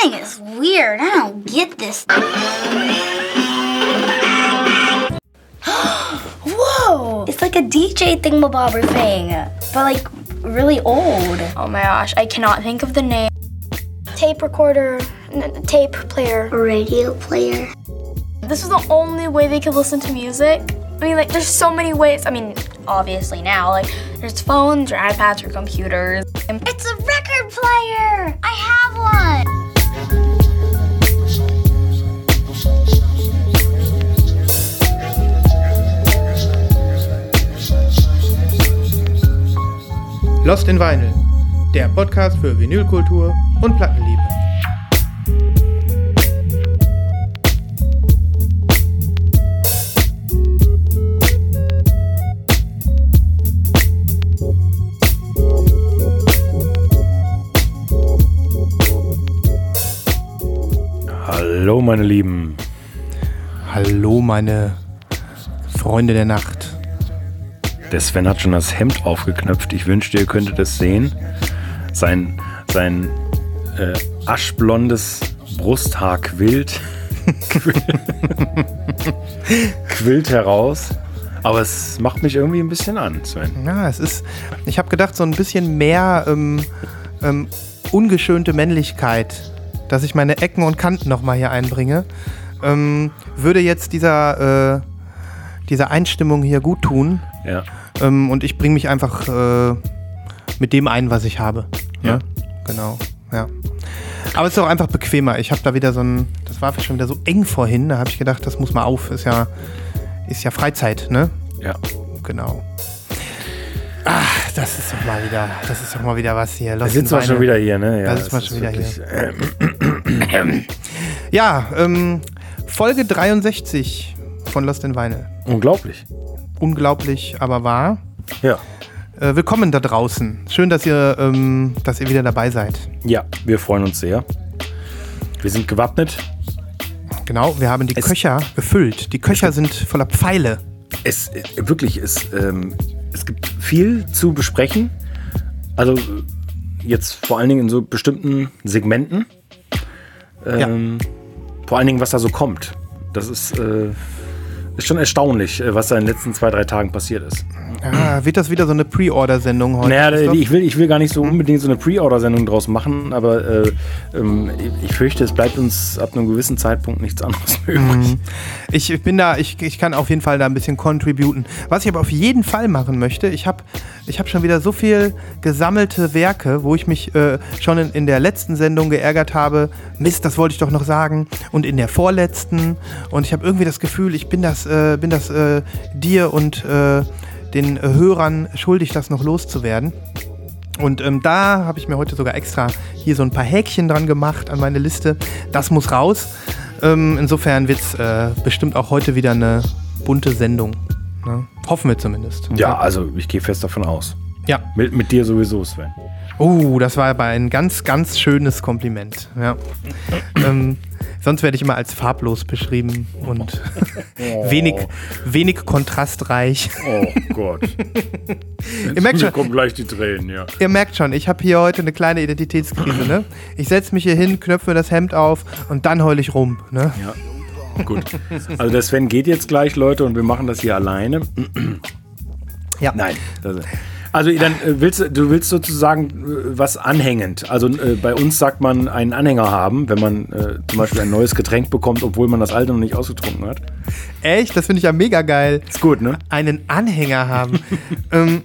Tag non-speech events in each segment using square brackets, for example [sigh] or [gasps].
thing is weird. I don't get this. [gasps] Whoa! It's like a DJ thingamabobber thing, but like really old. Oh my gosh, I cannot think of the name. Tape recorder, n- tape player. Radio player. This was the only way they could listen to music. I mean, like, there's so many ways. I mean, obviously now, like, there's phones or iPads or computers. It's a record player! I have one! Lost in Vinyl, der Podcast für Vinylkultur und Plattenliebe. Hallo, meine Lieben. Hallo, meine Freunde der Nacht. Der Sven hat schon das Hemd aufgeknöpft. Ich wünschte, ihr könntet es sehen. Sein, sein äh, aschblondes Brusthaar quillt. [laughs] quillt heraus. Aber es macht mich irgendwie ein bisschen an, Sven. Ja, es ist, ich habe gedacht, so ein bisschen mehr ähm, ähm, ungeschönte Männlichkeit, dass ich meine Ecken und Kanten nochmal hier einbringe, ähm, würde jetzt dieser, äh, dieser Einstimmung hier gut tun. Ja. Ähm, und ich bringe mich einfach äh, mit dem ein, was ich habe. Ja. Genau, ja. Aber es ist auch einfach bequemer. Ich habe da wieder so ein, das war schon wieder so eng vorhin, da habe ich gedacht, das muss mal auf. Ist ja, ist ja Freizeit, ne? Ja. Genau. Ach, das ist doch mal wieder, das ist doch mal wieder was hier. Da Lost sitzen in wir schon wieder hier, ne? Da Ja, sitzen wir schon wieder wirklich, ähm, Ja, ähm, Folge 63 von Lost in Vinyl. unglaublich. Unglaublich, aber wahr. Ja. Äh, willkommen da draußen. Schön, dass ihr, ähm, dass ihr wieder dabei seid. Ja, wir freuen uns sehr. Wir sind gewappnet. Genau, wir haben die Es- Köcher gefüllt. Die Köcher sind voller Pfeile. Es äh, wirklich ist, ähm, es gibt viel zu besprechen. Also jetzt vor allen Dingen in so bestimmten Segmenten. Ähm, Vor allen Dingen, was da so kommt. Das ist, äh, ist schon erstaunlich, äh, was da in den letzten zwei, drei Tagen passiert ist. Ah, wird das wieder so eine Pre-Order-Sendung heute? Naja, ich will, ich will gar nicht so unbedingt so eine Pre-Order-Sendung draus machen, aber äh, ähm, ich fürchte, es bleibt uns ab einem gewissen Zeitpunkt nichts anderes [laughs] möglich. Ich bin da, ich, ich kann auf jeden Fall da ein bisschen contributen. Was ich aber auf jeden Fall machen möchte, ich habe ich hab schon wieder so viel gesammelte Werke, wo ich mich äh, schon in, in der letzten Sendung geärgert habe. Mist, das wollte ich doch noch sagen. Und in der vorletzten. Und ich habe irgendwie das Gefühl, ich bin das, äh, bin das äh, dir und äh, den äh, Hörern schuldig, das noch loszuwerden. Und ähm, da habe ich mir heute sogar extra hier so ein paar Häkchen dran gemacht an meine Liste. Das muss raus. Ähm, insofern wird es äh, bestimmt auch heute wieder eine bunte Sendung. Ne? Hoffen wir zumindest. Ja, also ich gehe fest davon aus. Ja. Mit, mit dir sowieso, Sven. Oh, das war aber ein ganz, ganz schönes Kompliment. Ja. ähm, sonst werde ich immer als farblos beschrieben und [laughs] wenig, wenig kontrastreich. Oh Gott. [laughs] Ihr merkt schon, kommen gleich die Tränen, ja. Ihr merkt schon, ich habe hier heute eine kleine Identitätskrise. Ne? Ich setze mich hier hin, knöpfe das Hemd auf und dann heule ich rum. Ne? Ja. Gut. Also der Sven geht jetzt gleich, Leute, und wir machen das hier alleine. Ja. Nein. Das, also dann äh, willst du- willst sozusagen äh, was anhängend. Also äh, bei uns sagt man einen Anhänger haben, wenn man äh, zum Beispiel ein neues Getränk bekommt, obwohl man das alte noch nicht ausgetrunken hat. Echt? Das finde ich ja mega geil. Ist gut, ne? Einen Anhänger haben. [laughs] ähm,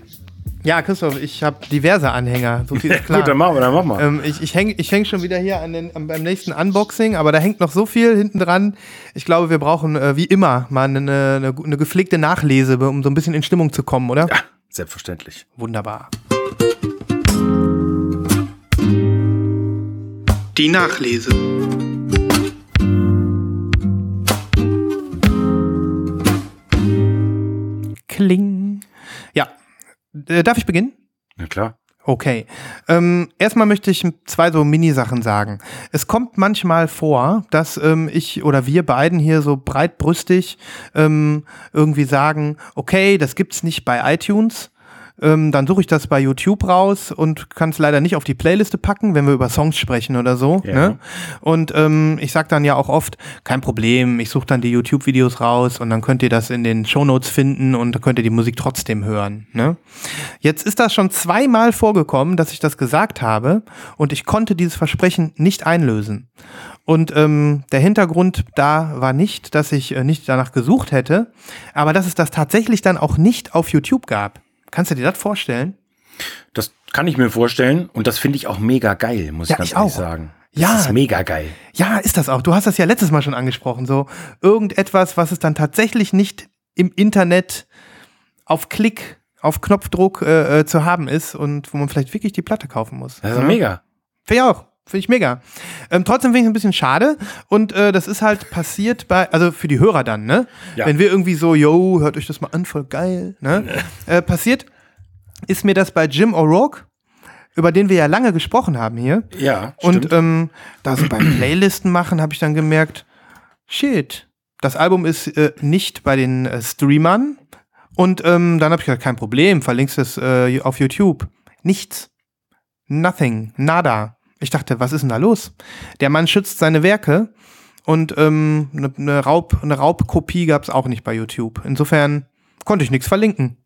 ja, Christoph, ich habe diverse Anhänger. So viel ist [laughs] klar. Gut, dann machen wir, dann machen wir. Ähm, ich ich hänge ich häng schon wieder hier an den, am, beim nächsten Unboxing, aber da hängt noch so viel hinten dran. Ich glaube, wir brauchen äh, wie immer mal eine, eine, eine gepflegte Nachlese, um so ein bisschen in Stimmung zu kommen, oder? ja, selbstverständlich. Wunderbar. Die Nachlese. Kling. Ja. Äh, darf ich beginnen? Na klar. Okay. Ähm, erstmal möchte ich zwei so Mini-Sachen sagen. Es kommt manchmal vor, dass ähm, ich oder wir beiden hier so breitbrüstig ähm, irgendwie sagen, okay, das gibt's nicht bei iTunes. Ähm, dann suche ich das bei YouTube raus und kann es leider nicht auf die Playliste packen, wenn wir über Songs sprechen oder so. Ja. Ne? Und ähm, ich sage dann ja auch oft, kein Problem, ich suche dann die YouTube-Videos raus und dann könnt ihr das in den Shownotes finden und könnt ihr die Musik trotzdem hören. Ne? Jetzt ist das schon zweimal vorgekommen, dass ich das gesagt habe und ich konnte dieses Versprechen nicht einlösen. Und ähm, der Hintergrund da war nicht, dass ich äh, nicht danach gesucht hätte, aber dass es das tatsächlich dann auch nicht auf YouTube gab. Kannst du dir das vorstellen? Das kann ich mir vorstellen und das finde ich auch mega geil, muss Ja, ich ganz ich ehrlich auch. sagen. Ja. Das ist mega geil. Ja, ist das auch. Du hast das ja letztes Mal schon angesprochen. So irgendetwas, was es dann tatsächlich nicht im Internet auf Klick, auf Knopfdruck äh, äh, zu haben ist und wo man vielleicht wirklich die Platte kaufen muss. Das ist Ne? mega. Finde ich auch. Finde ich mega. Ähm, trotzdem finde ich es ein bisschen schade. Und äh, das ist halt passiert bei, also für die Hörer dann, ne? Ja. Wenn wir irgendwie so, yo, hört euch das mal an, voll geil, ne? äh, passiert ist mir das bei Jim O'Rourke, über den wir ja lange gesprochen haben hier. Ja, Und ähm, da so beim Playlisten machen, habe ich dann gemerkt, shit, das Album ist äh, nicht bei den äh, Streamern. Und ähm, dann habe ich gesagt, kein Problem, verlinkst es äh, auf YouTube. Nichts. Nothing. Nada. Ich dachte, was ist denn da los? Der Mann schützt seine Werke und ähm, eine ne Raub, eine Raubkopie gab es auch nicht bei YouTube. Insofern konnte ich nichts verlinken.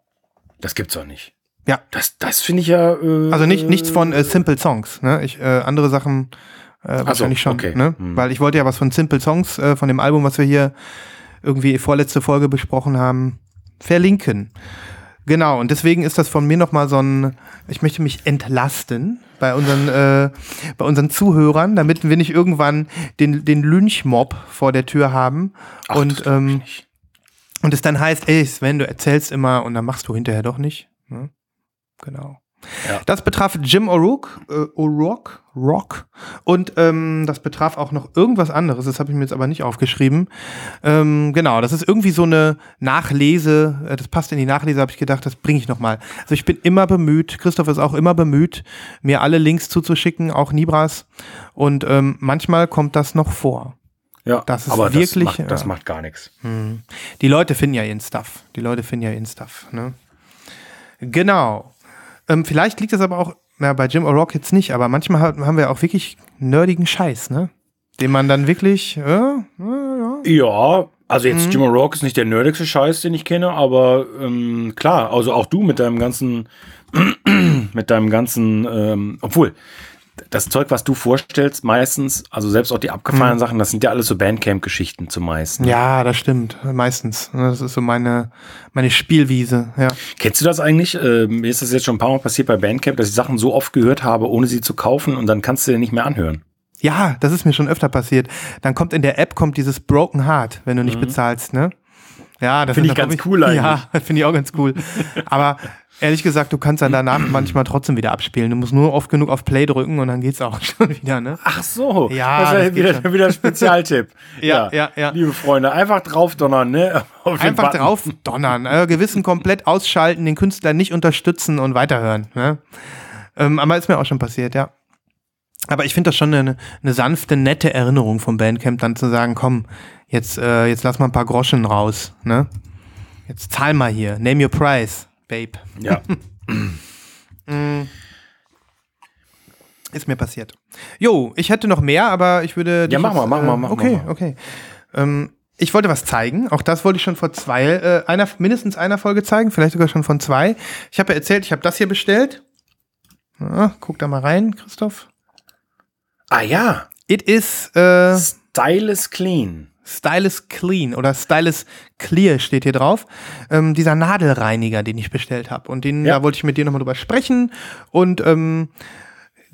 das gibt's doch nicht. Ja. Das, das finde ich ja. Äh, Also nicht, nichts von äh, Simple Songs. Ne? Ich, äh, andere Sachen äh, wahrscheinlich schon. okay. Ne? Hm. Weil ich wollte ja was von Simple Songs, äh, von dem Album, was wir hier irgendwie vorletzte Folge besprochen haben, verlinken. Genau, und deswegen ist das von mir nochmal so ein, ich möchte mich entlasten bei unseren, äh, bei unseren Zuhörern, damit wir nicht irgendwann den, den Lynchmob vor der Tür haben. Ach, und, ähm, und es dann heißt, ey Sven, du erzählst immer und dann machst du hinterher doch nicht. Ne? Genau. Ja. Das betraf Jim O'Rourke, äh, O'Rourke, Rock. Und ähm, das betraf auch noch irgendwas anderes, das habe ich mir jetzt aber nicht aufgeschrieben. Ähm, genau, das ist irgendwie so eine Nachlese, äh, das passt in die Nachlese, habe ich gedacht, das bringe ich nochmal. Also ich bin immer bemüht, Christoph ist auch immer bemüht, mir alle Links zuzuschicken, auch Nibras. Und ähm, manchmal kommt das noch vor. Ja, das ist aber wirklich, Das macht, das macht gar nichts. Die Leute finden ja ihren Stuff. Die Leute finden ja ihren Stuff. Ne? Genau. Ähm, vielleicht liegt es aber auch, na, bei Jim O'Rourke jetzt nicht, aber manchmal ha- haben wir auch wirklich nerdigen Scheiß, ne? Den man dann wirklich, äh, ja, ja. Ja, also Mhm. jetzt Jim Rock ist nicht der nerdigste Scheiß, den ich kenne, aber ähm, klar, also auch du mit deinem ganzen, [clears throat] mit deinem ganzen, ähm, obwohl das Zeug, was du vorstellst, meistens, also selbst auch die abgefahrenen Sachen, das sind ja alles so Bandcamp-Geschichten zumeist. ne? Ja, das stimmt, meistens. Das ist so meine, meine Spielwiese, ja. Kennst du das eigentlich? Äh, mir ist das jetzt schon ein paar Mal passiert bei Bandcamp, dass ich Sachen so oft gehört habe, ohne sie zu kaufen und dann kannst du sie nicht mehr anhören. Ja, das ist mir schon öfter passiert. Dann kommt in der App kommt dieses Broken Heart, wenn du nicht bezahlst, ne? Ja, das Finde ich ganz auch- cool eigentlich. Ja, [laughs] finde ich auch ganz cool. Aber ehrlich gesagt, du kannst dann danach [clears throat] manchmal trotzdem wieder abspielen. Du musst nur oft genug auf Play drücken und dann geht's auch [laughs] schon wieder, ne? Ach so. Ja, das ist geht wieder, schon. wieder ein Spezialtipp. [laughs] Ja, ja, ja. Liebe Freunde, einfach draufdonnern, ne? Einfach Button. drauf donnern, äh, Gewissen komplett ausschalten, den Künstler nicht unterstützen und weiterhören. Ne? Ähm, aber ist mir auch schon passiert, ja. Aber ich finde das schon eine, eine sanfte, nette Erinnerung vom Bandcamp, dann zu sagen, komm, jetzt, äh, jetzt lass mal ein paar Groschen raus, ne? Jetzt zahl mal hier, name your price, babe. Ja. [laughs] Ist mir passiert. Jo, ich hätte noch mehr, aber ich würde. dich mach mal, mach äh, mal, mach okay, mal. okay. Ähm, ich wollte was zeigen. Auch das wollte ich schon vor zwei, äh, einer, mindestens einer Folge zeigen, vielleicht sogar schon von zwei. Ich habe ja erzählt, ich habe das hier bestellt. Ja, guck da mal rein, Christoph. Ah ja. It is äh, Style is clean. Stylus Clean oder Stylus Clear steht hier drauf. Ähm, dieser Nadelreiniger, den ich bestellt habe. Und den, Ja. da wollte ich mit dir nochmal drüber sprechen. Und ähm,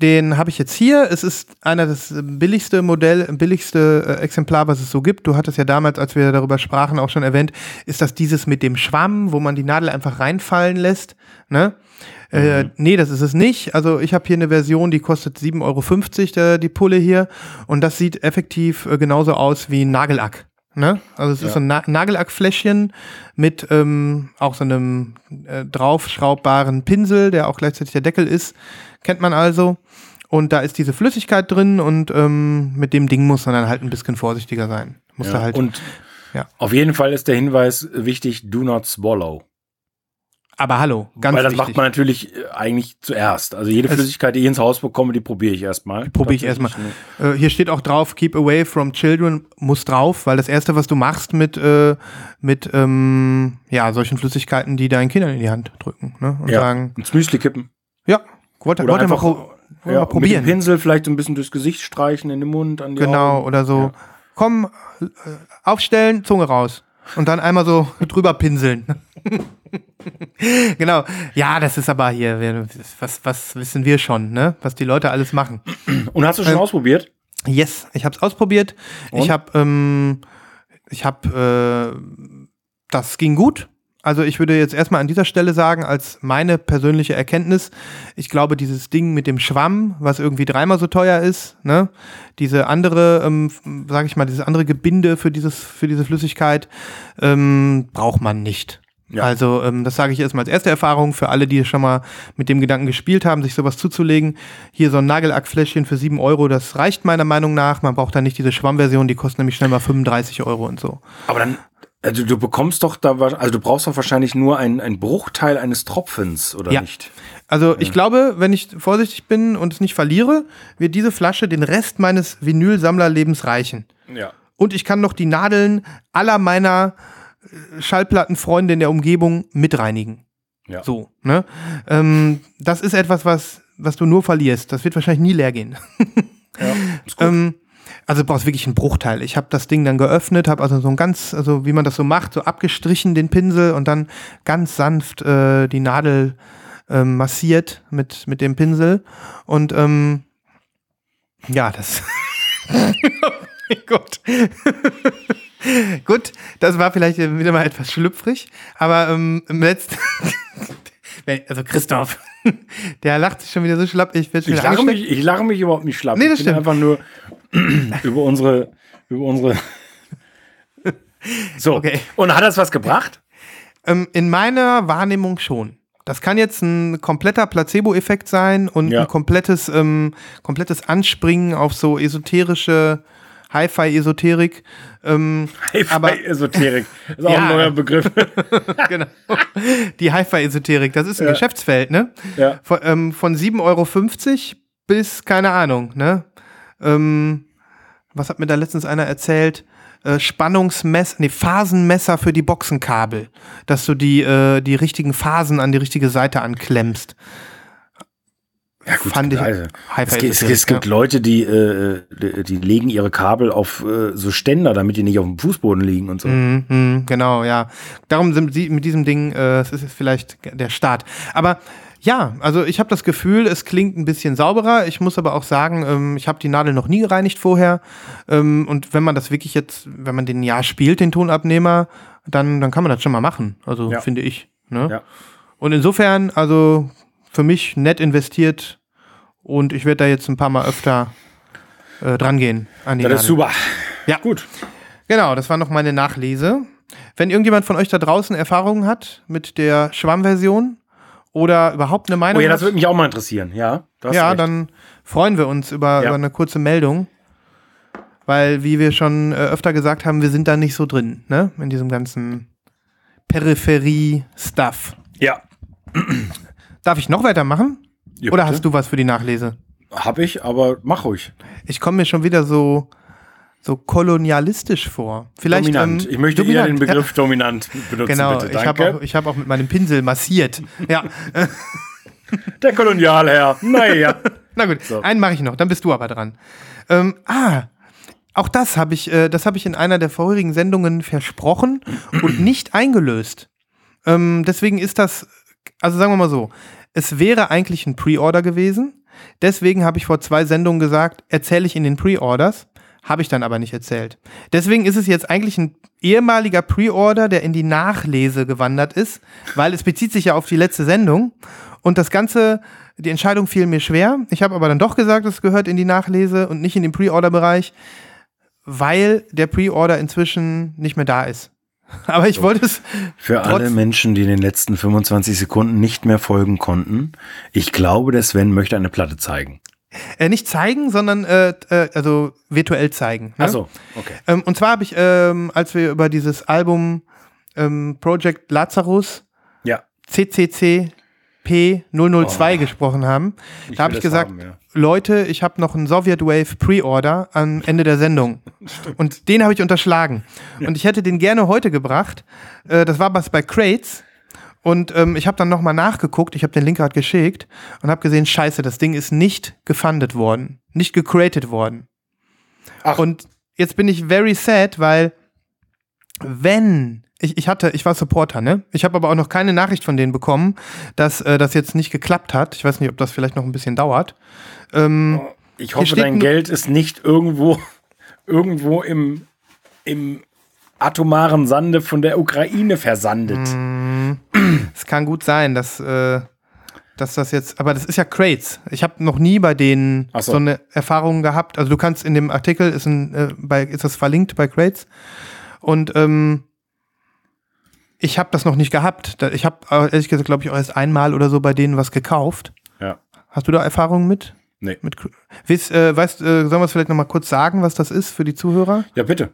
den habe ich jetzt hier. Es ist einer das billigste Modell, billigste äh, Exemplar, was es so gibt. Du hattest ja damals, als wir darüber sprachen, auch schon erwähnt, ist das dieses mit dem Schwamm, wo man die Nadel einfach reinfallen lässt. Ne? Äh, nee, das ist es nicht. Also ich habe hier eine Version, die kostet 7,50 Euro, die Pulle hier. Und das sieht effektiv äh, genauso aus wie ein Nagelack. Ne? Also es ist so ein Na Nagelackfläschchen mit ähm, auch so einem äh, draufschraubbaren Pinsel, der auch gleichzeitig der Deckel ist. Kennt man also. Und da ist diese Flüssigkeit drin und ähm, mit dem Ding muss man dann halt ein bisschen vorsichtiger sein. Muss da Ja. halt. Und Ja. auf jeden Fall ist der Hinweis wichtig, do not swallow. Aber hallo, ganz Weil das wichtig. macht man natürlich äh, eigentlich zuerst. Also jede Es- Flüssigkeit, die ich ins Haus bekomme, die probiere ich erstmal. Probiere ich erstmal. Tatsächlich, Äh, hier steht auch drauf, keep away from children muss drauf, weil das erste, was du machst mit, äh, mit ähm, ja, solchen Flüssigkeiten, die deinen Kindern in die Hand drücken ne? und Ja, sagen, ins Müsli kippen. ja, wollte, wollte mal, einfach wollte ja, mal Mit dem probieren. Pinsel vielleicht so ein bisschen durchs Gesicht streichen, in den Mund, an die Genau, Augen. oder so. Komm, äh, aufstellen, Zunge raus. Und dann einmal so [laughs] drüber pinseln. [laughs] genau. Ja, das ist aber hier, was, was wissen wir schon, ne? Was die Leute alles machen. Und hast du schon Ähm, ausprobiert? Yes, ich habe es ausprobiert. Ich Und? habe, ähm, ich habe, äh, das ging gut. Also ich würde jetzt erstmal an dieser Stelle sagen, als meine persönliche Erkenntnis, ich glaube, dieses Ding mit dem Schwamm, was irgendwie dreimal so teuer ist, ne, diese andere, ähm, sage ich mal, dieses andere Gebinde für dieses, für diese Flüssigkeit, ähm, braucht man nicht. Ja. Also ähm, das sage ich erstmal als erste Erfahrung für alle, die schon mal mit dem Gedanken gespielt haben, sich sowas zuzulegen. Hier so ein Nagellackfläschchen für 7 Euro, das reicht meiner Meinung nach. Man braucht da nicht diese Schwammversion, die kostet nämlich schnell mal 35 Euro und so. Aber dann, also du bekommst doch da, also du brauchst doch wahrscheinlich nur einen, einen Bruchteil eines Tropfens, oder Ja. nicht? Also ich glaube, wenn ich vorsichtig bin und es nicht verliere, wird diese Flasche den Rest meines Vinylsammlerlebens reichen. Ja. Und ich kann noch die Nadeln aller meiner Schallplattenfreunde in der Umgebung mitreinigen. Ja. So, ne? Ähm, das ist etwas, was, was du nur verlierst. Das wird wahrscheinlich nie leer gehen. [laughs] ja. Ist gut. Ähm, also du brauchst wirklich einen Bruchteil. Ich habe das Ding dann geöffnet, habe also so ein ganz, also wie man das so macht, so abgestrichen den Pinsel und dann ganz sanft äh, die Nadel ähm, massiert mit, mit dem Pinsel. Und ähm, ja, das. [laughs] oh mein Gott. [laughs] Gut, das war vielleicht wieder mal etwas schlüpfrig, aber ähm, im letzten. [laughs] also Christoph, [laughs] der lacht sich schon wieder so schlapp. Ich, ich, wieder lache mich, ich lache mich überhaupt nicht schlapp. Nee, das ich bin stimmt. einfach nur [clears throat] über unsere, über unsere. So. Okay. Und hat das was gebracht? Ähm, in meiner Wahrnehmung schon. Das kann jetzt ein kompletter Placebo-Effekt sein und Ja. ein komplettes, ähm, komplettes Anspringen auf so esoterische Hi-Fi-Esoterik. Ähm, Hi-Fi-Esoterik. Ist auch [laughs] Ja. ein neuer Begriff. [laughs] genau. Die Hi-Fi-Esoterik, das ist ein Ja. Geschäftsfeld, ne? ja. Von, ähm, von 7,50 Euro bis, keine Ahnung, ne? Ähm, was hat mir da letztens einer erzählt? Äh, Spannungsmesser, nee, Phasenmesser für die Boxenkabel, dass du die, äh, die richtigen Phasen an die richtige Seite anklemmst. Ja, gut, Fand ich also, es, gibt- es, gibt ja. Leute, die, äh, die, die legen ihre Kabel auf äh, so Ständer, damit die nicht auf dem Fußboden liegen und so. Mhm, mhm, genau, ja. Darum sind sie mit diesem Ding, äh, es ist vielleicht der Start. Aber ja, also ich habe das Gefühl, es klingt ein bisschen sauberer. Ich muss aber auch sagen, ähm, ich habe die Nadel noch nie gereinigt vorher. Ähm, und wenn man das wirklich jetzt, wenn man den Jahr spielt, den Tonabnehmer, dann, dann kann man das schon mal machen. Also Ja. finde ich. Ne? Ja. Und insofern, also für mich nett investiert und ich werde da jetzt ein paar Mal öfter äh, dran gehen an die Das ist Nadel. super. Ja. Gut. Genau, das war noch meine Nachlese. Wenn irgendjemand von euch da draußen Erfahrungen hat mit der Schwammversion oder überhaupt eine Meinung Oh ja, das würde mich auch mal interessieren. Ja, ja, recht. dann freuen wir uns über, Ja. über eine kurze Meldung. Weil, wie wir schon äh, öfter gesagt haben, wir sind da nicht so drin, ne? In diesem ganzen Peripherie-Stuff. Ja. [clears throat] Darf ich noch weitermachen? Ja, Oder bitte. hast du was für die Nachlese? Hab ich, aber mach ruhig. Ich komme mir schon wieder so, so kolonialistisch vor. Vielleicht, dominant. ähm, ich möchte dominant, eher den Begriff dominant benutzen, Genau, bitte. ich Danke. habe auch, ich hab auch mit meinem Pinsel massiert. Ja, [laughs] Der Kolonialherr. Naja. [laughs] na gut, So. einen mache ich noch, dann bist du aber dran. Ähm, ah, auch das habe ich, äh, das habe ich in einer der vorherigen Sendungen versprochen und nicht eingelöst. Ähm, deswegen ist das, also sagen wir mal so, es wäre eigentlich ein Pre-Order gewesen. Deswegen habe ich vor zwei Sendungen gesagt, erzähle ich in den Pre-Orders. Habe ich dann aber nicht erzählt. Deswegen ist es jetzt eigentlich ein ehemaliger Pre-Order, der in die Nachlese gewandert ist, weil es bezieht sich ja auf die letzte Sendung. Und das Ganze, die Entscheidung fiel mir schwer. Ich habe aber dann doch gesagt, es gehört in die Nachlese und nicht in den Pre-Order-Bereich, weil der Pre-Order inzwischen nicht mehr da ist. [laughs] Aber ich wollte es. Für alle Menschen, die in den letzten 25 Sekunden nicht mehr folgen konnten, ich glaube, der Sven möchte eine Platte zeigen. Äh, nicht zeigen, sondern äh, äh, also virtuell zeigen. Ne? Ach so, okay. Ähm, und zwar habe ich, ähm, als wir über dieses Album ähm, Project Lazarus Ja. CCC P002 gesprochen haben. Ich da habe ich gesagt, haben, ja. Leute, ich habe noch einen Soviet Wave Pre-Order am Ende der Sendung. [laughs] Und den habe ich unterschlagen. Und ich hätte den gerne heute gebracht. Äh, das war was bei Crates. Und ähm, ich habe dann nochmal nachgeguckt, ich habe den Link gerade geschickt und habe gesehen, scheiße, das Ding ist nicht gefundet worden, nicht gecreated worden. Ach. Und jetzt bin ich very sad, weil wenn ich, ich hatte, ich war Supporter, ne? Ich habe aber auch noch keine Nachricht von denen bekommen, dass äh, das jetzt nicht geklappt hat. Ich weiß nicht, ob das vielleicht noch ein bisschen dauert. Ähm, Ich hoffe, dein Geld ist nicht irgendwo, [laughs] irgendwo im, im atomaren Sande von der Ukraine versandet. Es kann gut sein, dass, äh, dass das jetzt, aber das ist ja Crates. Ich habe noch nie bei denen so. so. eine Erfahrung gehabt. Also du kannst in dem Artikel, ist, ein, äh, bei, ist das verlinkt bei Crates. Und ähm, ich habe das noch nicht gehabt. Ich habe ehrlich gesagt, glaube ich, auch erst einmal oder so bei denen was gekauft. Ja. Hast du da Erfahrungen mit? Nee. mit Weißt, äh, weißt, äh, sollen wir es vielleicht noch mal kurz sagen, was das ist für die Zuhörer? Ja, bitte.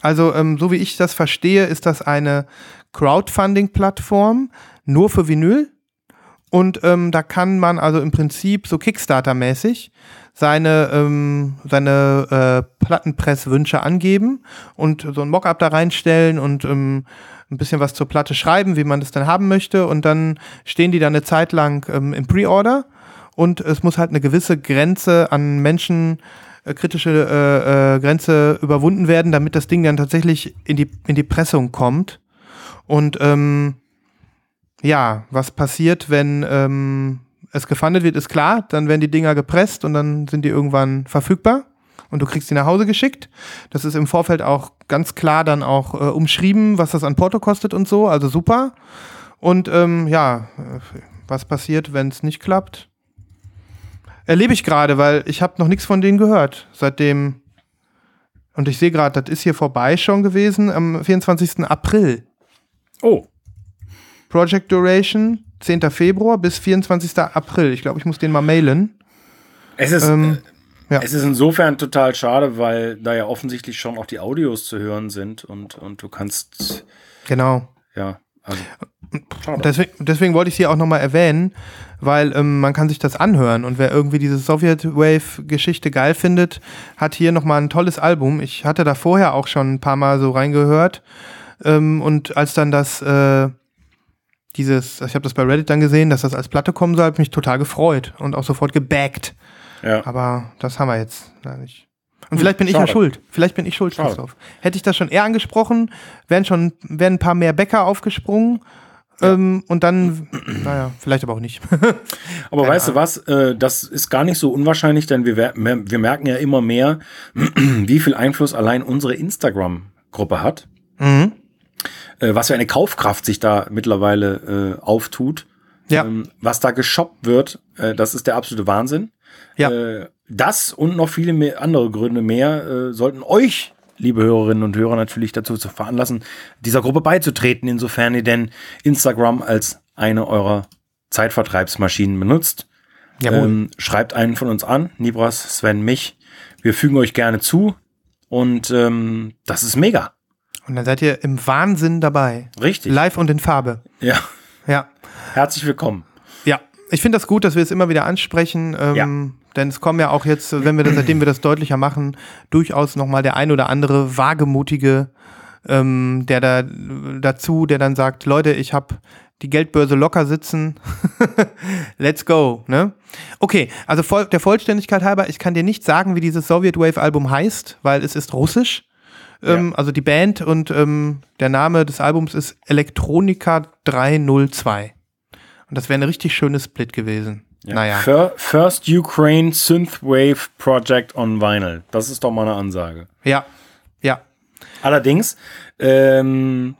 Also, ähm, so wie ich das verstehe, ist das eine Crowdfunding-Plattform nur für Vinyl. Und ähm, da kann man also im Prinzip so Kickstarter-mäßig seine, ähm, seine äh, Plattenpresswünsche angeben und so ein Mockup da reinstellen und ähm, ein bisschen was zur Platte schreiben, wie man das dann haben möchte. Und dann stehen die da eine Zeit lang ähm, im Pre-Order. Und es muss halt eine gewisse Grenze an Menschen, äh, kritische äh, äh, Grenze überwunden werden, damit das Ding dann tatsächlich in die, in die Pressung kommt. Und ähm, ja, was passiert, wenn ähm, es gefundet wird, ist klar. Dann werden die Dinger gepresst und dann sind die irgendwann verfügbar und du kriegst die nach Hause geschickt. Das ist im Vorfeld auch ganz klar dann auch äh, umschrieben, was das an Porto kostet und so. Also super. Und ähm, ja, äh, was passiert, wenn es nicht klappt? Erlebe ich gerade, weil ich habe noch nichts von denen gehört. Seitdem. Und ich sehe gerade, das ist hier vorbei schon gewesen am 24. April. Oh, Project Duration 10. Februar bis 24. April. Ich glaube, ich muss den mal mailen. es ist, Ähm, ja. es ist insofern total schade, weil da ja offensichtlich schon auch die Audios zu hören sind und, und du kannst, Genau. ja, also. Deswegen, deswegen wollte ich sie auch nochmal erwähnen, weil ähm, man kann sich das anhören und wer irgendwie diese Soviet Wave-Geschichte geil findet, hat hier nochmal ein tolles Album. Ich hatte da vorher auch schon ein paar Mal so reingehört ähm, und als dann das äh, dieses, ich habe das bei Reddit dann gesehen, dass das als Platte kommen soll, habe ich mich total gefreut und auch sofort gebackt. Ja. Aber das haben wir jetzt da nicht. Und vielleicht bin ich ja schade. schuld. Vielleicht bin ich schuld, Schade. Christoph. Hätte ich das schon eher angesprochen, wären schon wären ein paar mehr Bäcker aufgesprungen. Ähm, und dann, naja, vielleicht aber auch nicht. [laughs] Aber Keine weißt du was, äh, das ist gar nicht so unwahrscheinlich, denn wir, wir merken ja immer mehr, [clears throat] wie viel Einfluss allein unsere Instagram-Gruppe hat. mhm. Äh, was für eine Kaufkraft sich da mittlerweile äh, auftut. Ja. Ähm, was da geshoppt wird, äh, das ist der absolute Wahnsinn. Ja. Äh, das und noch viele mehr, andere Gründe mehr äh, sollten euch, liebe Hörerinnen und Hörer, natürlich dazu zu veranlassen, dieser Gruppe beizutreten, insofern ihr denn Instagram als eine eurer Zeitvertreibsmaschinen benutzt. Jawohl. Ähm, schreibt einen von uns an, Nibras, Sven, mich. Wir fügen euch gerne zu und ähm, das ist mega. und dann seid ihr im Wahnsinn dabei. Richtig. Live und in Farbe. Ja, Ja. herzlich willkommen. Ja. Ich finde das gut, dass wir es immer wieder ansprechen. Ähm, Ja. Denn es kommen ja auch jetzt, wenn wir das, seitdem wir das deutlicher machen, durchaus nochmal der ein oder andere wagemutige, ähm, der da dazu, der dann sagt, Leute, ich habe die Geldbörse locker sitzen. [laughs] Let's go, ne? Okay, also voll, der Vollständigkeit halber, ich kann dir nicht sagen, wie dieses Soviet Wave Album heißt, weil es ist russisch. Ähm, Also die Band und ähm, der Name des Albums ist Electronica 302. Und das wäre ein richtig schönes Split gewesen. Naja. Fir- First Ukraine Synthwave Project on Vinyl. Das ist doch mal eine Ansage. Ja. Ja. Allerdings, ähm,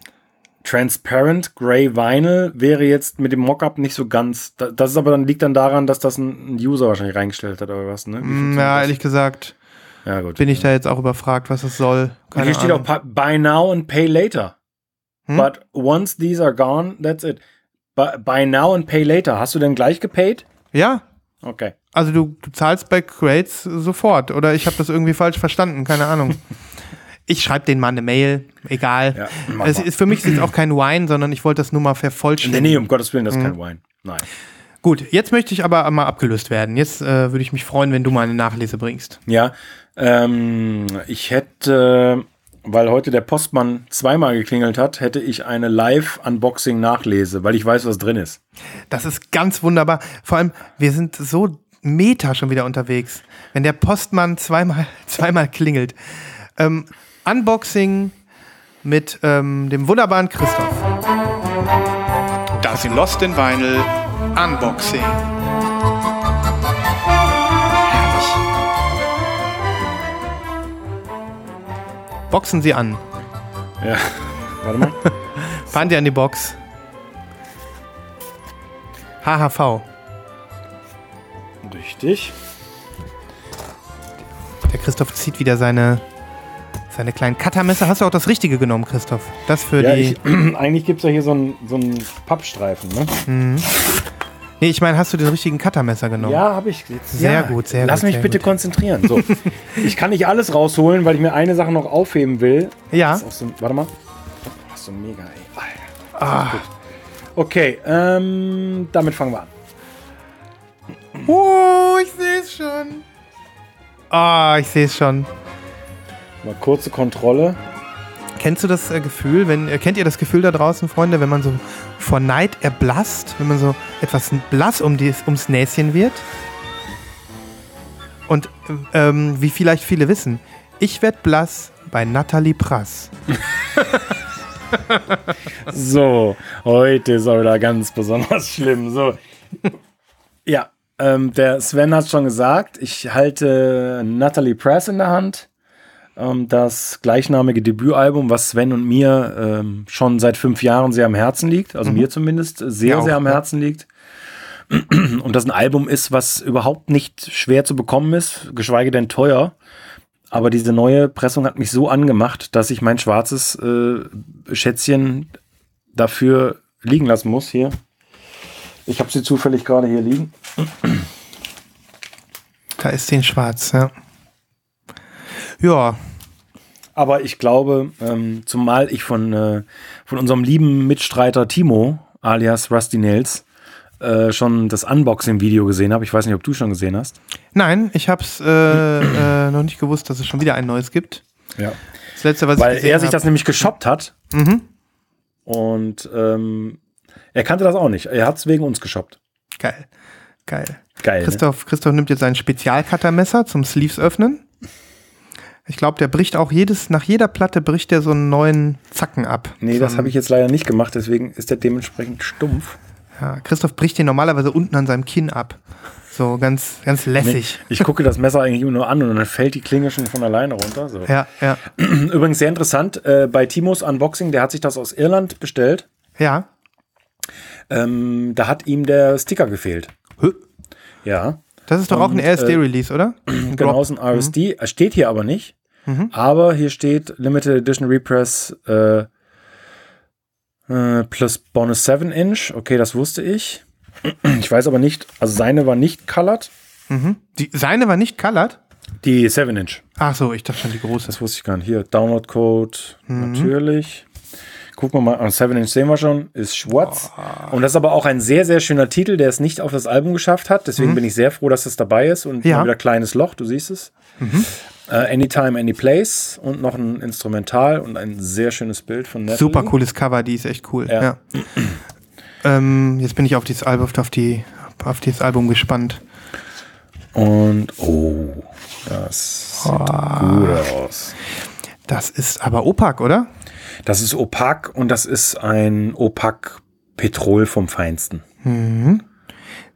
Transparent Gray Vinyl wäre jetzt mit dem Mockup nicht so ganz. da- Das ist aber dann liegt dann daran, dass das ein, User wahrscheinlich reingestellt hat oder was, ne? Mm, Ja, das? ehrlich gesagt, ja gut. bin ich da jetzt auch überfragt, was es soll. Und Keine hier steht Ahnung. auch pa- Buy now and pay later. Hm? But once these are gone, that's it. Bu- Buy now and pay later. Hast du denn gleich gepaid? Ja, Okay. also du, du zahlst bei Crates sofort. Oder ich habe das irgendwie falsch verstanden, keine Ahnung. [laughs] Ich schreibe denen mal eine Mail, egal. Ja, es ist für mich ist es auch kein Wine, sondern ich wollte das nur mal Nee, vervollständigen. nee, um Gottes Willen, das ist Mhm. kein Wein. Nein. Gut, jetzt möchte ich aber mal abgelöst werden. Jetzt äh, würde ich mich freuen, wenn du mal eine Nachlese bringst. Ja, ähm, ich hätte, weil heute der Postmann zweimal geklingelt hat, hätte ich eine Live-Unboxing-Nachlese, weil ich weiß, was drin ist. Das ist ganz wunderbar. Vor allem, wir sind so meta schon wieder unterwegs. Wenn der Postmann zweimal, [laughs] zweimal klingelt. Ähm, Unboxing mit ähm, dem wunderbaren Christoph. Das Lost in Vinyl Unboxing. Boxen Sie an. Ja, warte mal. [laughs] Fahren Sie an die Box. HHV. Richtig. Der Christoph zieht wieder seine, seine kleinen Cuttermesser. Hast du auch das Richtige genommen, Christoph? Das für Ja, die. ich, [clears throat] eigentlich gibt es ja hier so einen so einen Pappstreifen, ne? Nee, ich meine, hast du den richtigen Cuttermesser genommen? Ja, habe ich. Jetzt, Sehr ja. gut, sehr Lass gut, mich sehr bitte gut. konzentrieren. So. [laughs] ich kann nicht alles rausholen, weil ich mir eine Sache noch aufheben will. Ja. So, warte mal. Das ist so mega, ey. Alter. Gut. Okay, ähm, damit fangen wir an. Oh, ich sehe es schon. Ah, ich sehe es schon. Mal kurze Kontrolle. Kennst du das äh, Gefühl, wenn äh, kennt ihr das Gefühl da draußen, Freunde, wenn man so vor Neid erblasst, wenn man so etwas blass um die, ums Näschen wird? Und ähm, wie vielleicht viele wissen, ich werde blass bei Nathalie Prass. [laughs] So, heute ist auch wieder ganz besonders schlimm. So. Ja, ähm, der Sven hat schon gesagt, ich halte Natalie Press in der Hand. Ähm, das gleichnamige Debütalbum, was Sven und mir ähm, schon seit fünf Jahren sehr am Herzen liegt. Also mir zumindest sehr, auch, sehr am ja. Herzen liegt. Und das ein Album ist, was überhaupt nicht schwer zu bekommen ist, geschweige denn teuer. Aber diese neue Pressung hat mich so angemacht, dass ich mein schwarzes äh, Schätzchen dafür liegen lassen muss. Hier. Ich habe sie zufällig gerade hier liegen. Da ist den schwarz, ja. Ja, Aber ich glaube, ähm, zumal ich von, äh, von unserem lieben Mitstreiter Timo, alias Rusty Nails, äh, schon das Unboxing-Video gesehen habe. Ich weiß nicht, ob du schon gesehen hast. nein, ich habe es äh, äh, noch nicht gewusst, dass es schon wieder ein neues gibt. Ja. Das letzte, was Weil ich er sich hab- das nämlich geshoppt hat. Und ähm, er kannte das auch nicht. Er hat es wegen uns geshoppt. Geil. Geil. Geil. Ne? Christoph, Christoph nimmt jetzt ein Spezialcuttermesser zum Sleeves öffnen. Ich glaube, der bricht auch jedes, nach jeder Platte bricht der so einen neuen Zacken ab. Nee, das habe ich jetzt leider nicht gemacht, deswegen ist der dementsprechend stumpf. Ja, Christoph bricht den normalerweise unten an seinem Kinn ab. So ganz, ganz lässig. Ich gucke das Messer eigentlich immer nur an und dann fällt die Klinge schon von alleine runter. So. Ja, ja, [clears throat] Übrigens sehr interessant, äh, bei Timos Unboxing, der hat sich das aus Irland bestellt. ja. Ähm, da hat ihm der Sticker gefehlt. Hö. Ja, Das ist doch auch ein Und, äh, RSD-Release, oder? [clears throat] genau, ist ein RSD. Mhm. Steht hier aber nicht. Aber hier steht Limited Edition Repress äh, äh, plus Bonus 7 Inch. Okay, das wusste ich. [clears throat] Ich weiß aber nicht, also seine war nicht colored. Die, seine war nicht colored? Die 7 Inch. Ach so, ich dachte schon die große. Das wusste ich gar nicht. Hier, Download-Code, Mhm. natürlich. Gucken wir mal, an 7 Inch sehen wir schon, ist schwarz. Und das ist aber auch ein sehr, sehr schöner Titel, der es nicht auf das Album geschafft hat. Deswegen bin ich sehr froh, dass es dabei ist. Und Mhm. Ja. Mhm. wieder kleines Loch, du siehst es. Äh, Anytime, Anyplace und noch ein Instrumental und ein sehr schönes Bild von Natalie. Super cooles Cover, die ist echt cool. Ja. Ja. [clears throat] ähm, jetzt bin ich auf dieses Album, auf, die, auf dieses Album gespannt. Und, oh, das sieht gut aus. Das ist aber Opak, oder? Das ist opak und das ist ein opak Petrol vom Feinsten.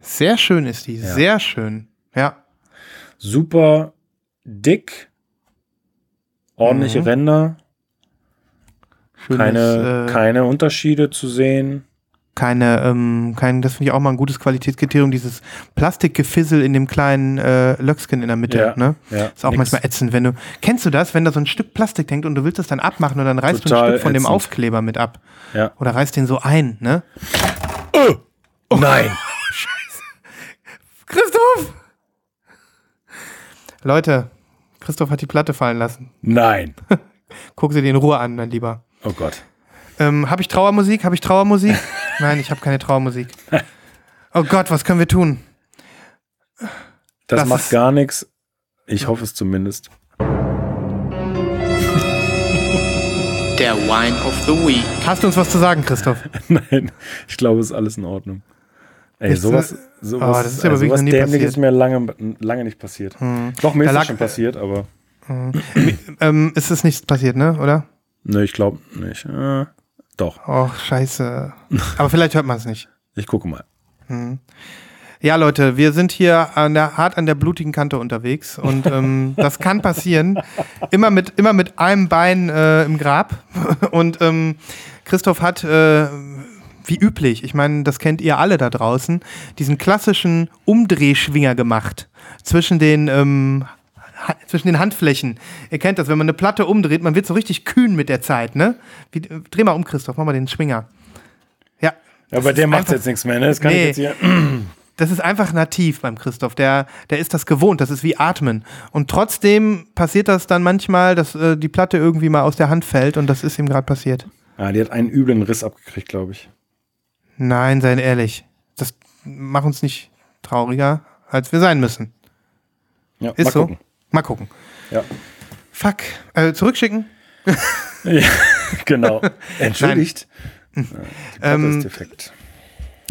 Sehr schön ist die, sehr schön. Ja. super dick, ordentliche Ränder, Schönes, keine, äh, keine Unterschiede zu sehen. Keine, ähm, kein, das finde ich auch mal ein gutes Qualitätskriterium, dieses Plastikgefissel in dem kleinen äh, Löckskin in der Mitte. Ja, ne? ja, ist auch nix. manchmal ätzend, wenn du. Kennst du das, wenn da so ein Stück Plastik hängt und du willst es dann abmachen und dann reißt du ein Total Stück von dem ätzend. Aufkleber mit ab? Ja. Oder reißt den so ein, ne? Nein. [laughs] Christoph! Leute, Christoph hat die Platte fallen lassen. Nein. [laughs] Guck sie dir in Ruhe an, mein Lieber. Oh Gott. Ähm, habe ich Trauermusik? Habe ich Trauermusik? [laughs] Nein, ich habe keine Trauermusik. Oh Gott, was können wir tun? Das, Das macht ist- gar nichts. Ich hoffe es zumindest. Der Wine of the Week. Hast du uns was zu sagen, Christoph? [laughs] Nein, ich glaube, es ist alles in Ordnung. Ey, Ist, sowas, äh, sowas, oh, das ist aber äh, wirklich sowas noch nie Dämliches passiert. ist mir lange, lange nicht passiert. Doch, mir Da ist lag- das schon passiert, aber ähm, ist es nichts passiert, ne? Oder? ne, ich glaube nicht. Äh, doch, Oh, scheiße. Aber vielleicht hört man es nicht. ich gucke mal. Ja, Leute, wir sind hier an der, hart an der blutigen Kante unterwegs und [laughs] ähm, das kann passieren. Immer mit, immer mit einem Bein äh, im Grab. [laughs] Und ähm, Christoph hat, äh, wie üblich, ich meine, das kennt ihr alle da draußen, diesen klassischen Umdrehschwinger gemacht zwischen den, ähm, zwischen den Handflächen. Ihr kennt das, wenn man eine Platte umdreht, man wird so richtig kühn mit der Zeit, ne? Wie, dreh mal um, Christoph, mach mal den Schwinger. Ja. Ja, bei Das der macht jetzt nichts mehr, ne? Das kann Nee. ich jetzt hier. [clears throat] Das ist einfach nativ beim Christoph. Der, der ist das gewohnt. Das ist wie Atmen. Und trotzdem passiert das dann manchmal, dass äh, die Platte irgendwie mal aus der Hand fällt und das ist ihm gerade passiert. Ah, die hat einen üblen Riss abgekriegt, glaube ich. Nein, seien ehrlich. Das macht uns nicht trauriger, als wir sein müssen. Ja, Ist so. gucken. Mal gucken. Ja. Fuck. Äh, zurückschicken. ja, [laughs] genau. [laughs] Entschuldigt. Ja, die Platte Ähm, ist defekt.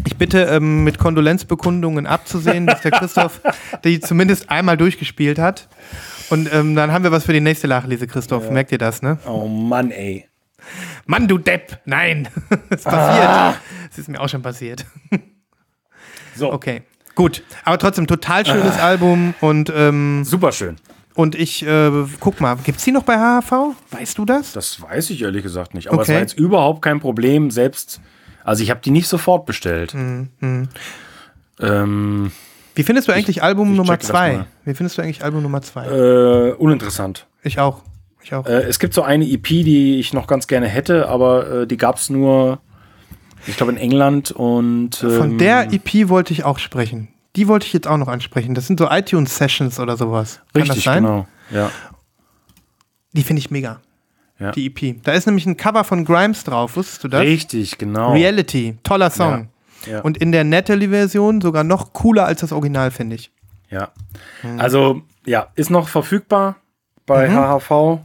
Ich bitte ähm, mit Kondolenzbekundungen abzusehen, dass der Christoph [laughs] die zumindest einmal durchgespielt hat. Und ähm, dann haben wir was für die nächste Nachlese, Christoph. Merkt ihr das, ne? Oh Mann, ey. Mann, du Depp! Nein! Es passiert. Es ist mir auch schon passiert. So, Okay. Gut. Aber trotzdem, total schönes Album und, ähm, super schön. Und ich, äh, guck mal, gibt's die noch bei HHV? Weißt du das? Das weiß ich ehrlich gesagt nicht. Aber es Okay. war jetzt überhaupt kein Problem, selbst. Also ich habe die nicht sofort bestellt. Mhm, Ähm, Wie findest du eigentlich Album ich Nummer checke das zwei? mal. Wie findest du eigentlich Album Nummer zwei? äh, uninteressant. Ich auch. Ich auch. Äh, es gibt so eine EP, die ich noch ganz gerne hätte, aber äh, die gab es nur, ich glaube, in England und. Von ähm, der EP wollte ich auch sprechen. Die wollte ich jetzt auch noch ansprechen. Das sind so iTunes-Sessions oder sowas. Kann Richtig, das sein? genau. Ja. Die finde ich mega. Ja. Die EP. Da ist nämlich ein Cover von Grimes drauf. Wusstest du das? Richtig, genau. Reality. Toller Song. Ja, ja. Und in der Natalie-Version sogar noch cooler als das Original, finde ich. Ja. Also, ja, ist noch verfügbar bei Mhm. HHV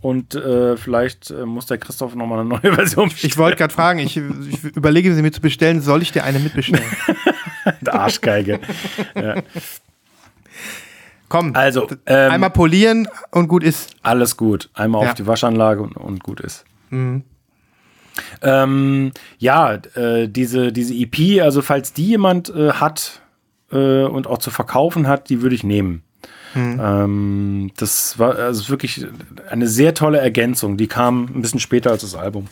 und äh, vielleicht äh, muss der Christoph nochmal eine neue [laughs] Version Ich wollte gerade fragen, ich, ich überlege, sie mir zu bestellen. Soll ich dir eine mitbestellen? [laughs] [laughs] Der Arschgeige. ja. Komm, Also, ähm, einmal polieren und gut ist. Alles gut. Einmal Ja. auf die Waschanlage und, und gut ist. Ähm, ja, äh, diese, diese EP, also falls die jemand äh, hat äh, und auch zu verkaufen hat, die würde ich nehmen. Ähm, das war also wirklich eine sehr tolle Ergänzung. Die kam ein bisschen später als das Album.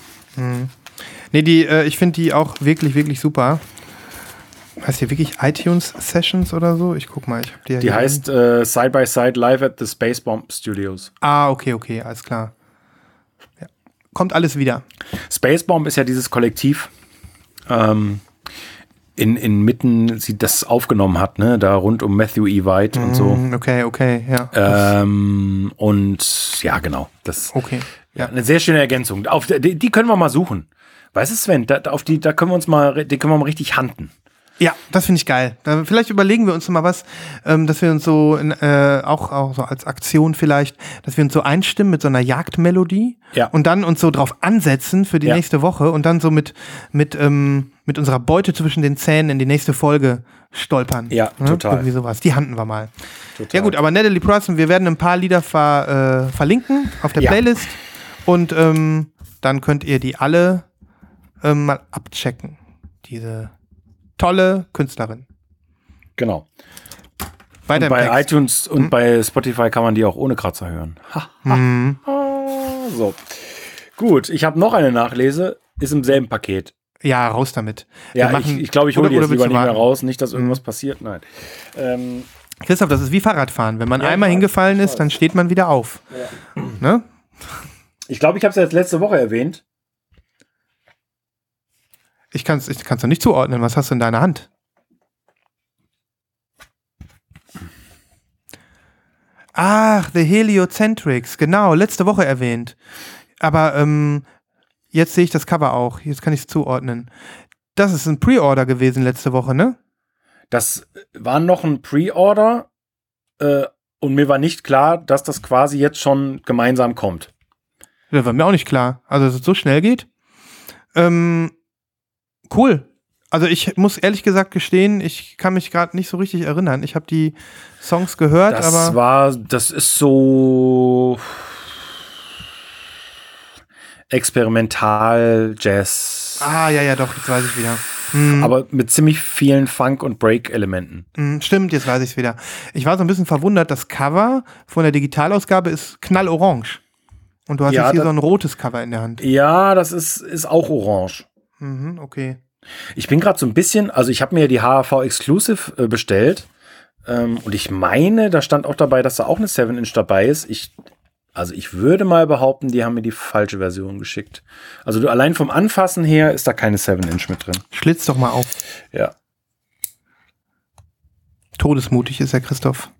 Nee, die, äh, ich finde die auch wirklich, wirklich super. Heißt die wirklich iTunes Sessions oder so? Ich guck mal, ich habe die ja Die heißt äh, Side by Side Live at the Space Bomb Studios. Ah, okay, okay, alles klar. Ja. Kommt alles wieder. Space Bomb ist ja dieses Kollektiv, ähm, in, inmitten sie das aufgenommen hat, ne? Da rund um Matthew E. White und so. Mm, Okay, okay, ja. Ähm, und ja, genau. Das okay. Ja. eine sehr schöne Ergänzung. Auf, die, die können wir mal suchen. Weißt du, Sven, da, auf die, da können wir uns mal, die können wir mal richtig handen. Ja, das finde ich geil. Vielleicht überlegen wir uns mal was, ähm, dass wir uns so in, äh, auch, auch so als Aktion vielleicht, dass wir uns so einstimmen mit so einer Jagdmelodie Ja. und dann uns so drauf ansetzen für die Ja. nächste Woche und dann so mit, mit, ähm, mit unserer Beute zwischen den Zähnen in die nächste Folge stolpern. Ja, total. Irgendwie sowas. Die handen wir mal. Total. Ja gut, aber Natalie Prosson, wir werden ein paar Lieder ver, äh, verlinken auf der Ja. Playlist und ähm, dann könnt ihr die alle ähm, mal abchecken. Diese tolle Künstlerin. Genau. Weiter Und bei Text. iTunes und bei Spotify kann man die auch ohne Kratzer hören. Ha, ha, ha. So. Gut, ich habe noch eine Nachlese, ist im selben Paket. Ja, raus damit. Wir Ja, machen- ich, ich glaube, ich hole die jetzt lieber nicht mehr raus, nicht, dass irgendwas passiert. Nein. Ähm, Christoph, das ist wie Fahrradfahren. Wenn man Ja, einmal hingefallen ist, dann steht man wieder auf. Ne? ich glaube, ich habe es jetzt letzte Woche erwähnt. Ich kann es ich kann's doch nicht zuordnen. Was hast du in deiner Hand? Ach, The Heliocentrics, genau, letzte Woche erwähnt. Aber ähm, jetzt sehe ich das Cover auch. Jetzt kann ich es zuordnen. Das ist ein Pre-Order gewesen letzte Woche, ne? Das war noch ein Pre-Order äh, und mir war nicht klar, dass das quasi jetzt schon gemeinsam kommt. Ja, war mir auch nicht klar. Also, dass es so schnell geht. Ähm, cool. Also ich muss ehrlich gesagt gestehen, ich kann mich gerade nicht so richtig erinnern. Ich habe die Songs gehört, Das aber war, das ist so experimental Jazz, ah ja ja doch, jetzt weiß ich wieder. Hm, aber mit ziemlich vielen Funk- und Break-Elementen. hm, stimmt, jetzt weiß ich wieder. Ich war so ein bisschen verwundert, das Cover von der Digitalausgabe ist knallorange. Und du hast Ja, jetzt hier so ein rotes Cover in der Hand. Ja, das ist, ist auch orange. Mhm, okay. Ich bin gerade so ein bisschen, also ich habe mir die HAV Exclusive äh, bestellt ähm, und ich meine, da stand auch dabei, dass da auch eine 7-Inch dabei ist. Ich, also ich würde mal behaupten, die haben mir die falsche Version geschickt. Also du, allein vom Anfassen her ist da keine 7-Inch mit drin. Schlitz doch mal auf. Ja. Todesmutig ist der Christoph.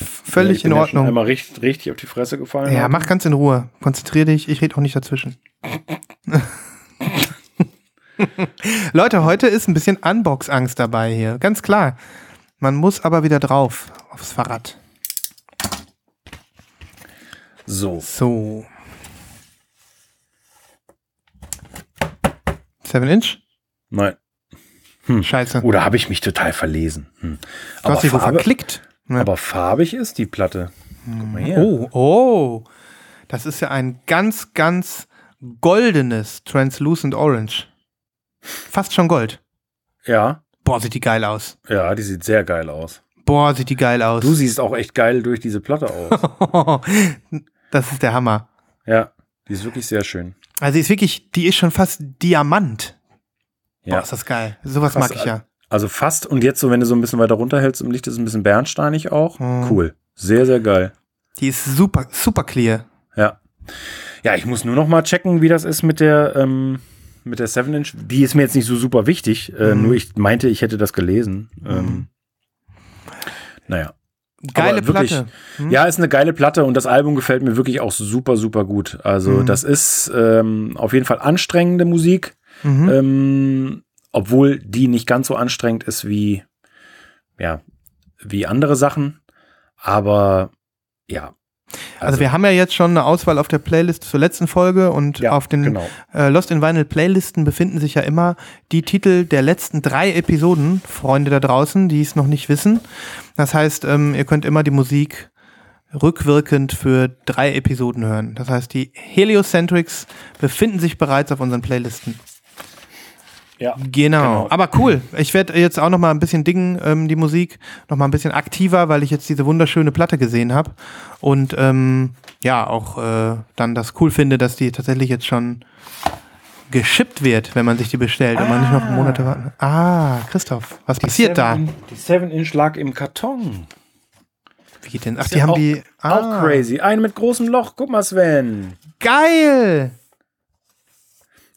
Ja, Völlig ich bin in ja schon Ordnung. Einmal richtig, richtig auf die Fresse gefallen. Ja, habe. mach ganz in Ruhe. Konzentrier dich, ich rede auch nicht dazwischen. [laughs] [laughs] Leute, heute ist ein bisschen Unbox-Angst dabei hier. Ganz klar. Man muss aber wieder drauf aufs Fahrrad. So. So. 7 Inch? Nein. Scheiße. Oder habe ich mich total verlesen? Hm. du hast dich verklickt. Ja. aber farbig ist die Platte. Guck mal her. Oh, oh. Das ist ja ein ganz, ganz goldenes Translucent Orange. Fast schon Gold. Ja, Boah, sieht die geil aus. ja, die sieht sehr geil aus. Boah, sieht die geil aus. Du siehst auch echt geil durch diese Platte aus. [laughs] das ist der Hammer. ja, die ist wirklich sehr schön. Also die ist wirklich, die ist schon fast Diamant. Boah, Ja. ist das geil. Sowas Krass, mag ich ja. Also fast und jetzt so, wenn du so ein bisschen weiter runterhältst im Licht, ist es ein bisschen bernsteinig auch. Mhm. Cool. Sehr, sehr geil. Die ist super, super clear. Ja. Ja, ich muss nur noch mal checken, wie das ist mit der, ähm, mit der 7-Inch. Die ist mir jetzt nicht so super wichtig. Äh, Mhm. Nur ich meinte, ich hätte das gelesen. Ähm, naja. Geile Aber wirklich, Platte. Hm? Ja, ist eine geile Platte und das Album gefällt mir wirklich auch super, super gut. Also, Mhm. das ist ähm, auf jeden Fall anstrengende Musik, Mhm. ähm, obwohl die nicht ganz so anstrengend ist wie, ja, wie andere Sachen. Aber ja. Also, wir haben ja jetzt schon eine Auswahl auf der Playlist zur letzten Folge und ja, auf den genau. äh, Lost in Vinyl Playlisten befinden sich ja immer die Titel der letzten drei Episoden, Freunde da draußen, die es noch nicht wissen. Das heißt, ähm, ihr könnt immer die Musik rückwirkend für drei Episoden hören. Das heißt, die Heliocentrics befinden sich bereits auf unseren Playlisten. Ja. Genau. Genau. Aber cool. Ich werde jetzt auch noch mal ein bisschen dingen, ähm, die Musik, noch mal ein bisschen aktiver, weil ich jetzt diese wunderschöne Platte gesehen habe. Und ähm, ja, auch äh, dann das cool finde, dass die tatsächlich jetzt schon geschippt wird, wenn man sich die bestellt und man nicht noch Monate warten. Ah, Christoph, was passiert da? Seven- Die 7-Inch lag im Karton. Wie geht denn? Ach, die haben auch, die. Ah, Auch crazy. Eine mit großem Loch. Guck mal, Sven. Geil!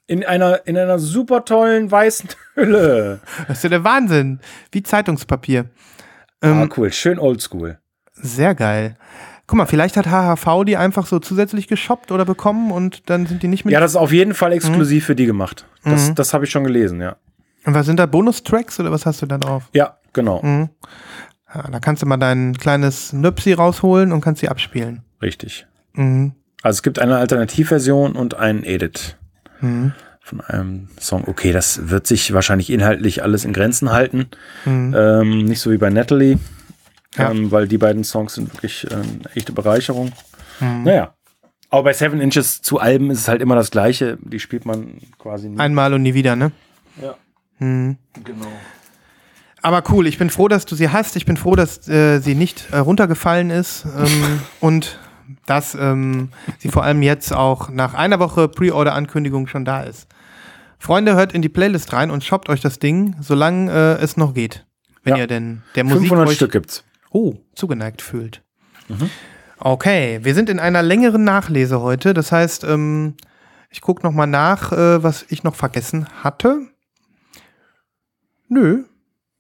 In einer, in einer super tollen weißen [laughs] Hülle. Das ist ja der Wahnsinn. Wie Zeitungspapier. ah, Ähm, cool. Schön oldschool. Sehr geil. Guck mal, vielleicht hat HHV die einfach so zusätzlich geshoppt oder bekommen und dann sind die nicht mit. Ja, das ist auf jeden Fall exklusiv für die gemacht. Das, Mhm. das habe ich schon gelesen, ja. und was sind da Bonustracks oder was hast du da drauf? Ja, genau. Mhm. Ja, da kannst du mal dein kleines Nöpsi rausholen und kannst sie abspielen. Richtig. Mhm. Also es gibt eine Alternativversion und einen Edit Mhm. von einem Song. Okay, das wird sich wahrscheinlich inhaltlich alles in Grenzen halten. Mhm. Ähm, nicht so wie bei Natalie, Ja. ähm, weil die beiden Songs sind wirklich eine echte Bereicherung. Mhm. Naja. Aber bei Seven Inches zu Alben ist es halt immer das Gleiche. Die spielt man quasi nie. Einmal und nie wieder, ne? ja, Mhm. genau. Aber cool, ich bin froh, dass du sie hast. Ich bin froh, dass äh, sie nicht äh, runtergefallen ist ähm, [laughs] und dass ähm, sie vor allem jetzt auch nach einer Woche Pre-Order-Ankündigung schon da ist. Freunde, hört in die Playlist rein und shoppt euch das Ding, solange äh, es noch geht. Wenn Ja. ihr denn der Musik 500 euch Stück gibt's. oh, zugeneigt fühlt. Okay, wir sind in einer längeren Nachlese heute. Das heißt, ähm, ich gucke noch mal nach, äh, was ich noch vergessen hatte. Nö,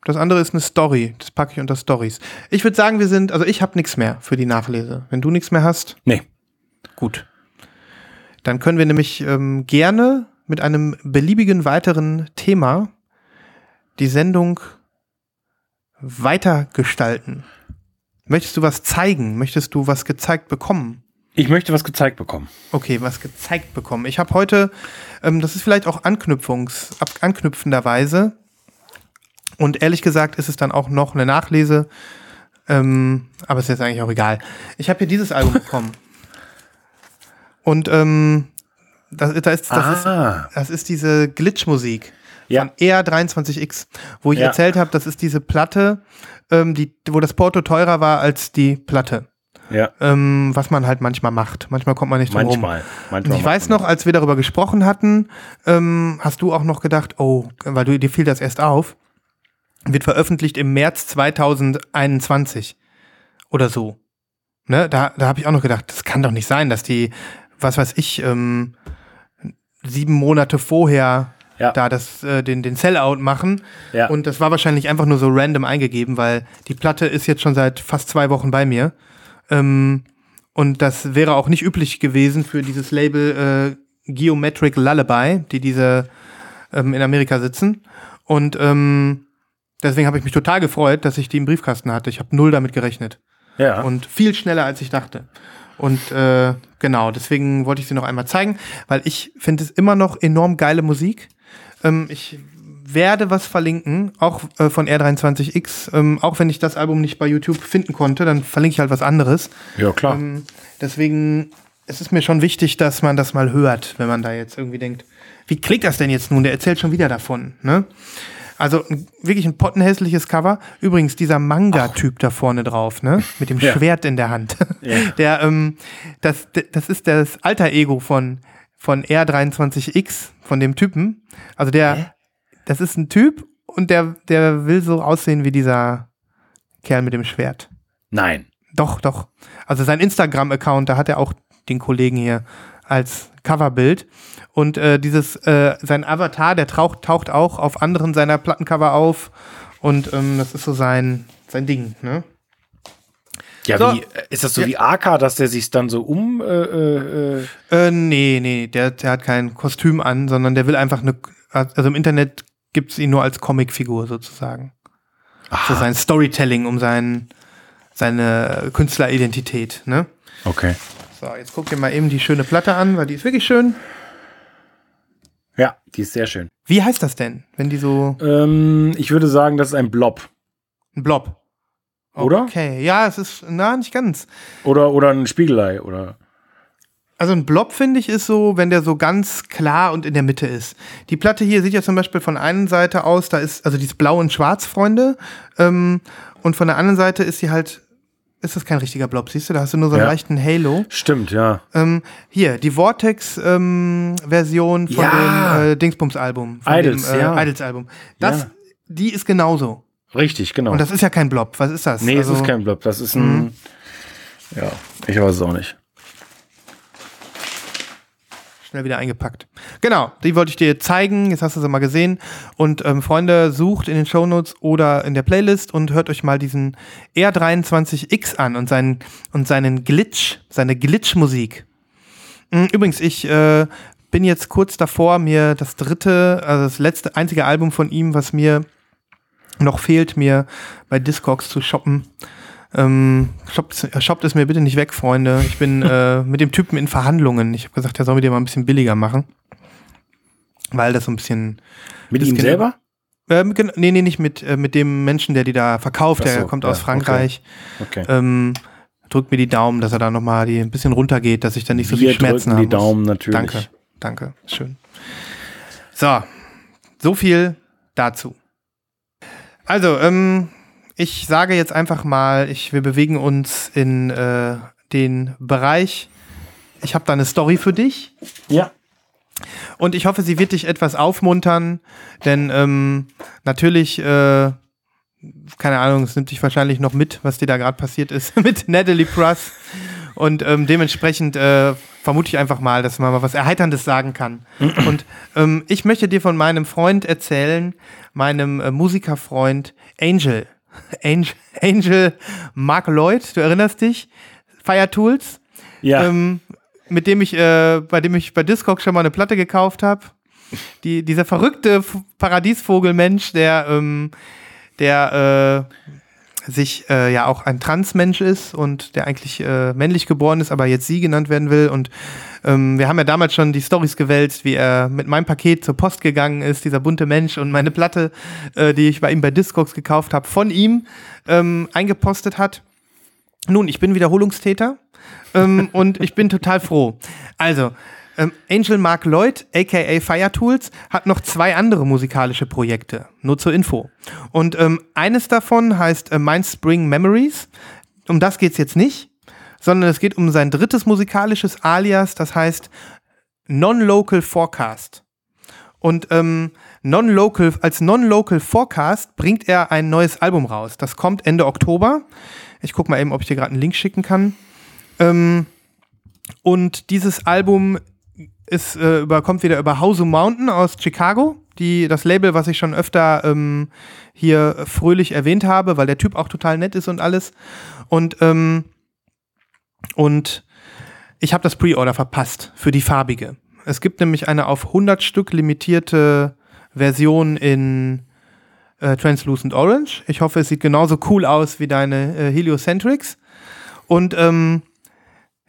Das andere ist eine Story. Das packe ich unter Stories. Ich würde sagen, wir sind, also ich habe nichts mehr für die Nachlese. Wenn du nichts mehr hast, Nee. gut. Dann können wir nämlich ähm, gerne mit einem beliebigen weiteren Thema die Sendung weitergestalten. Möchtest du was zeigen? Möchtest du was gezeigt bekommen? Ich möchte was gezeigt bekommen. Okay, was gezeigt bekommen. Ich habe heute, ähm, das ist vielleicht auch anknüpfungs, ab, anknüpfenderweise. Und ehrlich gesagt ist es dann auch noch eine Nachlese. Ähm, aber ist jetzt eigentlich auch egal. Ich habe hier dieses Album [laughs] bekommen. Und ähm, das, da ist, das, Ah. ist, das ist diese Glitch-Musik Ja. von ER23X, wo ich Ja. erzählt habe, das ist diese Platte, ähm, die, wo das Porto teurer war als die Platte. Ja. Ähm, was man halt manchmal macht. Manchmal kommt man nicht drum rum. Manchmal. Und Manchmal ich weiß noch, als wir darüber gesprochen hatten, ähm, hast du auch noch gedacht, oh, weil du, dir fiel das erst auf, wird veröffentlicht im März 2021 oder so. Ne? Da, da habe ich auch noch gedacht, das kann doch nicht sein, dass die, was weiß ich, ähm, sieben Monate vorher Ja. da das, äh, den, den Sellout machen. Ja. Und das war wahrscheinlich einfach nur so random eingegeben, weil die Platte ist jetzt schon seit fast zwei Wochen bei mir. Ähm, und das wäre auch nicht üblich gewesen für dieses Label äh, Geometric Lullaby, die diese ähm, in Amerika sitzen. Und ähm, deswegen habe ich mich total gefreut, dass ich die im Briefkasten hatte. Ich habe null damit gerechnet. Ja. Und viel schneller, als ich dachte. Und äh, genau, deswegen wollte ich sie noch einmal zeigen, weil ich finde es immer noch enorm geile Musik. Ähm, ich werde was verlinken, auch äh, von R23X. Ähm, auch wenn ich das Album nicht bei YouTube finden konnte, dann verlinke ich halt was anderes. ja, klar. Ähm, deswegen es ist mir schon wichtig, dass man das mal hört, wenn man da jetzt irgendwie denkt, wie klingt das denn jetzt nun? Der erzählt schon wieder davon. Ne? Also wirklich ein pottenhässliches Cover. Übrigens dieser Manga-Typ da vorne drauf, ne? Mit dem Ja. Schwert in der Hand. Ja. [laughs] Der, ähm, das, das ist das alter Ego von, von R23X, von dem Typen. Also der, das ist ein Typ und der, der will so aussehen wie dieser Kerl mit dem Schwert. Nein. Doch, doch. Also sein Instagram-Account, da hat er auch den Kollegen hier als Coverbild. Und äh, dieses, äh, sein Avatar, der taucht, taucht auch auf anderen seiner Plattencover auf. Und ähm, das ist so sein, sein Ding, ne? Ja, So. wie, äh, ist das so Ja. wie AK, dass der sich dann so um. Äh, äh, äh, nee, nee, der, der hat kein Kostüm an, sondern der will einfach eine, also im Internet gibt es ihn nur als Comicfigur sozusagen. So sein Storytelling um sein, seine Künstleridentität, ne? okay. So, jetzt guck dir mal eben die schöne Platte an, weil die ist wirklich schön. Ja, die ist sehr schön. Wie heißt das denn, wenn die so Ähm, ich würde sagen, das ist ein Blob. ein Blob? Oder? Okay, ja, es ist, na, nicht ganz. Oder, oder ein Spiegelei. Oder. Also ein Blob, finde ich, ist so, wenn der so ganz klar und in der Mitte ist. Die Platte hier sieht ja zum Beispiel von einer Seite aus, da ist, also die ist blau und schwarz, Freunde. Ähm, und von der anderen Seite ist sie halt, ist das kein richtiger Blob, siehst du? Da hast du nur so einen Ja. leichten Halo. Stimmt, ja. Ähm, hier, die Vortex-Version von Ja. dem äh, Dingsbums-Album. von Idols, dem, äh, ja. Idols-Album. Das, Ja. die ist genauso. Richtig, genau. Und das ist ja kein Blob. Was ist das? nee, Also- es ist kein Blob. Das ist ein. Ja, ich weiß es auch nicht. Schnell wieder eingepackt. Genau, die wollte ich dir zeigen. Jetzt hast du sie mal gesehen. Und ähm, Freunde, sucht in den Shownotes oder in der Playlist und hört euch mal diesen R23X an und seinen, und seinen Glitch, seine Glitch-Musik. Mm, Übrigens, ich äh, bin jetzt kurz davor, mir das dritte, also das letzte, einzige Album von ihm, was mir noch fehlt, mir bei Discogs zu shoppen. Ähm, shoppt, shoppt es mir bitte nicht weg, Freunde. Ich bin [laughs] äh, mit dem Typen in Verhandlungen. Ich habe gesagt, der soll mir den mal ein bisschen billiger machen. Weil das so ein bisschen. Mit ihm selber? Ähm, nee, nee, nicht mit, äh, mit dem Menschen, der die da verkauft. Ach Der so, kommt ja, aus Frankreich. Okay. Ähm, drückt mir die Daumen, dass er da nochmal die ein bisschen runtergeht, dass ich dann nicht so Wir viel Schmerzen habe. die Daumen natürlich. Danke, danke, schön. So, so viel dazu. Also, ähm, ich sage jetzt einfach mal, ich, wir bewegen uns in äh, den Bereich. Ich habe da eine Story für dich Ja. und ich hoffe, sie wird dich etwas aufmuntern, denn ähm, natürlich, äh, keine Ahnung, es nimmt dich wahrscheinlich noch mit, was dir da gerade passiert ist [laughs] mit Natalie Pruss und ähm, dementsprechend äh, vermute ich einfach mal, dass man mal was Erheiterndes sagen kann. [clears throat] Und ähm, ich möchte dir von meinem Freund erzählen, meinem äh, Musikerfreund Angel. Angel. Angel Mark Lloyd, du erinnerst dich? Fire Tools. Ja. Ähm, mit dem ich, äh, bei dem ich bei Discog schon mal eine Platte gekauft habe. Die, dieser verrückte Paradiesvogelmensch, der, ähm, der äh, sich äh, ja auch ein Transmensch ist und der eigentlich äh, männlich geboren ist, aber jetzt sie genannt werden will. Und ähm, wir haben ja damals schon die Stories gewälzt, wie er mit meinem Paket zur Post gegangen ist, dieser bunte Mensch und meine Platte, äh, die ich bei ihm bei Discogs gekauft habe, von ihm ähm, eingepostet hat. Nun, ich bin Wiederholungstäter ähm, und ich bin total froh. Also, ähm, Angel Mark Lloyd, aka Fire Tools, hat noch zwei andere musikalische Projekte. Nur zur Info. Und ähm, eines davon heißt äh, Mind Spring Memories. Um das geht's jetzt nicht, sondern es geht um sein drittes musikalisches Alias, das heißt Non-Local Forecast. Und ähm, non-local, als Non-Local Forecast bringt er ein neues Album raus. Das kommt Ende Oktober. Ich gucke mal eben, ob ich dir gerade einen Link schicken kann. Ähm, und dieses Album ist, äh, über, kommt wieder über House of Mountain aus Chicago. Die, das Label, was ich schon öfter ähm, hier fröhlich erwähnt habe, weil der Typ auch total nett ist und alles. Und, ähm, und ich habe das Pre-Order verpasst für die farbige. Es gibt nämlich eine auf 100 Stück limitierte Version in äh, Translucent Orange. Ich hoffe, es sieht genauso cool aus wie deine äh, Heliocentrics. Und ähm,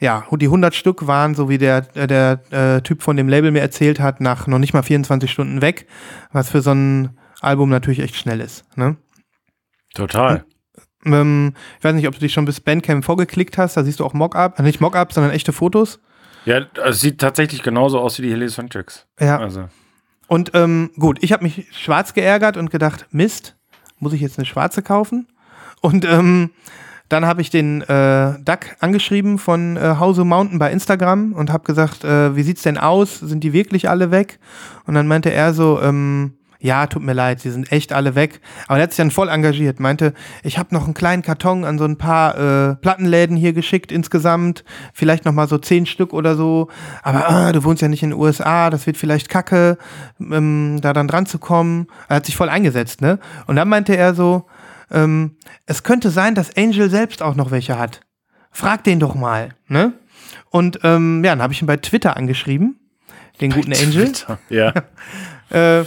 ja, die 100 Stück waren, so wie der, äh, der äh, Typ von dem Label mir erzählt hat, nach noch nicht mal 24 Stunden weg, was für so ein Album natürlich echt schnell ist. Ne? Total. Ähm, ich weiß nicht, ob du dich schon bis Bandcamp vorgeklickt hast, da siehst du auch Mockup, äh, nicht Mockup, sondern echte Fotos. Ja, es sieht tatsächlich genauso aus wie die Heliocentrics. Ja. Also. Und ähm, gut, ich habe mich schwarz geärgert und gedacht, Mist, muss ich jetzt eine schwarze kaufen? Und ähm, dann habe ich den äh, Duck angeschrieben von äh, House of Mountain bei Instagram und habe gesagt, äh, wie sieht's denn aus? Sind die wirklich alle weg? Und dann meinte er so, ähm, ja, tut mir leid, sie sind echt alle weg. Aber er hat sich dann voll engagiert, meinte, ich habe noch einen kleinen Karton an so ein paar äh, Plattenläden hier geschickt insgesamt, vielleicht noch mal so zehn Stück oder so. Aber ah, du wohnst ja nicht in den USA, das wird vielleicht kacke, ähm, da dann dran zu kommen. Er hat sich voll eingesetzt, ne? Und dann meinte er so, ähm, es könnte sein, dass Angel selbst auch noch welche hat. Frag den doch mal, ne? Und ähm, ja, dann habe ich ihn bei Twitter angeschrieben, den guten Angel. Ja. [laughs] Äh,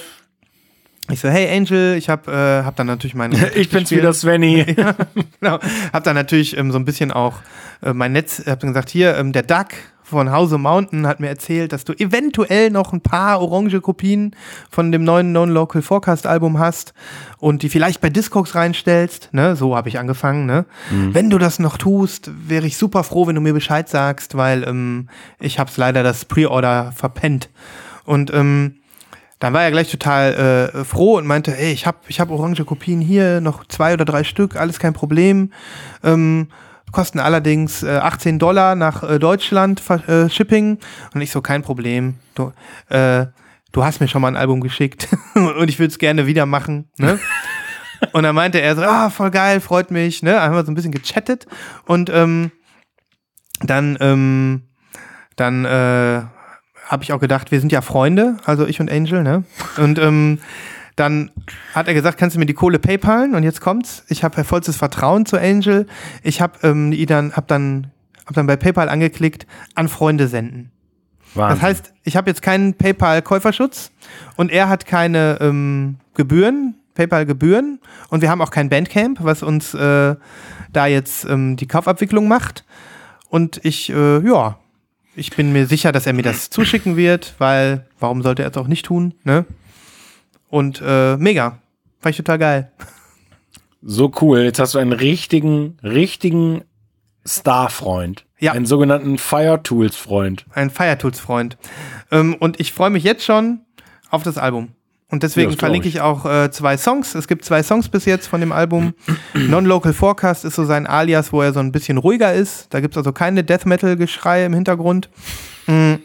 ich so, hey Angel, ich hab, äh, hab dann natürlich mein [laughs] Ich bin's wieder, Svenny. [laughs] genau, hab dann natürlich ähm, so ein bisschen auch äh, mein Netz, hab dann gesagt, hier, ähm, der Duck von House of Mountain hat mir erzählt, dass du eventuell noch ein paar orange Kopien von dem neuen Non-Local Forecast Album hast und die vielleicht bei Discogs reinstellst, ne, so habe ich angefangen, ne. Wenn du das noch tust, wäre ich super froh, wenn du mir Bescheid sagst, weil ähm, ich hab's leider das Pre-Order verpennt und ähm, dann war er gleich total äh, froh und meinte, ey, ich habe ich hab orange Kopien hier, noch zwei oder drei Stück, alles kein Problem. Ähm, kosten allerdings äh, 18 Dollar nach äh, Deutschland äh, Shipping. Und ich so, kein Problem. Du, äh, du hast mir schon mal ein Album geschickt [laughs] und ich würde es gerne wieder machen. Ne? [laughs] und dann meinte er so, ah, voll geil, freut mich. Ne? Haben wir so ein bisschen gechattet und ähm, dann, ähm, dann äh, habe ich auch gedacht, wir sind ja Freunde, also ich und Angel, ne? Und ähm, dann hat er gesagt, kannst du mir die Kohle PayPalen? Und jetzt kommt's. Ich habe vollstes Vertrauen zu Angel. Ich habe ähm, dann, hab dann, hab dann bei PayPal angeklickt, an Freunde senden. Wahnsinn. Das heißt, ich habe jetzt keinen PayPal-Käuferschutz und er hat keine ähm, Gebühren, PayPal-Gebühren und wir haben auch kein Bandcamp, was uns äh, da jetzt ähm, die Kaufabwicklung macht. Und ich, äh, ja, ich bin mir sicher, dass er mir das zuschicken wird, weil warum sollte er es auch nicht tun, ne? Und äh, mega. Fand ich total geil. so cool. Jetzt hast du einen richtigen, richtigen Star-Freund. Ja. Einen sogenannten Fire Tools-Freund. Ein Firetools-Freund. Ähm, und ich freue mich jetzt schon auf das Album. Und deswegen Ja, verlinke ich. ich auch äh, zwei Songs. Es gibt zwei Songs bis jetzt von dem Album. [clears throat] Non-Local Forecast ist so sein Alias, wo er so ein bisschen ruhiger ist. Da gibt es also keine Death Metal-Geschrei im Hintergrund. Mm.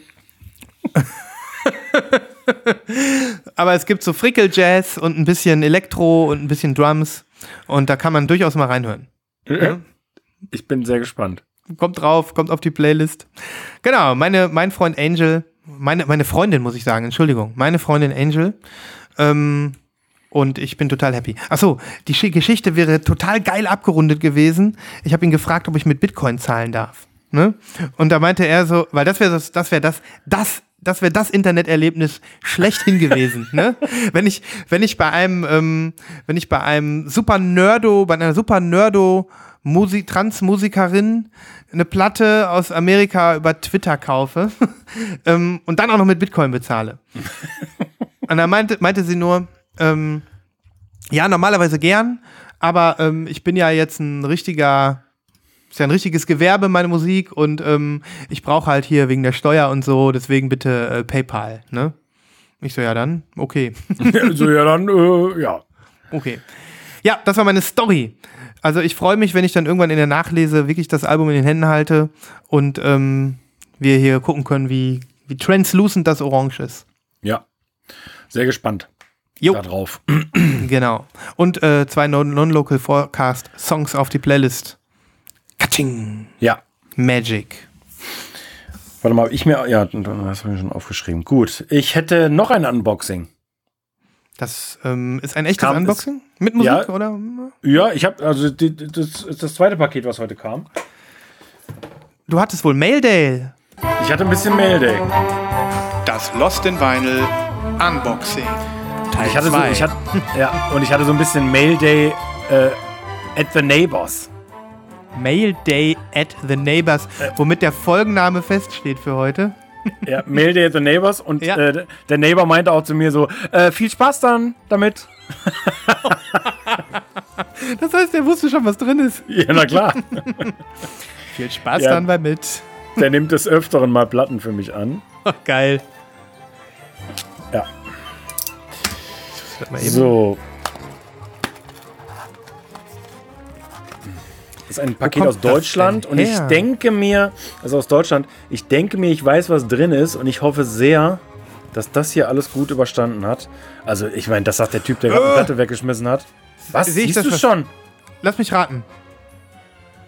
[laughs] [laughs] Aber es gibt so Frickel-Jazz und ein bisschen Elektro und ein bisschen Drums. Und da kann man durchaus mal reinhören. Ich bin sehr gespannt. kommt drauf, kommt auf die Playlist. Genau, meine, mein Freund Angel, meine, meine Freundin, muss ich sagen, Entschuldigung, meine Freundin Angel. Ähm, und ich bin total happy. Achso, die Schi- Geschichte wäre total geil abgerundet gewesen. Ich habe ihn gefragt, ob ich mit Bitcoin zahlen darf. Ne? Und da meinte er so, weil das wäre das, das wäre das, das, das wäre das Interneterlebnis schlechthin gewesen. ne? [laughs] Wenn ich, wenn ich bei einem, ähm, wenn ich bei einem super Nerdo, bei einer super Nerdo Musik, Transmusikerin eine Platte aus Amerika über Twitter kaufe [laughs] ähm, und dann auch noch mit Bitcoin bezahle. [laughs] Und dann meinte, meinte sie nur, ähm, ja, normalerweise gern, aber ähm, ich bin ja jetzt ein richtiger, ist ja ein richtiges Gewerbe, meine Musik, und ähm, ich brauche halt hier wegen der Steuer und so, deswegen bitte äh, PayPal, ne? Ich so, ja dann, okay. [laughs] so, ja, dann, äh, ja. Okay. Ja, das war meine Story. Also ich freue mich, wenn ich dann irgendwann in der Nachlese wirklich das Album in den Händen halte und ähm, wir hier gucken können, wie, wie translucent das Orange ist. Ja. Sehr gespannt. Jo. Da drauf. [clears throat] Genau. Und äh, zwei Non- Non-Local Forecast Songs auf die Playlist. Katsching. Ja. Magic. Warte mal, ich mir, ja, das habe ich schon aufgeschrieben. Gut. Ich hätte noch ein Unboxing. Das ähm, ist ein echtes Kam es- Unboxing? Mit Musik, Ja. oder? Ja, ich habe, also die, das ist das zweite Paket, was heute kam. Du hattest wohl Maildale. Ich hatte ein bisschen Mail Day. Das Lost in Vinyl Unboxing. Teil Ich hatte so, zwei. ich hatte, ja, und ich hatte so ein bisschen Mail Day äh, at the Neighbors. Mail Day at the Neighbors, womit der Folgenname feststeht für heute. Ja, Mail Day at the Neighbors. Und Ja. äh, der Neighbor meinte auch zu mir so, äh, viel Spaß dann damit. [laughs] Das heißt, er wusste schon, was drin ist. Ja, na klar. [laughs] Viel Spaß Ja. dann bei mit. der nimmt des Öfteren mal Platten für mich an. Oh, geil. Ja. So. Das ist ein Paket aus Deutschland und ich denke mir, also aus Deutschland, ich denke mir, ich weiß, was drin ist und ich hoffe sehr, dass das hier alles gut überstanden hat. Also, ich meine, das sagt der Typ, der gerade eine Äh. Platte weggeschmissen hat. Was? Sehe ich Siehst du schon? Lass mich raten.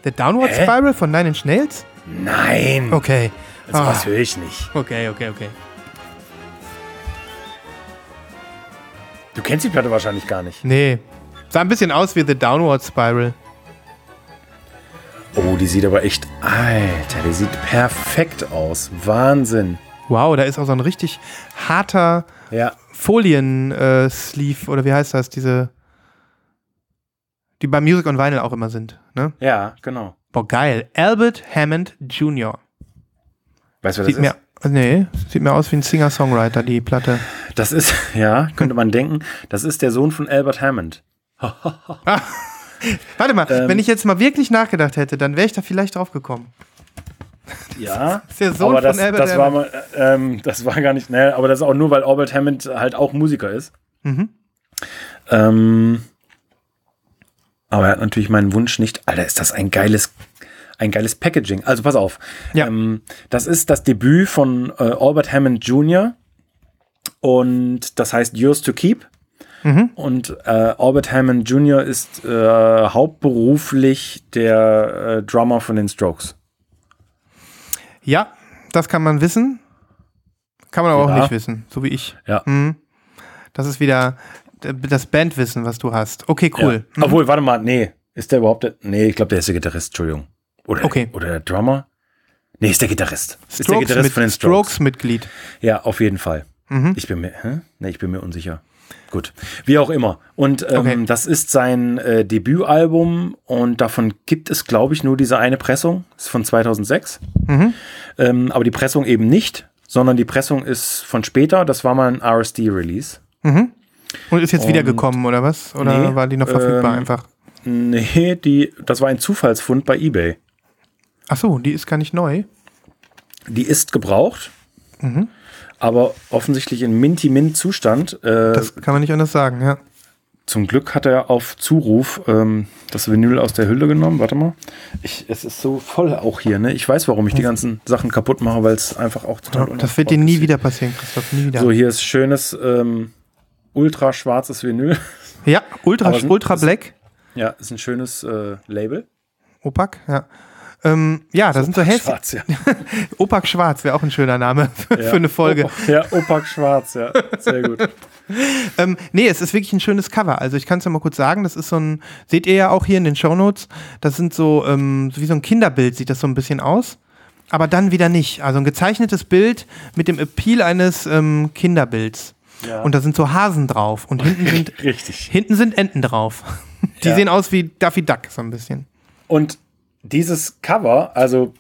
The Downward Hä? Spiral von Nine Inch Nails? Nein. Okay. Das Ah. höre ich nicht. Okay, okay, okay. Du kennst die Platte wahrscheinlich gar nicht. Nee. Sah ein bisschen aus wie The Downward Spiral. Oh, die sieht aber echt. Alter, die sieht perfekt aus. Wahnsinn. Wow, da ist auch so ein richtig harter Ja. Folien-Sleeve, oder wie heißt das? Diese. Die bei Music on Vinyl auch immer sind. Ne? Ja, genau. Boah, geil. Albert Hammond Jr. Weißt du, wer das Sieht ist? mir, nee, sieht mir aus wie ein Singer-Songwriter, die Platte. Das ist, [laughs] ja, könnte man denken, das ist der Sohn von Albert Hammond. [laughs] Warte mal, Ähm. wenn ich jetzt mal wirklich nachgedacht hätte, dann wäre ich da vielleicht drauf gekommen. Ja, [laughs] ist der Sohn aber das, von Albert das war mal, ähm, das war gar nicht, ne, aber das ist auch nur, weil Albert Hammond halt auch Musiker ist. Mhm. Ähm, aber er hat natürlich meinen Wunsch nicht. Alter, ist das ein geiles, ein geiles Packaging. Also pass auf. Ja. Ähm, das ist das Debüt von äh, Albert Hammond Jr. Und das heißt Yours to Keep. Mhm. Und äh, Albert Hammond Jr. ist äh, hauptberuflich der äh, Drummer von den Strokes. Ja, das kann man wissen. Kann man aber auch Ja. nicht wissen, so wie ich. Ja. Mhm. Das ist wieder d- das Bandwissen, was du hast. Okay, cool. Ja. Obwohl, warte mal, nee. Ist der überhaupt der? Nee, ich glaube, der ist der Gitarrist, Entschuldigung. Oder, Okay. oder der Drummer? Nee, ist der Gitarrist. ist der Strokes, Gitarrist mit, von den Strokes. Strokes-Mitglied. Ja, auf jeden Fall. Mhm. Ich bin mir, hä? Nee, ich bin mir unsicher. Gut. Wie auch immer. Und ähm, Okay. das ist sein äh, Debütalbum und davon gibt es, glaube ich, nur diese eine Pressung. Das ist von 2006. Mhm. Ähm, aber die Pressung eben nicht, sondern die Pressung ist von später. Das war mal ein RSD-Release. Und ist jetzt Und- wiedergekommen, oder was? Oder Nee, war die noch verfügbar ähm, einfach? Nee, die, das war ein Zufallsfund bei eBay. Ach so, die ist gar nicht neu. Die ist gebraucht, aber offensichtlich in Minty-Mint-Zustand. Äh, Das kann man nicht anders sagen, ja. zum Glück hat er auf Zuruf ähm, das Vinyl aus der Hülle genommen. Warte mal. Ich, es ist so voll auch hier. Ne? Ich weiß, warum ich die ganzen Sachen kaputt mache, weil es einfach auch total Das wird dir nie ist. wieder passieren, Christoph. Nie wieder. So, hier ist schönes ähm, ultra schwarzes Vinyl. ja, Ultra, Aber sind- Ultra das- Black. ja, ist ein schönes äh, Label. Opak, ja. Ähm, ja, da sind so hässlich. Schwarz, ja. [laughs] Opak Schwarz wäre auch ein schöner Name [laughs] für, ja. für eine Folge. Opak, ja, Opak Schwarz, ja. Sehr gut. [laughs] Ähm, nee, es ist wirklich ein schönes Cover. Also ich kann es ja mal kurz sagen, das ist so ein, seht ihr ja auch hier in den Shownotes, das sind so, ähm, wie so ein Kinderbild sieht das so ein bisschen aus. Aber dann wieder nicht. Also ein gezeichnetes Bild mit dem Appeal eines ähm, Kinderbilds. Ja. Und da sind so Hasen drauf. Und hinten sind, Richtig. hinten sind Enten drauf. Die Ja. sehen aus wie Daffy Duck so ein bisschen. Und dieses Cover, also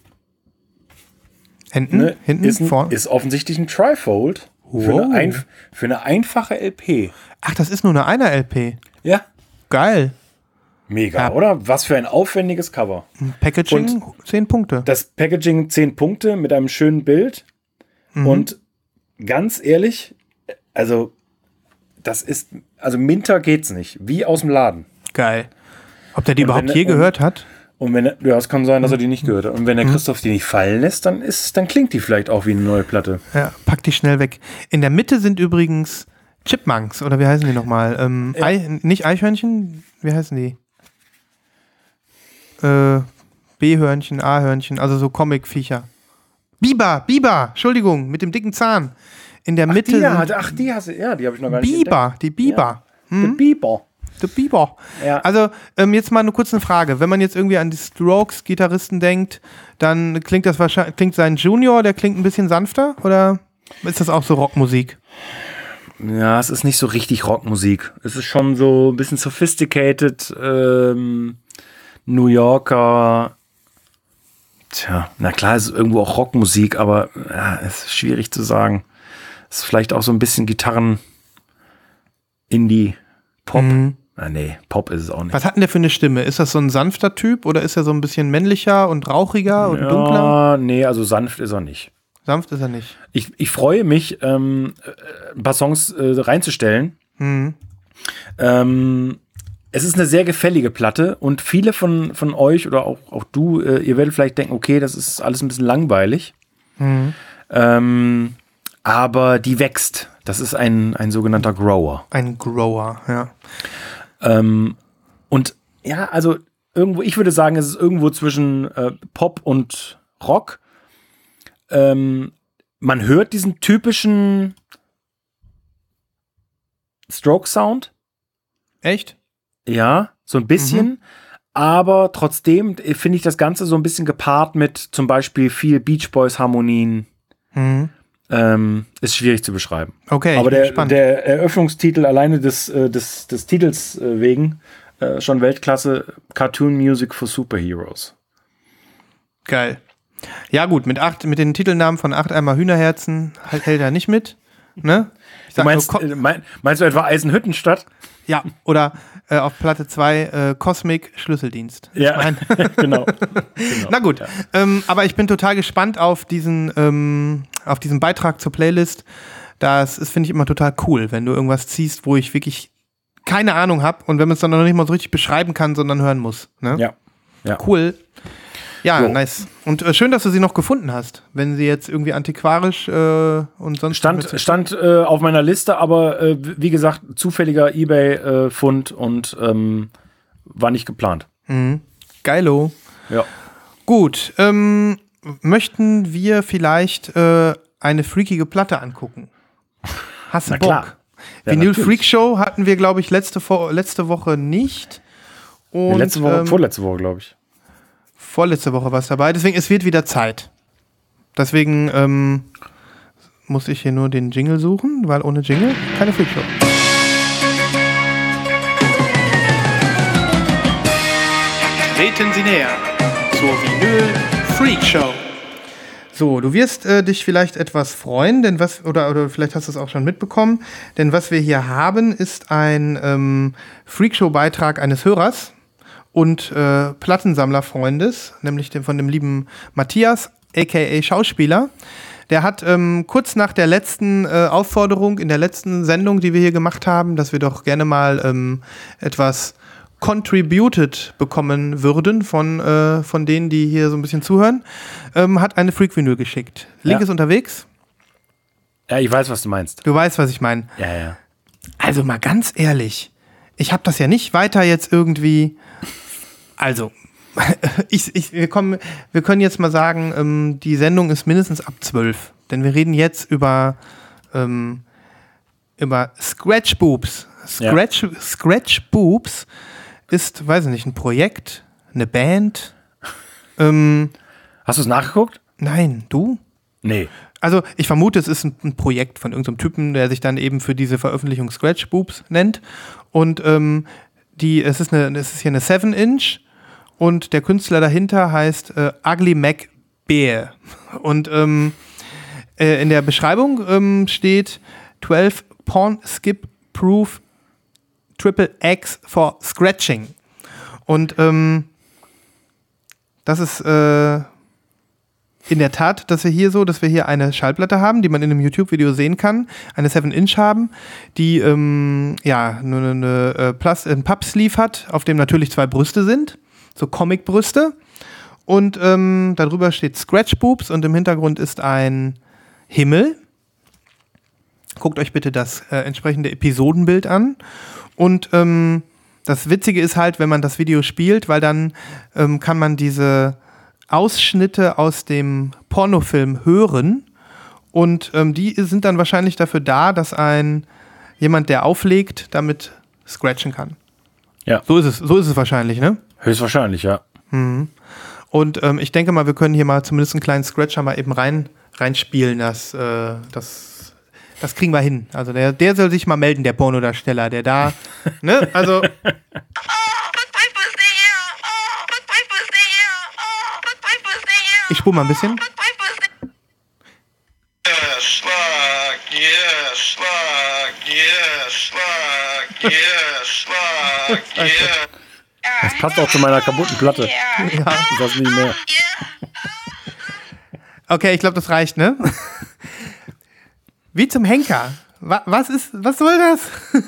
Hinten, ne, hinten, ist, ein, vorne. ist offensichtlich ein Trifold für, Wow. eine ein, für eine einfache LP. Ach, das ist nur eine einer LP. Ja. Geil. Mega, Ja. oder? Was für ein aufwendiges Cover. Packaging, 10 Punkte. Das Packaging 10 Punkte mit einem schönen Bild. Mhm. Und ganz ehrlich, also das ist, also Minter geht's nicht. Wie aus dem Laden. Geil. Ob der die Und überhaupt wenn- je und- gehört hat? Und wenn er, ja, es kann sein, dass er die Mhm. nicht gehört hat. Und wenn der Christoph die nicht fallen lässt, dann ist, dann klingt die vielleicht auch wie eine neue Platte. Ja, pack die schnell weg. In der Mitte sind übrigens Chipmunks, oder wie heißen die nochmal? Ähm, Ei, nicht Eichhörnchen? Wie heißen die? Äh, B-Hörnchen, A-Hörnchen, also so Comic-Viecher. Biber, Biber, Entschuldigung, mit dem dicken Zahn. In der Mitte die, hat, ach, die hast du, ja, die habe ich noch gar nicht Biber, die Biber. entdeckt. Der Biber. Der Biber. Ja. Also, ähm, jetzt mal eine kurze Frage. Wenn man jetzt irgendwie an die Strokes-Gitarristen denkt, dann klingt das wahrscheinlich, klingt sein Junior, der klingt ein bisschen sanfter? Oder ist das auch so Rockmusik? Ja, es ist nicht so richtig Rockmusik. Es ist schon so ein bisschen sophisticated, ähm, New Yorker. Tja, na klar, es ist irgendwo auch Rockmusik, aber ja, es ist schwierig zu sagen. Es ist vielleicht auch so ein bisschen Gitarren, Indie, Na, nee, Pop ist es auch nicht. Was hat denn der für eine Stimme? Ist das so ein sanfter Typ oder ist er so ein bisschen männlicher und rauchiger und dunkler? Ja, nee, also sanft ist er nicht. Sanft ist er nicht. Ich, ich freue mich, ähm, äh, ein paar Songs äh, reinzustellen. Mhm. Ähm, es ist eine sehr gefällige Platte und viele von, von euch oder auch, auch du, äh, ihr werdet vielleicht denken, okay, das ist alles ein bisschen langweilig. Mhm. Ähm, aber die wächst. Das ist ein, ein sogenannter Grower. Ein Grower, ja. Ähm, und ja, also irgendwo, ich würde sagen, es ist irgendwo zwischen äh, Pop und Rock. Ähm, man hört diesen typischen Stroke-Sound. Echt? Ja, so ein bisschen. Aber trotzdem finde ich das Ganze so ein bisschen gepaart mit zum Beispiel viel Beach Boys Harmonien. Mhm. Ähm, ist schwierig zu beschreiben. Okay, Aber der, der Eröffnungstitel alleine des, äh, des, des Titels äh, wegen äh, schon Weltklasse Cartoon Music for Superheroes. Geil. Ja, gut, mit, acht, mit den Titelnamen von acht einmal Hühnerherzen halt, hält er nicht mit. Ne? Du meinst, nur, äh, mein, meinst du etwa Eisenhüttenstadt? ja, oder äh, auf Platte 2 äh, Cosmic Schlüsseldienst. Ich mein- [laughs] [laughs] genau. Na gut, ähm, aber ich bin total gespannt auf diesen, ähm, auf diesen Beitrag zur Playlist. Das ist, finde ich, immer total cool, wenn du irgendwas ziehst, wo ich wirklich keine Ahnung habe und wenn man es dann noch nicht mal so richtig beschreiben kann, sondern hören muss. Ne? Ja. ja. Cool. Ja, Jo. nice. Und äh, schön, dass du sie noch gefunden hast. Wenn sie jetzt irgendwie antiquarisch äh, und sonst. Stand, stand äh, auf meiner Liste, aber äh, wie gesagt, zufälliger Ebay-Fund und ähm, war nicht geplant. Geilo. Ja. Gut. Ähm, möchten wir vielleicht äh, eine freakige Platte angucken? Hast du Na Bock? klar. Ja, Vinyl natürlich. Freak Show hatten wir, glaube ich, letzte, letzte Woche nicht. Und, Letzte Woche, ähm, vorletzte Woche, glaube ich. vorletzte Woche war es dabei. Deswegen, es wird wieder Zeit. Deswegen ähm, muss ich hier nur den Jingle suchen, weil ohne Jingle keine Freak Show. Treten Sie näher zur Vinyl Freak Show. So, du wirst äh, dich vielleicht etwas freuen, denn was, oder, oder vielleicht hast du es auch schon mitbekommen, denn was wir hier haben, ist ein ähm, Freakshow-Beitrag eines Hörers und äh, Plattensammlerfreundes, nämlich dem, von dem lieben Matthias, aka Schauspieler. Der hat ähm, kurz nach der letzten äh, Aufforderung in der letzten Sendung, die wir hier gemacht haben, dass wir doch gerne mal ähm, etwas contributed bekommen würden von, äh, von denen, die hier so ein bisschen zuhören, ähm, hat eine Freak-Vinyl geschickt. Link Ja. ist unterwegs. Ja, ich weiß, was du meinst. Du weißt, was ich meine. Ja, ja. Also mal ganz ehrlich, ich habe das ja nicht weiter jetzt irgendwie. Also, [laughs] ich, ich, wir, kommen, wir können jetzt mal sagen, ähm, die Sendung ist mindestens ab 12. Denn wir reden jetzt über, ähm, über Scratch Boobs. Scratch, ja. Scratch Boobs ist, weiß ich nicht, ein Projekt, eine Band. Ähm, Hast du es nachgeguckt? Nein, du? Nee. Also ich vermute, es ist ein, ein Projekt von irgendeinem Typen, der sich dann eben für diese Veröffentlichung Scratch Boobs nennt. Und ähm, die, es ist eine, es ist hier eine 7-Inch und der Künstler dahinter heißt äh, Ugly Mac Bear. Und ähm, äh, in der Beschreibung ähm, steht 12 Porn Skip Proof Triple X for Scratching. Und ähm, das ist äh, in der Tat, dass wir hier so, dass wir hier eine Schallplatte haben, die man in einem YouTube-Video sehen kann, eine 7-Inch haben, die ähm, ja eine, eine, äh, Plast ein Pappsleeve hat, auf dem natürlich zwei Brüste sind, so Comic-Brüste. Und ähm, darüber steht Scratch Boobs und im Hintergrund ist ein Himmel. Guckt euch bitte das äh, entsprechende Episodenbild an. Und ähm, das Witzige ist halt, wenn man das Video spielt, weil dann ähm, kann man diese Ausschnitte aus dem Pornofilm hören. Und ähm, die sind dann wahrscheinlich dafür da, dass ein jemand, der auflegt, damit scratchen kann. Ja. So ist es, so ist es wahrscheinlich, ne? Höchstwahrscheinlich, ja. Mhm. Und ähm, ich denke mal, wir können hier mal zumindest einen kleinen Scratcher mal eben rein, reinspielen. Das, äh, das, das kriegen wir hin. Also der, der soll sich mal melden, der Pornodarsteller, der da, [laughs] ne? Also. Ich spule mal ein bisschen. Yes, fuck, yes, fuck, yes, fuck, yes, fuck, yes. Das passt auch zu meiner kaputten Platte. Ja. Das nicht mehr. Okay, ich glaube, das reicht, ne? Wie zum Henker. Was ist, was soll das?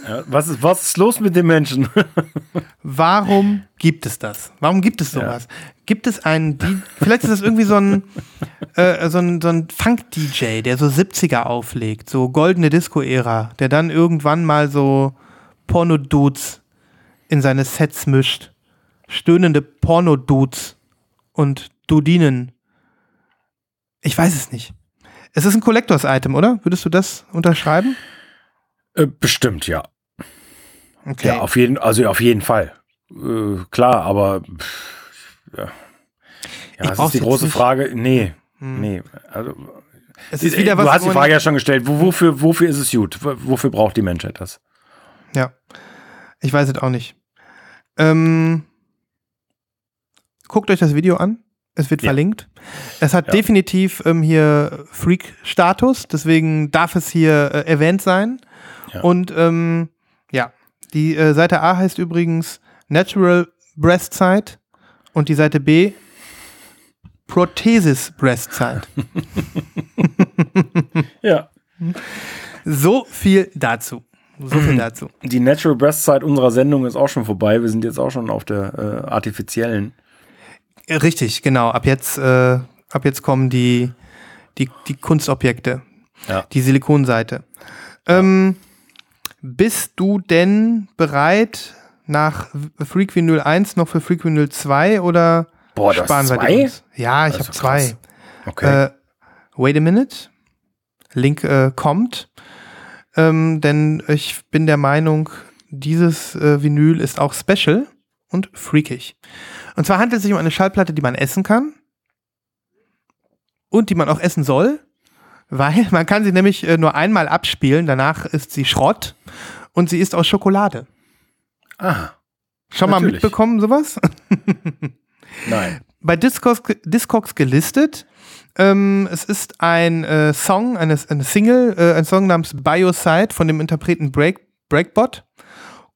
Ja, was, ist, was ist los mit den Menschen? [laughs] Warum gibt es das? Warum gibt es sowas? Ja. Gibt es einen, vielleicht ist das irgendwie so ein, äh, so ein, so ein Funk-DJ, der so 70er auflegt, so goldene Disco-Ära, der dann irgendwann mal so Porno-Dudes in seine Sets mischt. Stöhnende Porno-Dudes und Dudinen. Ich weiß es nicht. Es ist ein Collectors-Item, oder? Würdest du das unterschreiben? Äh, bestimmt, ja. Okay. Ja, auf jeden, also auf jeden Fall. Äh, klar, aber pff, ja. Ja, das ist die große nicht. Frage. Nee, hm. nee. Also, es ist wieder du was, hast die Frage ja schon gestellt. Wofür, wofür ist es gut? Wofür braucht die Menschheit das? Ja. Ich weiß es auch nicht. Ähm, guckt euch das Video an. Es wird ja. verlinkt. Es hat ja. definitiv ähm, hier Freak-Status, deswegen darf es hier äh, erwähnt sein. Ja. Und ähm, ja, die äh, Seite A heißt übrigens Natural Breast Site und die Seite B Prothesis Breast Site. [laughs] ja. So viel dazu. So viel dazu. Die Natural Breast Site unserer Sendung ist auch schon vorbei. Wir sind jetzt auch schon auf der äh, artifiziellen. Richtig, genau. Ab jetzt, äh, ab jetzt kommen die, die, die Kunstobjekte. Ja. Die Silikonseite. Ähm, bist du denn bereit nach Freak Vinyl 1 noch für Freak Vinyl 2 oder Boah, sparen wir zwei? uns? Ja, ich habe zwei. Okay. Äh, wait a minute. Link äh, kommt. Ähm, denn ich bin der Meinung, dieses äh, Vinyl ist auch special und freakig. Und zwar handelt es sich um eine Schallplatte, die man essen kann und die man auch essen soll, weil man kann sie nämlich äh, nur einmal abspielen, danach ist sie Schrott und sie ist aus Schokolade. Ah. Schon natürlich. mal mitbekommen sowas? [laughs] Nein. Bei Discogs, Discogs gelistet. Ähm, es ist ein äh, Song, eine, eine Single, äh, ein Song namens Bioside von dem Interpreten Break, Breakbot.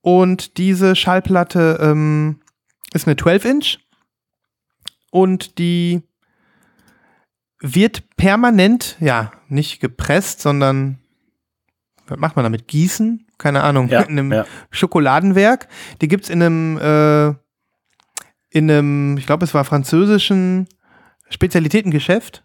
Und diese Schallplatte ähm, ist eine 12-Inch und die wird permanent, ja, nicht gepresst, sondern was macht man damit? Gießen? Keine Ahnung, ja, [laughs] in einem ja. Schokoladenwerk. Die gibt es in einem, äh, in einem, ich glaube, es war französischen Spezialitätengeschäft.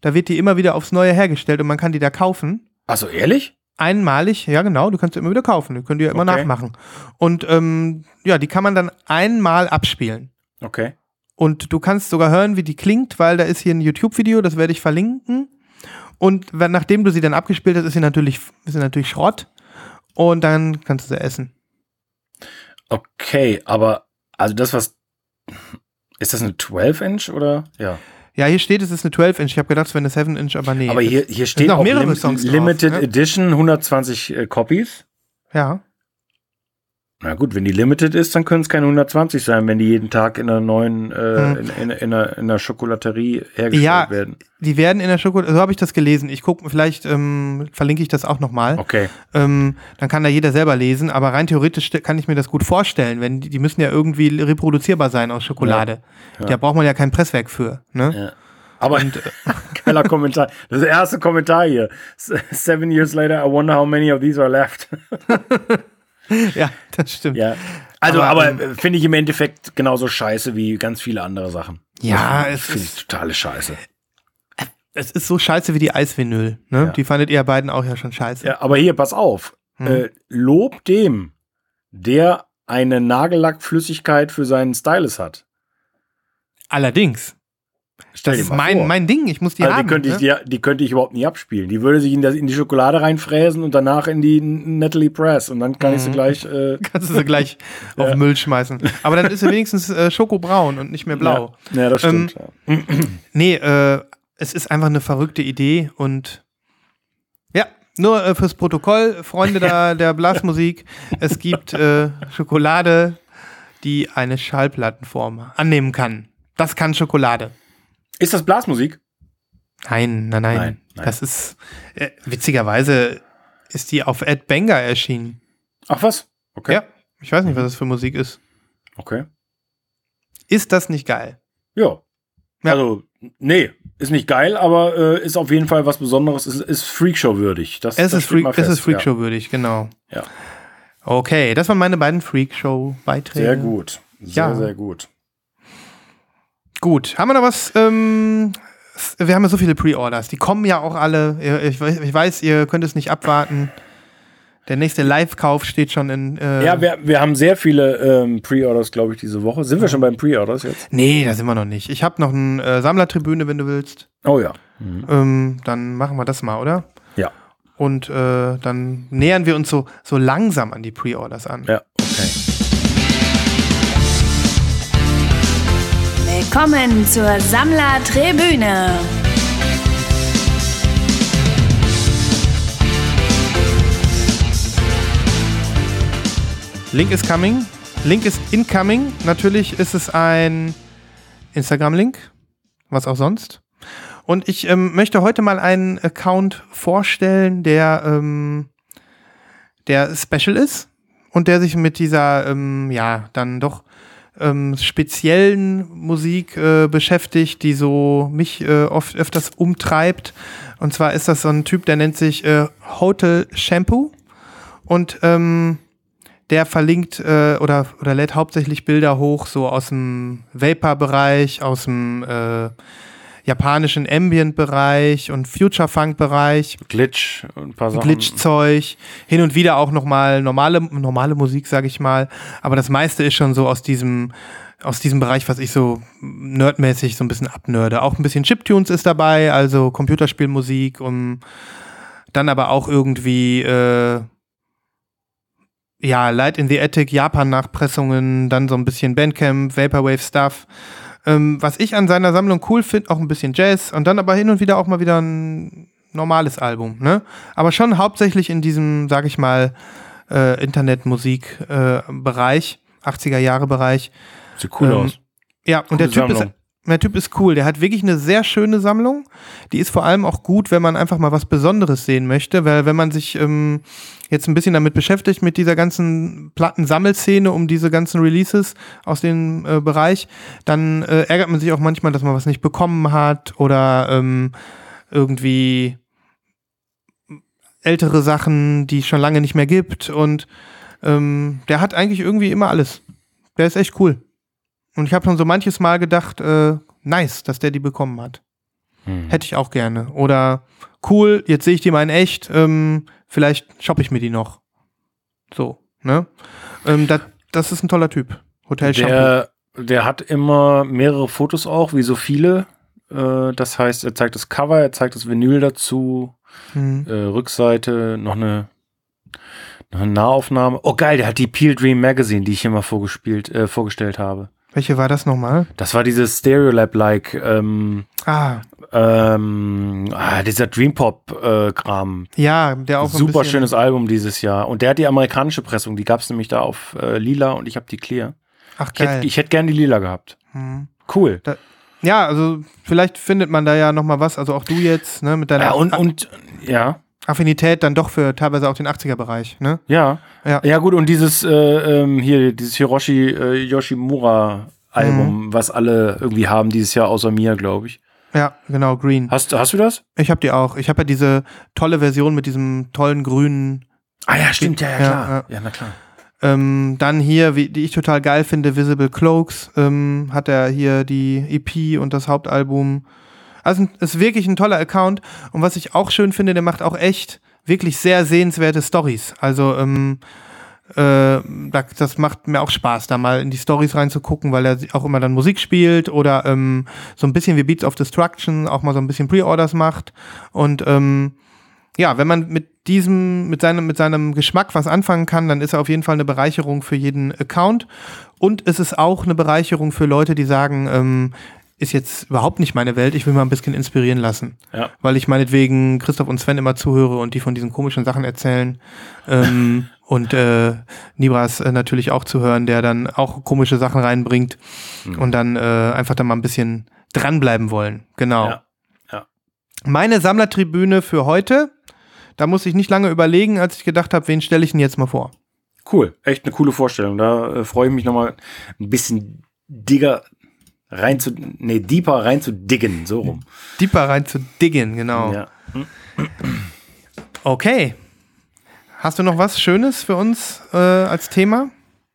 Da wird die immer wieder aufs Neue hergestellt und man kann die da kaufen. Also ehrlich? Einmalig, ja genau, du kannst sie immer wieder kaufen, die können die ja immer okay. nachmachen. Und ähm, ja, die kann man dann einmal abspielen. Okay. Und du kannst sogar hören, wie die klingt, weil da ist hier ein YouTube-Video, das werde ich verlinken. Und wenn, nachdem du sie dann abgespielt hast, ist sie natürlich, ist sie natürlich Schrott. Und dann kannst du sie essen. Okay, aber also das, was. Ist das eine 12-Inch oder? Ja. Ja, hier steht, es ist eine 12-Inch. Ich habe gedacht, es wäre eine 7-Inch, aber nee. Aber hier, hier steht auch mehrere Lim Songs drauf, Limited ne? Edition, 120 äh, Copies. Ja. Na gut, wenn die limited ist, dann können es keine 120 sein, wenn die jeden Tag in einer neuen, äh, Hm. in, in, in, einer, in einer Schokolaterie hergestellt Ja. werden. Die werden in der Schokolade, so habe ich das gelesen. Ich gucke, vielleicht ähm, verlinke ich das auch nochmal. Okay. Ähm, dann kann da jeder selber lesen, aber rein theoretisch kann ich mir das gut vorstellen, wenn die, die müssen ja irgendwie reproduzierbar sein aus Schokolade. Da braucht man ja kein Presswerk für. Ne? Ja. Aber [laughs] geiler Kommentar. Das erste Kommentar hier. Seven years later, I wonder how many of these are left. [laughs] [laughs] Ja, das stimmt. ja. Also, Aber, aber, ähm, äh, finde ich im Endeffekt genauso scheiße wie ganz viele andere Sachen. Ja, Das es finde ich ist- totale Scheiße. Es ist so scheiße wie die Eisvinyl. Ne? Ja. Die fandet ihr beiden auch ja schon scheiße. Ja, aber hier, pass auf. Hm. Äh, Lob dem, der eine Nagellackflüssigkeit für seinen Stylus hat. Allerdings. Stell Das ist mein, vor. mein Ding. Ich muss die also haben. die, könnte ich, ne? die, die könnte ich überhaupt nie abspielen. Die würde sich in, das, in die Schokolade reinfräsen und danach in die Natalie Press. Und dann kann ich sie Mhm. gleich. Äh, [laughs] Kannst du sie gleich [laughs] auf den Müll schmeißen. Aber dann ist sie wenigstens äh, schokobraun und nicht mehr blau. Ja, ja das Ähm, stimmt. ja. Nee, äh, es ist einfach eine verrückte Idee und ja, nur äh, fürs Protokoll, Freunde [laughs] der, der Blasmusik, es gibt äh, Schokolade, die eine Schallplattenform annehmen kann. Das kann Schokolade. Ist das Blasmusik? Nein, nein, nein. Nein, nein. Das ist, äh, witzigerweise ist die auf Ed Banger erschienen. Ach was? Okay. Ja, ich weiß nicht, was das für Musik ist. Okay. Ist das nicht geil? Ja. Ja. Also, nee, ist nicht geil, aber äh, ist auf jeden Fall was Besonderes. Ist, ist Freakshow würdig. Das, Es das ist, Freak, es ist Freakshow würdig, genau. Ja. Okay, das waren meine beiden Freakshow-Beiträge. Sehr gut. Sehr, Ja. sehr gut. Gut, haben wir noch was? Ähm, wir haben ja so viele Pre-Orders. Die kommen ja auch alle. Ich, weiß- ich weiß, ihr könnt es nicht abwarten. Der nächste Live-Kauf steht schon in. Äh, Ja, wir, wir haben sehr viele ähm, Pre-Orders, glaube ich, diese Woche. Sind wir schon beim Pre-Orders jetzt? nee, da sind wir noch nicht. Ich habe noch eine äh, Sammlertribüne, wenn du willst. Oh ja. Ähm, dann machen wir das mal, oder? Ja. Und äh, dann nähern wir uns so, so langsam an die Pre-Orders an. Ja, Willkommen zur Sammlertribüne. Link is coming. Link ist incoming. Natürlich ist es ein Instagram-Link. Was auch sonst. Und ich ähm, möchte heute mal einen Account vorstellen, der, ähm, der special ist und der sich mit dieser, ähm, ja, dann doch ähm, speziellen Musik äh, beschäftigt, die so mich äh, oft öfters umtreibt. Und zwar ist das so ein Typ, der nennt sich äh, Hotel Shampoo. Und ähm, der verlinkt äh, oder, oder lädt hauptsächlich Bilder hoch, so aus dem Vapor-Bereich, aus dem äh, japanischen Ambient-Bereich und Future-Funk-Bereich, Glitch und ein paar Sachen. Glitch-Zeug, hin und wieder auch nochmal normale, normale Musik, sag ich mal. Aber das meiste ist schon so aus diesem, aus diesem Bereich, was ich so nerdmäßig so ein bisschen abnörde. Auch ein bisschen Chiptunes ist dabei, also Computerspielmusik und dann aber auch irgendwie äh, ja, Light in the Attic, Japan-Nachpressungen, dann so ein bisschen Bandcamp, Vaporwave-Stuff. Ähm, was ich an seiner Sammlung cool finde, auch ein bisschen Jazz und dann aber hin und wieder auch mal wieder ein normales Album, ne? Aber schon hauptsächlich in diesem, sag ich mal, äh, Internetmusik-Bereich, 80er-Jahre-Bereich. Sieht cool Ähm, aus. Ja, und Gute der Typ, ist. Der Typ ist cool. Der hat wirklich eine sehr schöne Sammlung. Die ist vor allem auch gut, wenn man einfach mal was Besonderes sehen möchte, weil wenn man sich ähm, jetzt ein bisschen damit beschäftigt, mit dieser ganzen Plattensammelszene um diese ganzen Releases aus dem äh, Bereich, dann äh, ärgert man sich auch manchmal, dass man was nicht bekommen hat oder ähm, irgendwie ältere Sachen, die es schon lange nicht mehr gibt. Und ähm, der hat eigentlich irgendwie immer alles. Der ist echt cool. Und ich habe schon so manches Mal gedacht, äh, nice, dass der die bekommen hat. Hm. Hätte ich auch gerne. Oder cool, jetzt sehe ich die mal in echt, ähm, vielleicht shoppe ich mir die noch. So, ne? Ähm, dat, das ist ein toller Typ. Hotel. Der Der hat immer mehrere Fotos auch, wie so viele. Äh, das heißt, er zeigt das Cover, er zeigt das Vinyl dazu, Hm. äh, Rückseite, noch eine, noch eine Nahaufnahme. Oh geil, der hat die Peel Dream Magazine, die ich hier mal vorgespielt, äh, vorgestellt habe. Welche war das nochmal? Das war dieses Stereolab-like, ähm, Ah, ähm, ah, dieser Dream Pop-Kram. ja, der auch ein Super schönes Album dieses Jahr. Und der hat die amerikanische Pressung, die gab es nämlich da auf äh, Lila und ich habe die Clear. Ach Ich hätte geil. ich hätt gern die Lila gehabt. Hm. Cool. Ja, also vielleicht findet man da ja nochmal was, also auch du jetzt, ne, mit deiner Ja, und, und ja, Affinität dann doch für teilweise auch den 80er-Bereich, ne? ja. Ja. Ja, gut, und dieses äh, ähm, hier, dieses Hiroshi äh, Yoshimura Album, Mhm. was alle irgendwie haben dieses Jahr, außer mir, glaube ich. Ja, genau, Green. Hast, hast du das? Ich habe die auch. Ich habe ja diese tolle Version mit diesem tollen grünen. Ah ja, stimmt, ja, ja, Ja, klar. ja. Ja, na klar. Ähm, dann hier, wie, die ich total geil finde, Visible Cloaks, ähm, hat er hier die EP und das Hauptalbum. Also ist wirklich ein toller Account. Und was ich auch schön finde, der macht auch echt wirklich sehr sehenswerte Stories. Also ähm, äh, da- das macht mir auch Spaß, da mal in die Stories reinzugucken, weil er auch immer dann Musik spielt oder ähm, so ein bisschen wie Beats of Destruction auch mal so ein bisschen Pre-Orders macht. Und ähm, ja, wenn man mit diesem, mit seinem, mit seinem Geschmack was anfangen kann, dann ist er auf jeden Fall eine Bereicherung für jeden Account. Und es ist auch eine Bereicherung für Leute, die sagen, ähm, ist jetzt überhaupt nicht meine Welt, ich will mal ein bisschen inspirieren lassen. Ja. Weil ich meinetwegen Christoph und Sven immer zuhöre und die von diesen komischen Sachen erzählen. ähm, [laughs] und äh, Nibras äh, natürlich auch zu hören, der dann auch komische Sachen reinbringt und dann äh, einfach da mal ein bisschen dranbleiben wollen. Genau. Ja. Ja. Meine Sammlertribüne für heute, da muss ich nicht lange überlegen, als ich gedacht habe, wen stelle ich denn jetzt mal vor? Cool, echt eine coole Vorstellung. Da äh, freue ich mich nochmal ein bisschen digger rein zu, nee, deeper rein zu diggen, so rum. Deeper rein zu diggen, genau. Ja. Okay. Hast du noch was Schönes für uns äh, als Thema?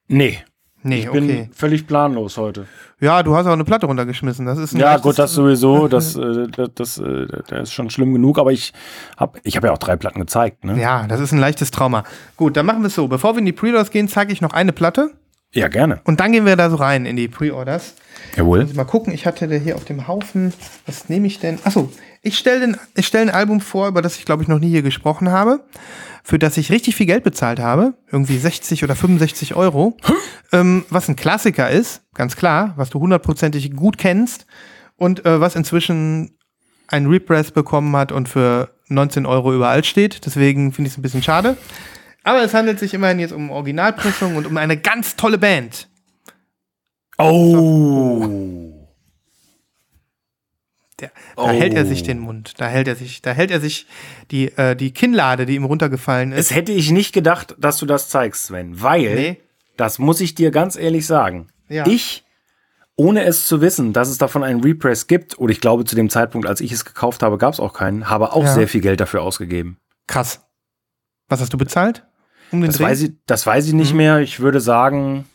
Nee, Nee, ich bin okay. völlig planlos heute. Ja, du hast auch eine Platte runtergeschmissen. Das ist Ja, gut, das sowieso, [laughs] das, äh, das, das, äh, das ist schon schlimm genug, aber ich habe ich hab ja auch drei Platten gezeigt, ne? Ja, das ist ein leichtes Trauma. Gut, dann machen wir es so. Bevor wir in die Pre-Orders gehen, zeige ich noch eine Platte Ja, gerne. und dann gehen wir da so rein in die Pre-Orders. Jawohl. Muss ich mal gucken, ich hatte da hier auf dem Haufen, was nehme ich denn? Achso, ich stelle stell ein Album vor, über das ich glaube ich noch nie hier gesprochen habe, für das ich richtig viel Geld bezahlt habe, irgendwie 60 oder 65 Euro, ähm, was ein Klassiker ist, ganz klar, was du hundertprozentig gut kennst und äh, was inzwischen ein Repress bekommen hat und für 19 Euro überall steht. Deswegen finde ich es ein bisschen schade. Aber es handelt sich immerhin jetzt um Originalpressung und um eine ganz tolle Band. Oh. Der, da hält er sich den Mund. Da hält er sich, da hält er sich die, äh, die Kinnlade, die ihm runtergefallen ist. Es hätte ich nicht gedacht, dass du das zeigst, Sven, weil, Nee. das muss ich dir ganz ehrlich sagen, Ja. ich, ohne es zu wissen, dass es davon einen Repress gibt, oder ich glaube zu dem Zeitpunkt, als ich es gekauft habe, gab es auch keinen, habe auch Ja. sehr viel Geld dafür ausgegeben. Krass. Was hast du bezahlt? Um den Das Dreh? weiß, ich, das weiß ich nicht Mhm. mehr. Ich würde sagen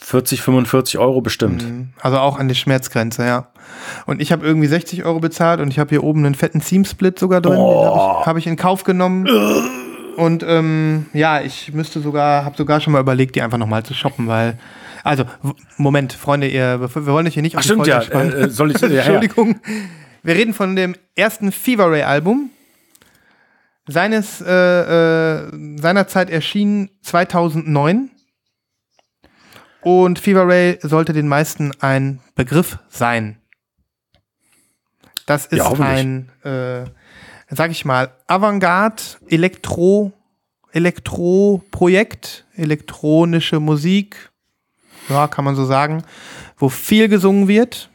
40, 45 Euro bestimmt. Also auch an die Schmerzgrenze, ja. Und ich habe irgendwie 60 Euro bezahlt und ich habe hier oben einen fetten Seam-Split sogar drin. Den habe ich, hab ich in Kauf genommen. Und ähm, ja, ich müsste sogar, habe sogar schon mal überlegt, die einfach nochmal zu shoppen, weil. Also, Moment, Freunde, ihr, wir wollen euch hier nicht Ach auf die stimmt, ja. Spannen. Äh, äh, soll ich, ja, ja. [laughs] Entschuldigung. Wir reden von dem ersten Fever Ray Album. Seines, äh, äh, seinerzeit erschienen 2009. Und Fever Ray sollte den meisten ein Begriff sein. Das ist Ja, ein, äh, sag ich mal, Avantgarde, Elektro, Elektro-Projekt, elektronische Musik, ja, kann man so sagen, wo viel gesungen wird,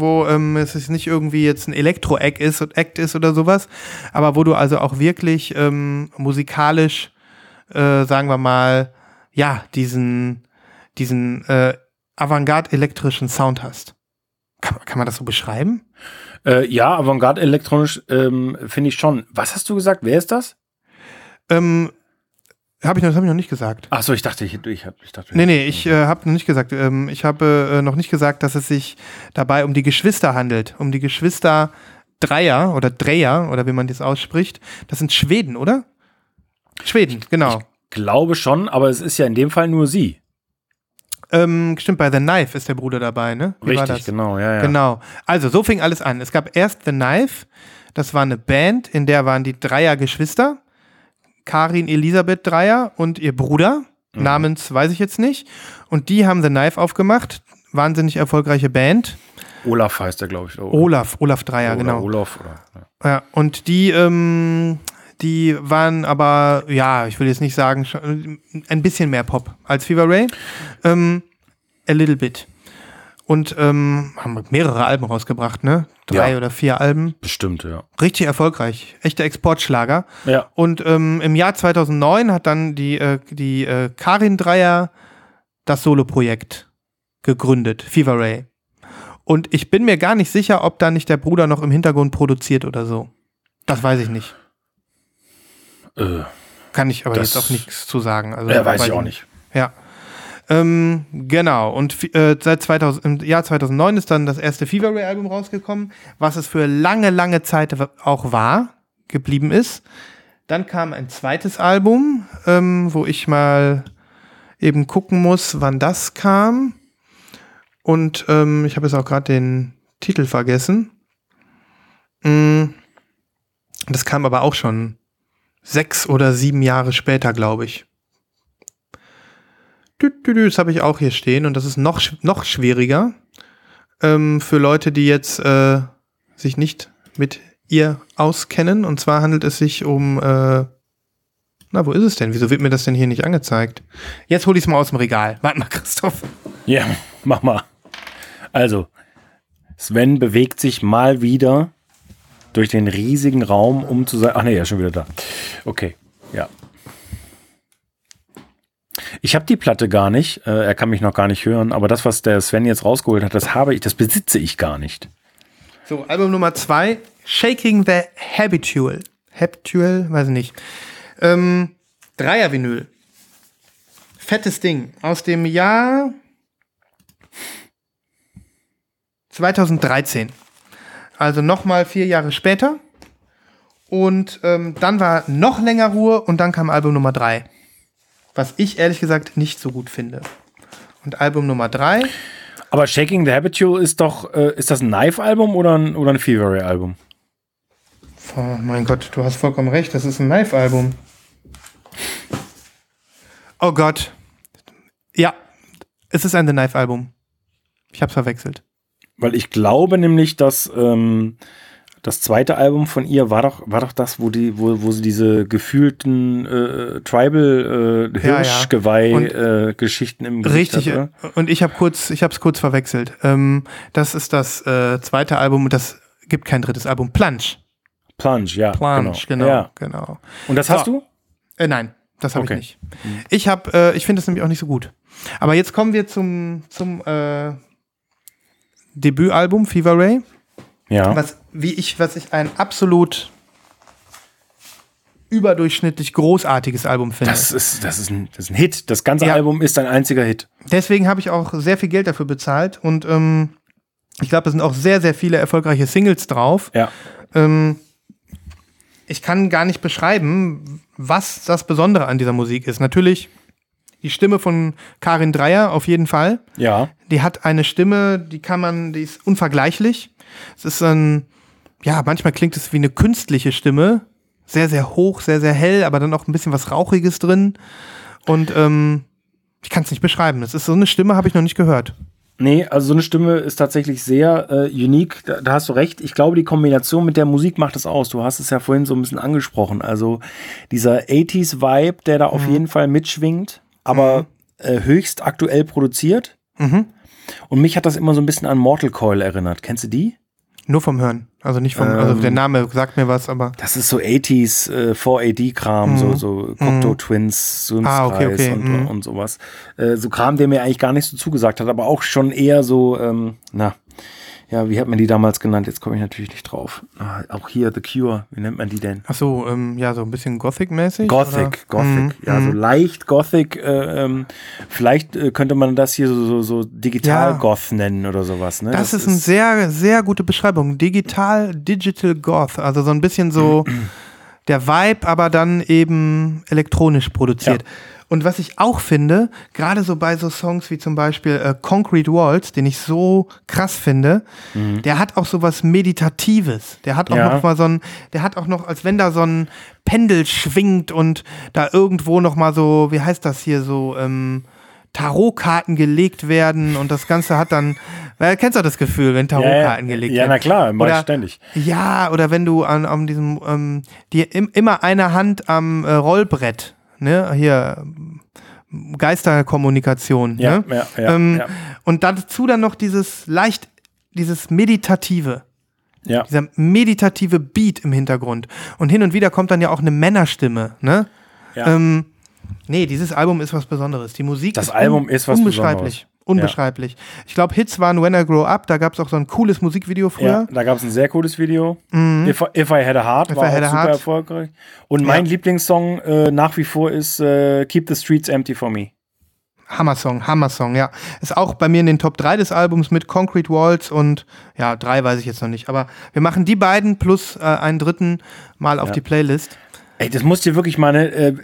wo ähm, es ist nicht irgendwie jetzt ein Elektro-Act ist, Act ist oder sowas, aber wo du also auch wirklich ähm, musikalisch, äh, sagen wir mal, ja, diesen, diesen äh, Avantgarde-elektrischen Sound hast. Kann, kann man das so beschreiben? Äh, ja, Avantgarde elektronisch ähm, finde ich schon. Was hast du gesagt? Wer ist das? Ähm, habe ich, noch- hab ich noch nicht gesagt. Ach so, ich dachte, ich, ich, hab- ich dachte. Nee, nee, ich äh, habe noch nicht gesagt. Ähm, ich habe äh, noch nicht gesagt, dass es sich dabei um die Geschwister handelt. Um die Geschwister Dreier oder Dreyer oder wie man das ausspricht. Das sind Schweden, oder? Schweden, genau. glaube schon, aber es ist ja in dem Fall nur sie. Ähm, stimmt, bei The Knife ist der Bruder dabei, ne? Wie Richtig, genau, ja, ja. Genau. Also, so fing alles an. Es gab erst The Knife. Das war eine Band, in der waren die Dreier Geschwister. Karin Elisabeth Dreier und ihr Bruder. Mhm. Namens weiß ich jetzt nicht. Und die haben The Knife aufgemacht. Wahnsinnig erfolgreiche Band. Olaf heißt der, glaube ich. Oder, Olaf, Olaf Dreier, oder genau. Olaf, oder, ja. Ja, und die, ähm, die waren aber, ja, ich will jetzt nicht sagen, ein bisschen mehr Pop als Fever Ray. Ähm, a little bit. Und ähm, haben mehrere Alben rausgebracht, ne? Drei Ja. oder vier Alben. Bestimmt, ja. Richtig erfolgreich. Echter Exportschlager. Ja. Und ähm, im Jahr 2009 hat dann die, äh, die äh, Karin Dreier das Soloprojekt gegründet, Fever Ray. Und ich bin mir gar nicht sicher, ob da nicht der Bruder noch im Hintergrund produziert oder so. Das weiß ich nicht. Äh, Kann ich aber jetzt auch nichts zu sagen. Also, ja, weiß ich auch nicht. Ja. Ähm, genau. Und äh, seit 2000, im Jahr 2009 ist dann das erste Fever Ray Album rausgekommen, was es für lange, lange Zeit auch war, geblieben ist. Dann kam ein zweites Album, ähm, wo ich mal eben gucken muss, wann das kam. Und ähm, ich habe jetzt auch gerade den Titel vergessen. Mm, Das kam aber auch schon sechs oder sieben Jahre später, glaube ich. Das habe ich auch hier stehen und das ist noch, noch schwieriger ähm, für Leute, die jetzt äh, sich nicht mit ihr auskennen. Und zwar handelt es sich um, äh, na, wo ist es denn? Wieso wird mir das denn hier nicht angezeigt? Jetzt hole ich es mal aus dem Regal. Warte mal, [laughs] Christoph. Ja, mach mal. Also, Sven bewegt sich mal wieder durch den riesigen Raum, um zu sein. Ach nee, er ist schon wieder da. Okay, ja. Ich habe die Platte gar nicht. Äh, er kann mich noch gar nicht hören. Aber das, was der Sven jetzt rausgeholt hat, das habe ich, das besitze ich gar nicht. So, Album Nummer zwei, Shaking the Habitual. Habitual, weiß ich nicht. Ähm, Dreier-Vinyl. Fettes Ding. Aus dem Jahr 2013. Also nochmal vier Jahre später. Und ähm, dann war noch länger Ruhe und dann kam Album Nummer drei. Was ich ehrlich gesagt nicht so gut finde. Und Album Nummer drei Aber Shaking the Habitual ist doch, äh, ist das ein Knife-Album oder ein, oder ein Fever Ray-Album? Oh mein Gott, du hast vollkommen recht, das ist ein Live-Album. Oh Gott. Ja, es ist ein The Knife-Album. Ich hab's verwechselt. Weil ich glaube nämlich, dass ähm, das zweite Album von ihr war doch, war doch das, wo die, wo, wo sie diese gefühlten äh, Tribal äh, Ja, ja. Hirschgeweih-Geschichten im Gesicht Richtig, hat, äh, und ich habe kurz, ich hab's kurz verwechselt. Ähm, das ist das äh, zweite Album und das gibt kein drittes Album. Plunge. Plunge, ja. Plunge, genau. Ja. genau. Und das hast So. du? Äh, nein, das habe Okay. ich nicht. Ich habe, äh, ich finde das nämlich auch nicht so gut. Aber jetzt kommen wir zum, zum äh, Debütalbum Fever Ray. Ja. was wie ich was ich ein absolut überdurchschnittlich großartiges Album finde. Das ist, das, ist ein, das ist ein Hit. Das ganze Ja. Album ist ein einziger Hit. Deswegen habe ich auch sehr viel Geld dafür bezahlt und ähm, ich glaube, da sind auch sehr sehr viele erfolgreiche Singles drauf. Ja. Ähm, ich kann gar nicht beschreiben, was das Besondere an dieser Musik ist. Natürlich die Stimme von Karin Dreier auf jeden Fall. Ja. Die hat eine Stimme, die kann man, die ist unvergleichlich. Es ist ein, ja, manchmal klingt es wie eine künstliche Stimme. Sehr, sehr hoch, sehr, sehr hell, aber dann auch ein bisschen was Rauchiges drin. Und ähm, ich kann es nicht beschreiben. Es ist so eine Stimme, habe ich noch nicht gehört. Nee, also so eine Stimme ist tatsächlich sehr äh, unique. Da, da hast du recht. Ich glaube, die Kombination mit der Musik macht es aus. Du hast es ja vorhin so ein bisschen angesprochen. Also dieser 80s-Vibe, der da auf jeden Fall mitschwingt, aber äh, höchst aktuell produziert. Mhm. Und mich hat das immer so ein bisschen an Mortal Coil erinnert. Kennst du die? Nur vom Hören. Also nicht vom, also der Name sagt mir was, aber. Das ist so 80s, äh, 4AD-Kram, so, so Cocteau Twins, Sunskreis Ah, okay, okay, und, mhm. und sowas. Äh, so Kram, der mir eigentlich gar nicht so zugesagt hat, aber auch schon eher so, ähm, na, ja, wie hat man die damals genannt? Jetzt komme ich natürlich nicht drauf. Ah, auch hier The Cure, wie nennt man die denn? Ach so, ähm, ja, so ein bisschen Gothic-mäßig. Gothic, oder? Gothic, Mhm, ja, so mhm. leicht Gothic. Äh, ähm, vielleicht äh, könnte man das hier so, so, so digital Ja. Goth nennen oder sowas. Ne? Das, ist eine sehr, sehr gute Beschreibung. Digital, Digital Goth. Also so ein bisschen so [clears throat] der Vibe aber dann eben elektronisch produziert. Ja. Und was ich auch finde, gerade so bei so Songs wie zum Beispiel äh, Concrete Walls, den ich so krass finde, der hat auch so was Meditatives. Der hat auch Mhm. Ja. noch mal so ein, der hat auch noch, als wenn da so ein Pendel schwingt und da irgendwo noch mal so, wie heißt das hier, so ähm, Tarotkarten gelegt werden und das Ganze hat dann, äh, kennst du das Gefühl, wenn Tarotkarten gelegt ja, werden? na klar, mach ich Oder- ständig. Ja, oder wenn du an, an diesem, ähm, die im, immer eine Hand am äh, Rollbrett, ne, hier Geisterkommunikation, Ja, ne? ja, ja, ähm, ja. Und dazu dann noch dieses leicht, dieses meditative, Ja. dieser meditative Beat im Hintergrund. Und hin und wieder kommt dann ja auch eine Männerstimme, ne? Ja. Ähm, nee, dieses Album ist was Besonderes. Die Musik Das ist Album ist was unbeschreiblich. Unbeschreiblich. Ich glaube, Hits waren When I Grow Up, da gab es auch so ein cooles Musikvideo früher. Ja, da gab es ein sehr cooles Video. If, I, If I Had a Heart Mhm. If war I Had auch a super Heart. erfolgreich. Und mein Lieblingssong äh, nach wie vor ist äh, Keep the Streets Empty for Me. Hammer-Song, Hammer-Song, ja. Ist auch bei mir in den Top 3 des Albums mit Concrete Walls und ja, drei weiß ich jetzt noch nicht. Aber wir machen die beiden plus äh, einen dritten mal auf Ja. die Playlist. Ey, das musst dir wirklich mal, ne, äh,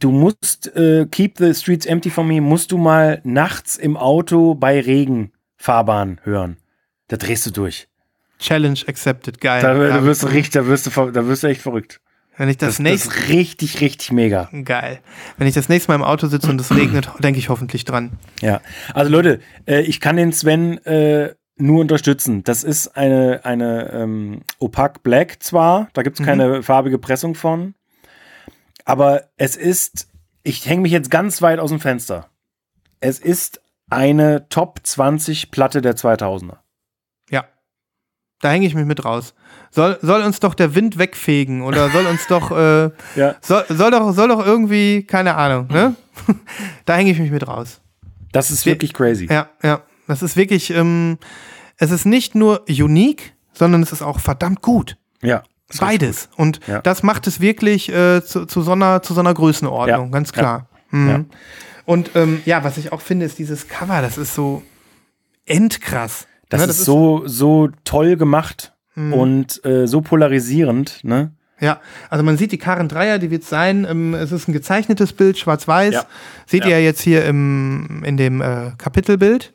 du musst äh, Keep the Streets Empty for Me, musst du mal nachts im Auto bei Regen Fahrbahn hören. Da drehst du durch. Challenge accepted, geil. Da, da wirst du richtig, da wirst du, da wirst du echt verrückt. Wenn ich das, Das, das nächste. ist richtig, richtig mega. Geil. Wenn ich das nächste Mal im Auto sitze und es regnet, [clears throat] denke ich hoffentlich dran. Ja, also Leute, äh, ich kann den Sven äh, nur unterstützen. Das ist eine, eine ähm, Opaque Black zwar, da gibt es keine farbige Pressung von, aber es ist, ich hänge mich jetzt ganz weit aus dem Fenster. Es ist eine Top 20 Platte der 2000er. Ja. Da hänge ich mich mit raus. Soll, soll uns doch der Wind wegfegen oder soll uns doch, äh, [laughs] Ja. soll, soll doch, soll doch irgendwie, keine Ahnung, ne? [laughs] da hänge ich mich mit raus. Das ist Wir- wirklich crazy. Ja, ja. Das ist wirklich, ähm, es ist nicht nur unique, sondern es ist auch verdammt gut. Ja. Ist Beides. Und Ja. das macht es wirklich äh, zu, zu, so einer, zu so einer Größenordnung, Ja. ganz klar. Mhm. Ja. Und ähm, ja, was ich auch finde, ist dieses Cover, das ist so endkrass. Das, Ne, ist so, so toll gemacht Mhm. und äh, so polarisierend, ne? Ja, also man sieht die Karen Dreier, die wird sein. Ähm, es ist ein gezeichnetes Bild, schwarz-weiß. Seht ihr ja jetzt hier im, in dem äh, Kapitelbild.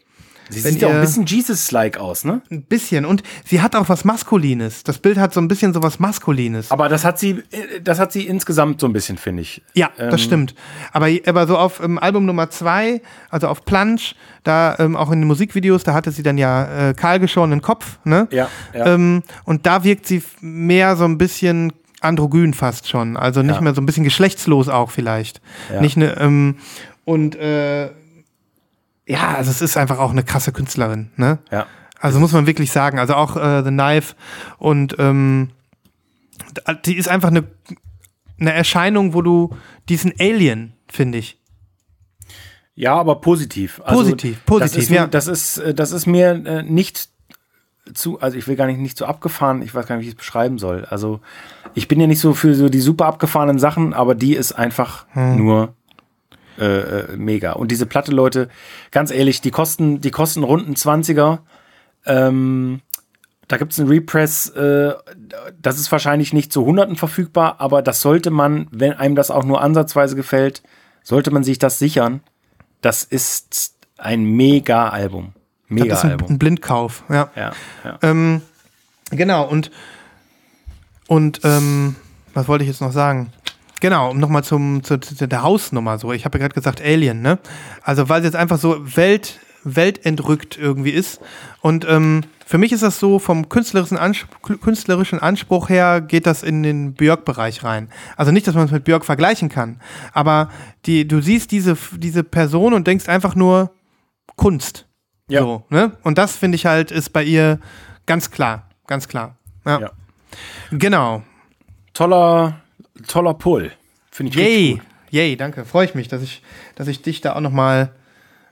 Sie sieht ja auch ein bisschen Jesus-like aus, ne? Ein bisschen. Und sie hat auch was Maskulines. Das Bild hat so ein bisschen so was Maskulines. Aber das hat sie, das hat sie insgesamt so ein bisschen, finde ich. Ja, Ähm, das stimmt. Aber, aber so auf ähm, Album Nummer zwei, also auf Plunge, da ähm, auch in den Musikvideos, da hatte sie dann ja äh, kahlgeschorenen Kopf, ne? Ja, ja. Ähm, und da wirkt sie mehr so ein bisschen androgyn fast schon. Also nicht Ja. mehr so ein bisschen geschlechtslos auch vielleicht. Ja. Nicht ne, ähm, und äh, ja, also es ist einfach auch eine krasse Künstlerin, ne? ja. Also muss man wirklich sagen. Also auch äh, The Knife und ähm, die ist einfach eine, eine Erscheinung, wo du diesen Alien, finde ich. Ja, aber positiv. Also, Positiv, positiv, das ist, ja. Das ist, äh, das ist mir äh, nicht zu, also ich will gar nicht, nicht so abgefahren, ich weiß gar nicht, wie ich es beschreiben soll. Also ich bin ja nicht so für so die super abgefahrenen Sachen, aber die ist einfach Hm. nur äh, äh, mega. Und diese Platte, Leute, ganz ehrlich, die kosten, die kosten runden 20er. Ähm, da gibt es einen Repress, äh, das ist wahrscheinlich nicht zu Hunderten verfügbar, aber das sollte man, wenn einem das auch nur ansatzweise gefällt, sollte man sich das sichern. Das ist ein Mega-Album. Das ist ein, Mega-Album. ein Blindkauf, ja. Ja, ja. Ähm, genau, und, und ähm, was wollte ich jetzt noch sagen? Genau, um nochmal zum, zu, zu der Hausnummer so. Ich habe ja gerade gesagt Alien, ne? Also weil es jetzt einfach so Welt, weltentrückt irgendwie ist. Und ähm, für mich ist das so, vom künstlerischen, Anspruch, künstlerischen Anspruch her geht das in den Björk-Bereich rein. Also nicht, dass man es mit Björk vergleichen kann, aber die, du siehst diese, diese Person und denkst einfach nur Kunst. Ja. So, ne? Und das finde ich halt ist bei ihr ganz klar, ganz klar. Ja. Ja. Genau. Toller, toller Pull. Finde ich richtig Yay. gut. Yay, danke. Freue ich mich, dass ich, dass ich dich da auch nochmal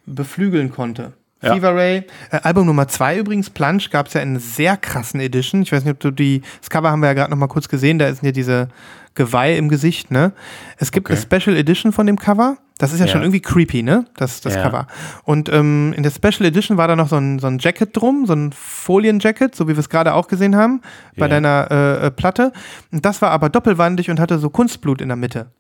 beflügeln konnte. Ja. Fever Ray. Äh, Album Nummer zwei übrigens, Plunge, gab es ja in einer sehr krassen Edition. Ich weiß nicht, ob du die, das Cover haben wir ja gerade nochmal kurz gesehen, da ist ja diese Geweih im Gesicht, ne? Es gibt Okay. eine Special Edition von dem Cover. Das ist ja, Ja. schon irgendwie creepy, ne? Das, das Ja. Cover. Und ähm, in der Special Edition war da noch so ein, so ein Jacket drum, so ein Folienjacket, so wie wir es gerade auch gesehen haben bei Ja. deiner äh, äh, Platte. Und das war aber doppelwandig und hatte so Kunstblut in der Mitte.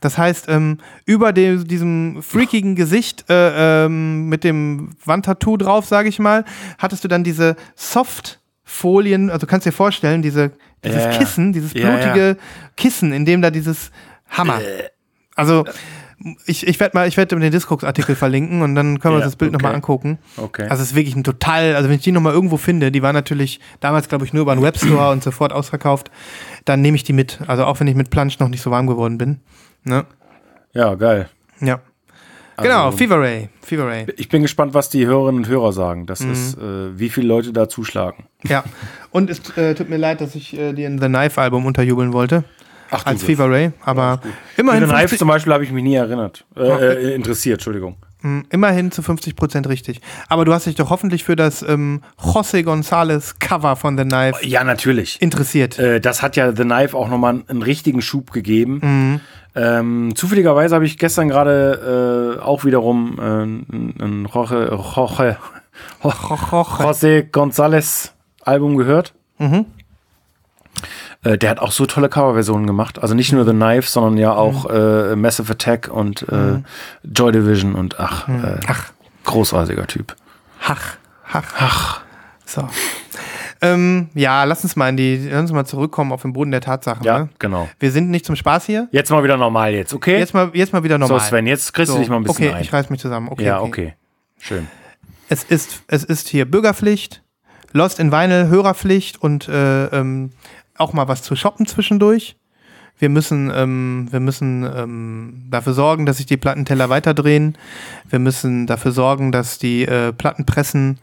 Das heißt, ähm, über dem, diesem freakigen Gesicht äh, ähm, mit dem Wandtattoo drauf, sage ich mal, hattest du dann diese Softfolien, also kannst dir vorstellen, diese, dieses. Kissen, dieses blutige Kissen, in dem da dieses Hammer. Äh. Also ich, ich werde mal, ich werde den Discogs-Artikel verlinken und dann können wir Ja, uns das Bild noch nochmal okay. angucken. Okay. Also es ist wirklich ein total, also wenn ich die nochmal irgendwo finde, die war natürlich damals, glaube ich, nur über einen Webstore und sofort ausverkauft, dann nehme ich die mit. Also auch wenn ich mit Plansch noch nicht so warm geworden bin. Ne? Ja, geil. Ja. Genau, Also- Fever Ray. Fever Ray. Ich bin gespannt, was die Hörerinnen und Hörer sagen. Das Mhm. ist, äh, wie viele Leute da zuschlagen. Ja. Und es äh, tut mir leid, dass ich äh, dir ein The Knife-Album unterjubeln wollte. Ach, Als. Fever Ray. Aber Für immerhin, den Knife 50, zum Beispiel habe ich mich nie erinnert. Äh, äh, interessiert, Entschuldigung. mh, immerhin zu 50% richtig. Aber du hast dich doch hoffentlich für das ähm, José González Cover von The Knife Ja, natürlich. interessiert. Äh, das hat ja The Knife auch nochmal einen richtigen Schub gegeben. Mhm. Ähm, zufälligerweise habe ich gestern gerade äh, auch wiederum äh, ein, ein Jorge, Jorge, José González Album gehört. Mhm. Äh, der hat auch so tolle Coverversionen gemacht. Also nicht nur The Knife, sondern ja auch äh, Massive Attack und äh, Joy Division und ach, äh, Ach. großartiger Typ. Hach, hach, hach. So. Ähm, ja, lass uns mal in die, lass uns mal zurückkommen auf den Boden der Tatsachen. Ja, Ne? genau. Wir sind nicht zum Spaß hier. Jetzt mal wieder normal jetzt, okay? Jetzt mal, jetzt mal wieder normal. so, Sven, jetzt kriegst So, du dich mal ein bisschen okay, ein. ich reiß mich zusammen. Okay, ja, okay. Schön. Es ist, es ist hier Bürgerpflicht, Lost in Vinyl, Hörerpflicht und äh, ähm, auch mal was zu shoppen zwischendurch. Wir müssen, ähm, wir müssen ähm, dafür sorgen, dass sich die Plattenteller weiterdrehen. Wir müssen dafür sorgen, dass die äh, Plattenpressen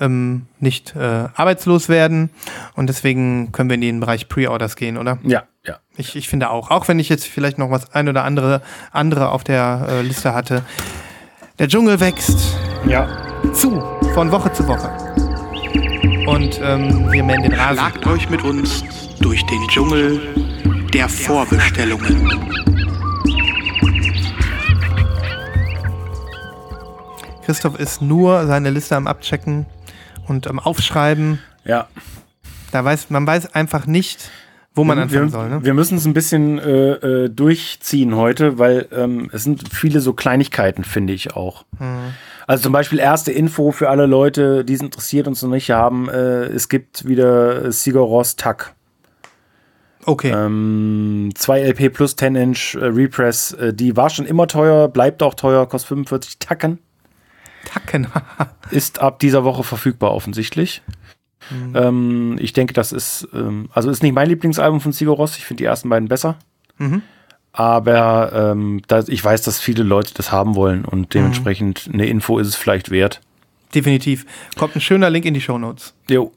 ähm, nicht äh, arbeitslos werden. Und deswegen können wir in den Bereich Pre-Orders gehen, oder? Ja, ja. Ich, ich finde auch. Auch wenn ich jetzt vielleicht noch was ein oder andere, andere auf der äh, Liste hatte. Der Dschungel wächst Ja. zu, von Woche zu Woche. Und ähm, wir mähen den Rasen. Schlagt euch mit uns durch den Dschungel der Vorbestellungen. Christoph ist nur seine Liste am Abchecken und am Aufschreiben. Ja. Da weiß, man weiß einfach nicht, wo man anfangen wir, soll. Ne? wir müssen es ein bisschen äh, äh, durchziehen heute, weil ähm, es sind viele so Kleinigkeiten, finde ich auch. Hm. Also zum Beispiel erste Info für alle Leute, die es interessiert und es noch nicht haben. Äh, es gibt wieder Sigur Ross Tuck. Okay. Ähm, 2 LP plus 10 Inch äh, Repress. Äh, die war schon immer teuer, bleibt auch teuer, kostet 45 Tacken. Tacken. [laughs] Ist ab dieser Woche verfügbar offensichtlich. Mhm. Ähm, ich denke, das ist, ähm, also ist nicht mein Lieblingsalbum von Sigur Ross. Ich finde die ersten beiden besser. Mhm. Aber ähm, da, ich weiß, dass viele Leute das haben wollen und dementsprechend Mhm. eine Info ist es vielleicht wert. Definitiv. Kommt ein schöner Link in die Shownotes. Jo.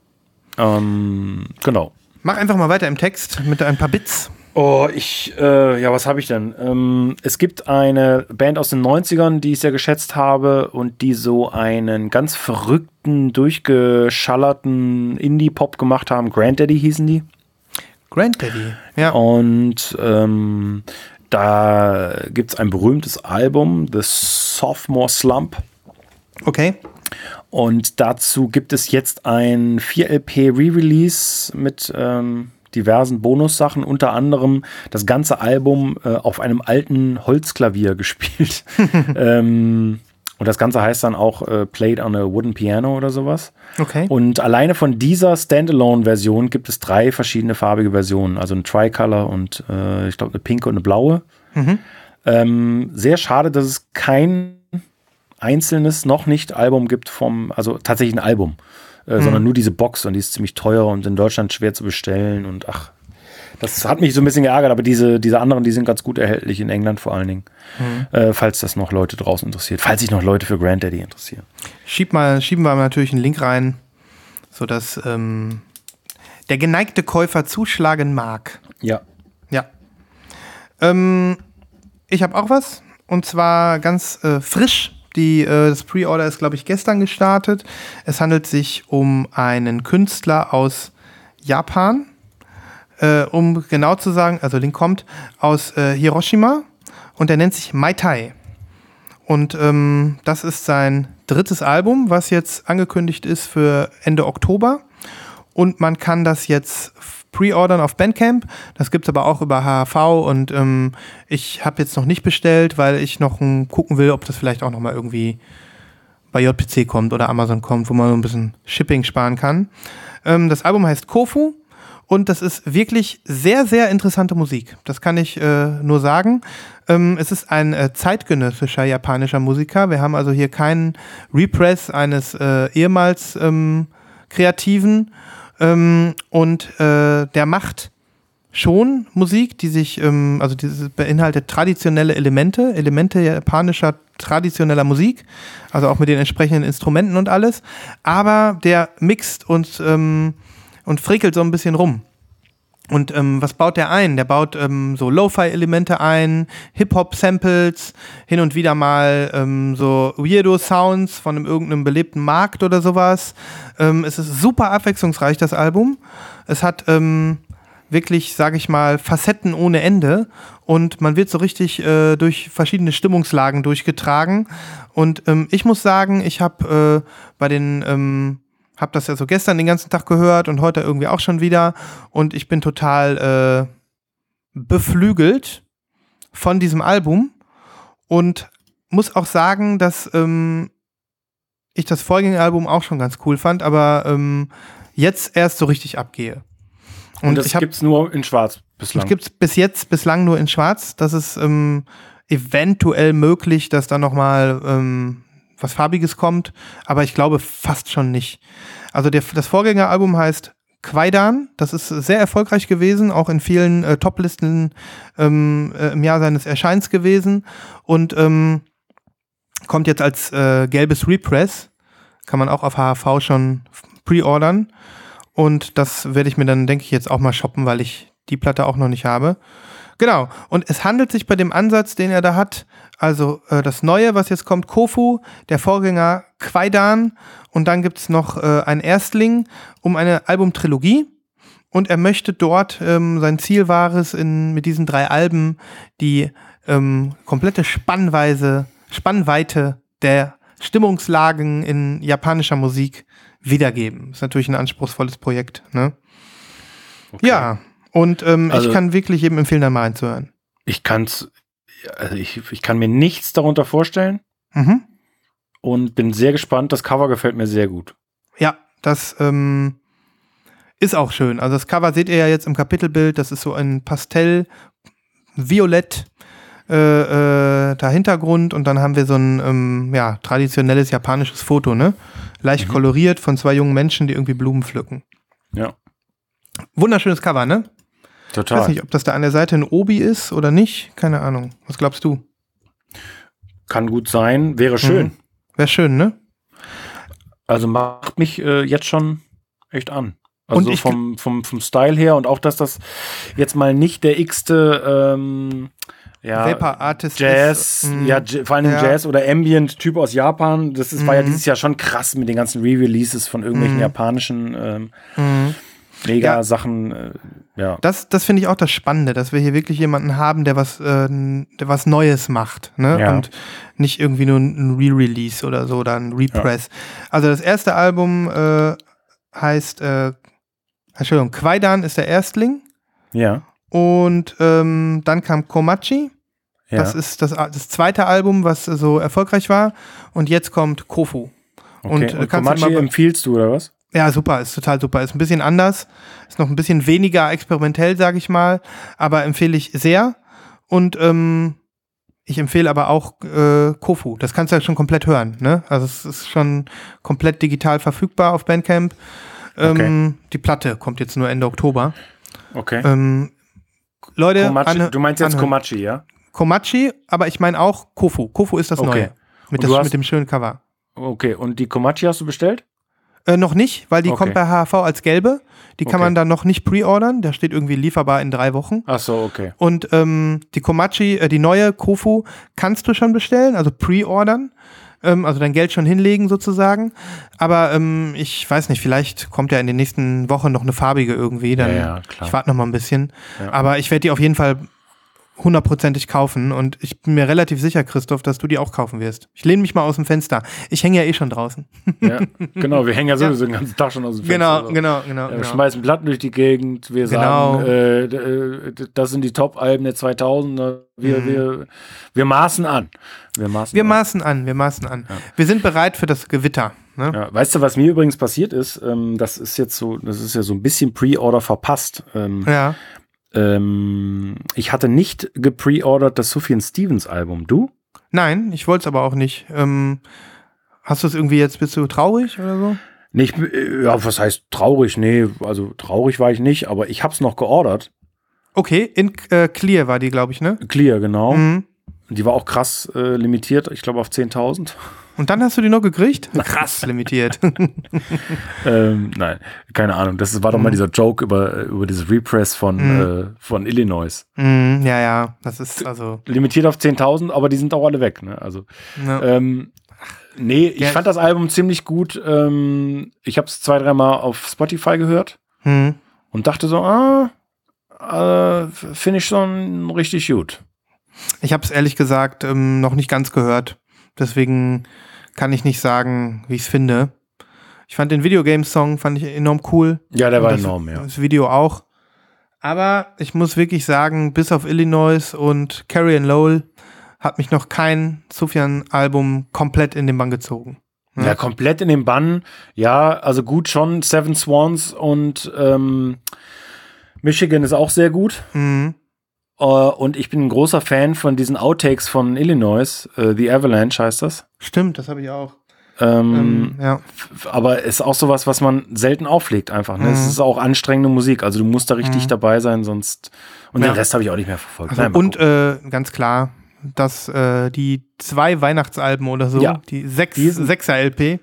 Ähm, genau. Mach einfach mal weiter im Text mit ein paar Bits. Oh, ich, äh, ja, was habe ich denn? Ähm, es gibt eine Band aus den 90ern, die ich sehr geschätzt habe und die so einen ganz verrückten, durchgeschallerten Indie-Pop gemacht haben. Granddaddy hießen die. Granddaddy. Ja. Und ähm, da gibt es ein berühmtes Album, The Sophomore Slump. Okay. Und dazu gibt es jetzt ein 4LP Re-Release mit ähm, diversen Bonussachen, unter anderem das ganze Album äh, auf einem alten Holzklavier [laughs] gespielt. [laughs] ähm, und das Ganze heißt dann auch äh, Played on a Wooden Piano oder sowas. Okay. Und alleine von dieser Standalone-Version gibt es drei verschiedene farbige Versionen. Also ein Tricolor und äh, ich glaube eine pinke und eine blaue. Ähm, sehr schade, dass es kein einzelnes, noch nicht Album gibt vom, also tatsächlich ein Album, äh, sondern nur diese Box und die ist ziemlich teuer und in Deutschland schwer zu bestellen und ach, das hat mich so ein bisschen geärgert, aber diese, diese anderen, die sind ganz gut erhältlich in England vor allen Dingen, äh, falls das noch Leute draußen interessiert, falls sich noch Leute für Granddaddy interessieren. Schieb mal, schieben wir natürlich einen Link rein, sodass ähm, der geneigte Käufer zuschlagen mag. Ja. Ja. Ähm, ich habe auch was. Und zwar ganz äh, frisch. Die, äh, das Pre-Order ist, glaube ich, gestern gestartet. Es handelt sich um einen Künstler aus Japan. Äh, um genau zu sagen, also Link kommt aus äh, Hiroshima und der nennt sich Mai Tai. Und ähm, das ist sein drittes Album, was jetzt angekündigt ist für Ende Oktober. Und man kann das jetzt pre-ordern auf Bandcamp. Das gibt es aber auch über HHV und ähm, ich habe jetzt noch nicht bestellt, weil ich noch um, gucken will, ob das vielleicht auch noch mal irgendwie bei JPC kommt oder Amazon kommt, wo man so ein bisschen Shipping sparen kann. Ähm, das Album heißt Kofu und das ist wirklich sehr, sehr interessante Musik. Das kann ich äh, nur sagen. Ähm, es ist ein äh, zeitgenössischer japanischer Musiker. Wir haben also hier keinen Repress eines äh, ehemals ähm, Kreativen. Ähm, und äh, der macht schon Musik, die sich, ähm, also dieses beinhaltet traditionelle Elemente, Elemente japanischer traditioneller Musik, also auch mit den entsprechenden Instrumenten und alles. Aber der mixt und, ähm, und frickelt so ein bisschen rum. Und ähm, was baut der ein? Der baut ähm, so Lo-Fi-Elemente ein, Hip-Hop-Samples, hin und wieder mal ähm, so Weirdo-Sounds von einem, irgendeinem belebten Markt oder sowas. Ähm, es ist super abwechslungsreich, das Album. Es hat ähm, wirklich, sage ich mal, Facetten ohne Ende und man wird so richtig äh, durch verschiedene Stimmungslagen durchgetragen. Und ähm, ich muss sagen, ich habe äh, bei den ähm, habe das ja so gestern den ganzen Tag gehört und heute irgendwie auch schon wieder und ich bin total äh, beflügelt von diesem Album und muss auch sagen, dass ähm, ich das Vorgängeralbum auch schon ganz cool fand, aber ähm, jetzt erst so richtig abgehe. Und, und das gibt es nur in Schwarz bislang? Das gibt es bis jetzt bislang nur in Schwarz. Das ist ähm, eventuell möglich, dass da noch mal ähm, was Farbiges kommt, aber ich glaube fast schon nicht. Also der, das Vorgängeralbum heißt Quaidan, das ist sehr erfolgreich gewesen, auch in vielen äh, Toplisten ähm, äh, im Jahr seines Erscheins gewesen und ähm, kommt jetzt als äh, gelbes Repress, kann man auch auf HHV schon pre-ordern und das werde ich mir dann, denke ich, jetzt auch mal shoppen, weil ich die Platte auch noch nicht habe. Genau. Und es handelt sich bei dem Ansatz, den er da hat, also äh, das Neue, was jetzt kommt, Kofu, der Vorgänger Quaidan und dann gibt es noch äh, ein Erstling um eine Albumtrilogie. Und er möchte dort, ähm, sein Ziel war es, in, mit diesen drei Alben die ähm, komplette Spannweise, Spannweite der Stimmungslagen in japanischer Musik wiedergeben. Ist natürlich ein anspruchsvolles Projekt. Ne? Okay. Ja, und ähm, also, ich kann wirklich jedem empfehlen, da mal reinzuhören. Ich kann's, also ich, ich kann mir nichts darunter vorstellen. Mhm. Und bin sehr gespannt. Das Cover gefällt mir sehr gut. Ja, das ähm, ist auch schön. Also das Cover seht ihr ja jetzt im Kapitelbild. Das ist so ein Pastell, Violett, äh, äh, da Hintergrund und dann haben wir so ein ähm, ja, traditionelles japanisches Foto, ne? Leicht mhm. koloriert von zwei jungen Menschen, die irgendwie Blumen pflücken. Ja. Wunderschönes Cover, ne? Total. Ich weiß nicht, ob das da an der Seite ein Obi ist oder nicht. Keine Ahnung. Was glaubst du? Kann gut sein. Wäre schön. Mhm. Wäre schön, ne? Also macht mich äh, jetzt schon echt an. Also und vom, vom, vom Style her und auch, dass das jetzt mal nicht der x-te ähm, ja, Vapor Artist Jazz, ist, mm, ja, vor allem ja. Jazz oder Ambient-Typ aus Japan. Das ist, mm. war ja mhm. dieses Jahr schon krass mit den ganzen Re-Releases von irgendwelchen mm. japanischen ähm, mhm mega ja. Sachen. Äh, ja. Das, das finde ich auch das Spannende, dass wir hier wirklich jemanden haben, der was, äh, der was Neues macht, ne? Ja. Und nicht irgendwie nur ein Re-Release oder so oder ein Repress. Ja. Also das erste Album äh, heißt, äh, Entschuldigung, Quaidan ist der Erstling. Ja. Und ähm, dann kam Komachi. Ja. Das ist das, das zweite Album, was so erfolgreich war. Und jetzt kommt Kofu. Okay. Und, äh, und Komachi empfiehlst du, oder was? Ja, super, ist total super. Ist ein bisschen anders, ist noch ein bisschen weniger experimentell, sage ich mal, aber empfehle ich sehr. Und ähm, ich empfehle aber auch äh, Kofu. Das kannst du ja schon komplett hören. Ne? Also es ist schon komplett digital verfügbar auf Bandcamp. Ähm, okay. Die Platte kommt jetzt nur Ende Oktober. Okay. Ähm, Leute, Komachi, du meinst jetzt anhören. Komachi, ja? Komachi, aber ich meine auch Kofu. Kofu ist das okay. Neue. Mit, das, mit dem schönen Cover. Okay, und die Komachi hast du bestellt? Äh, noch nicht, weil die okay. kommt bei HHV als gelbe. Die kann okay. man dann noch nicht pre-ordern. Da steht irgendwie lieferbar in drei Wochen. Ach so, okay. Und ähm, die Komachi, äh, die neue Kofu, kannst du schon bestellen, also pre-ordern. Ähm, also dein Geld schon hinlegen sozusagen. Aber ähm, ich weiß nicht, vielleicht kommt ja in den nächsten Wochen noch eine farbige irgendwie. Dann, ja, ja, klar. Ich warte noch mal ein bisschen. Ja. Aber ich werde die auf jeden Fall hundertprozentig kaufen und ich bin mir relativ sicher, Christoph, dass du die auch kaufen wirst. Ich lehne mich mal aus dem Fenster. Ich hänge ja eh schon draußen. Ja, genau, wir hängen ja [laughs] sowieso den ganzen Tag schon aus dem Fenster. Genau, raus. genau, genau. Ja, wir genau. schmeißen Platten durch die Gegend, wir Genau. sagen, äh, äh, das sind die Top-Alben der 2000er. Wir, wir, wir maßen an. Wir maßen Mhm. Wir an. maßen an, wir maßen an. Wir sind bereit für das Gewitter. Ne? Ja, weißt du, was mir übrigens passiert ist? Ähm, das ist jetzt so, das ist ja so ein bisschen Pre-Order verpasst. Ähm, Ja. Ähm, ich hatte nicht gepreordert das Sufjan Stevens Album. Du? Nein, ich wollte es aber auch nicht. Ähm, hast du es irgendwie jetzt, bist du traurig oder so? Nicht, äh, ja, was heißt traurig? Nee, also traurig war ich nicht, aber ich hab's noch geordert. Okay, in äh, Clear war die, glaube ich, ne? Clear, genau. Mhm. Die war auch krass äh, limitiert, ich glaube auf 10.000. Und dann hast du die noch gekriegt? Krass [laughs] limitiert. [laughs] ähm, nein, keine Ahnung. Das war doch Mhm. mal dieser Joke über, über dieses Repress von, äh, von Illinois. mm, ja, ja, das ist also. Limitiert auf 10.000, aber die sind auch alle weg. Ne? Also, Ja. ähm, nee, ich Ja. fand das Album ziemlich gut. Ähm, ich habe es zwei, dreimal auf Spotify gehört Hm. und dachte so, ah, äh, finde ich schon richtig gut. Ich habe es ehrlich gesagt ähm, noch nicht ganz gehört. Deswegen kann ich nicht sagen, wie ich es finde. Ich fand den Videogame-Song fand ich enorm cool. Ja, der war das, enorm, ja. Das Video auch. Aber ich muss wirklich sagen, bis auf Illinois und Carrie and Lowell hat mich noch kein Sufjan-Album komplett in den Bann gezogen. Ja, komplett in den Bann. Ja, also gut schon. Seven Swans und ähm, Michigan ist auch sehr gut. Mhm. Äh, und ich bin ein großer Fan von diesen Outtakes von Illinois. Äh, The Avalanche heißt das. Stimmt, das habe ich auch. Ähm, Ähm, ja. Aber ist auch sowas, was man selten auflegt einfach. Ne? Es Mhm. ist auch anstrengende Musik. Also du musst da richtig dabei sein, sonst. Und Ja. den Rest habe ich auch nicht mehr verfolgt. Also, Nein, und äh, ganz klar, dass äh, die zwei Weihnachtsalben oder so, Ja. die sechs, Die sind- sechser LP,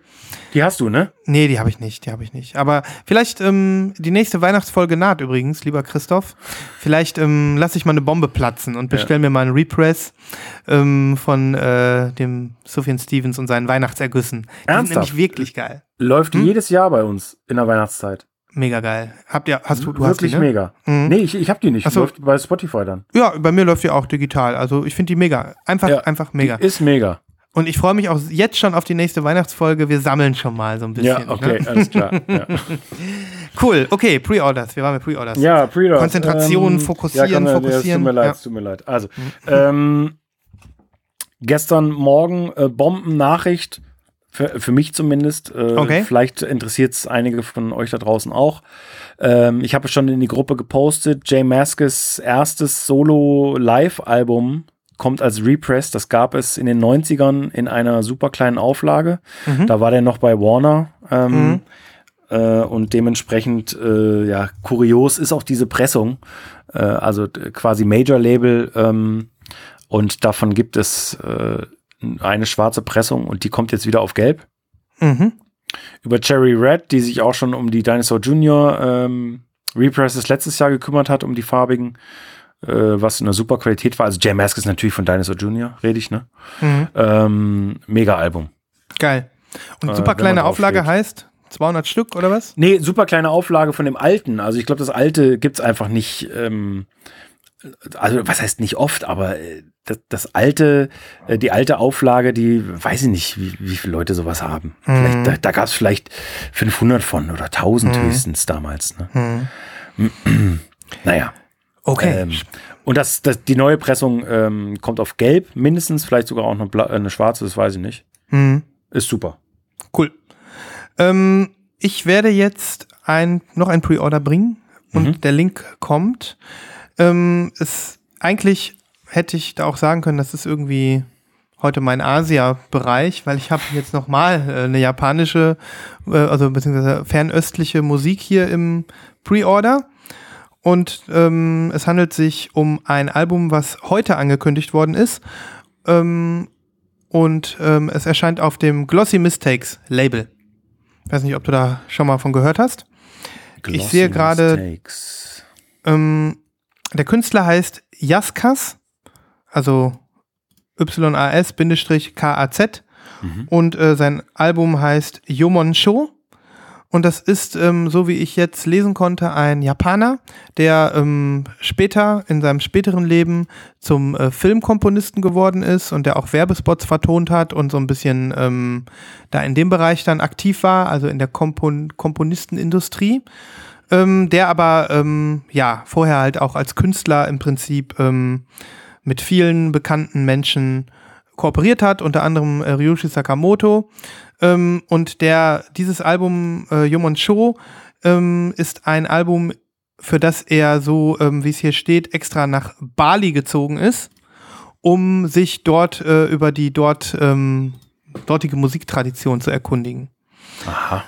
die hast du, ne? Nee, die habe ich nicht, die habe ich nicht. Aber vielleicht ähm, die nächste Weihnachtsfolge naht übrigens, lieber Christoph. Vielleicht ähm, lasse ich mal eine Bombe platzen und bestell mir mal einen Repress ähm, von äh, dem Sufjan Stevens und seinen Weihnachtsergüssen. Die sind Ernsthaft? nämlich wirklich geil. Läuft Hm? jedes Jahr bei uns in der Weihnachtszeit. Mega geil. Habt ihr, hast du, du hast Wirklich die, ne? mega. Mhm. Nee, ich, ich habe die nicht. Ach so. Läuft bei Spotify dann. Ja, bei mir läuft die auch digital. Also ich finde die mega. Einfach, Ja, einfach mega. Ist mega. Und ich freue mich auch jetzt schon auf die nächste Weihnachtsfolge. Wir sammeln schon mal so ein bisschen. Ja, okay, Ne? alles klar. Ja, [laughs] Cool, okay, Pre-Orders. Wir waren bei Pre-Orders. ja Pre-Orders. Konzentration, fokussieren, ja, komm, ja, Es fokussieren. tut mir leid, Ja. es tut mir leid. Also, ähm, gestern Morgen äh, Bombennachricht, für, für mich zumindest. Äh, Okay. Vielleicht interessiert es einige von euch da draußen auch. Ähm, ich habe es schon in die Gruppe gepostet. Jay Maskes erstes Solo-Live-Album kommt als Repress. Das gab es in den 90ern in einer super kleinen Auflage. Da war der noch bei Warner. Ähm, äh, und dementsprechend, äh, ja, kurios ist auch diese Pressung. Äh, also quasi Major-Label. Ähm, und davon gibt es äh, eine schwarze Pressung und die kommt jetzt wieder auf Gelb. Mhm. Über Cherry Red, die sich auch schon um die Dinosaur Junior ähm, Represses letztes Jahr gekümmert hat, um die farbigen, äh, was in einer super Qualität war. Also Jay Mask ist natürlich von Dinosaur Junior, rede ich, ne? Mhm. Ähm, mega Album. Geil. Und Äh, super wenn kleine Auflage heißt 200 Stück oder was? Nee, super kleine Auflage von dem alten. Also ich glaube, das alte gibt's einfach nicht. Ähm, also was heißt nicht oft, aber äh, das, das alte, äh, die alte Auflage, die weiß ich nicht, wie, wie viele Leute sowas haben. Vielleicht, da da gab's vielleicht 500 von oder 1000 höchstens damals. Ne? [clears throat] naja. Okay. Ähm, und das, das, die neue Pressung ähm, kommt auf Gelb mindestens, vielleicht sogar auch eine, äh, eine schwarze, das weiß ich nicht. Mhm. Ist super. Cool. Ähm, ich werde jetzt ein, noch ein Pre-Order bringen und Mhm. der Link kommt. Ähm, es, eigentlich hätte ich da auch sagen können, das ist irgendwie heute mein Asia-Bereich, weil ich habe jetzt nochmal äh, eine japanische, äh, also beziehungsweise fernöstliche Musik hier im Pre-Order. Und ähm, es handelt sich um ein Album, was heute angekündigt worden ist. Ähm, und ähm, es erscheint auf dem Glossy Mistakes Label. Weiß nicht, ob du da schon mal von gehört hast. Ich sehe Glossy gerade-. Ähm, der Künstler heißt Jaskas, also Y-A-S-K-A-Z. Und äh, sein Album heißt Yomon Show. Und das ist, ähm, so wie ich jetzt lesen konnte, ein Japaner, der ähm, später in seinem späteren Leben zum äh, Filmkomponisten geworden ist und der auch Werbespots vertont hat und so ein bisschen ähm, da in dem Bereich dann aktiv war, also in der Kompon Komponistenindustrie. Ähm, der aber ähm, ja vorher halt auch als Künstler im Prinzip ähm, mit vielen bekannten Menschen kooperiert hat, unter anderem äh, Ryushi Sakamoto. Ähm, und der, dieses Album äh, Yomon Show ähm, ist ein Album, für das er so, ähm, wie es hier steht, extra nach Bali gezogen ist, um sich dort äh, über die dort ähm, dortige Musiktradition zu erkundigen. Aha.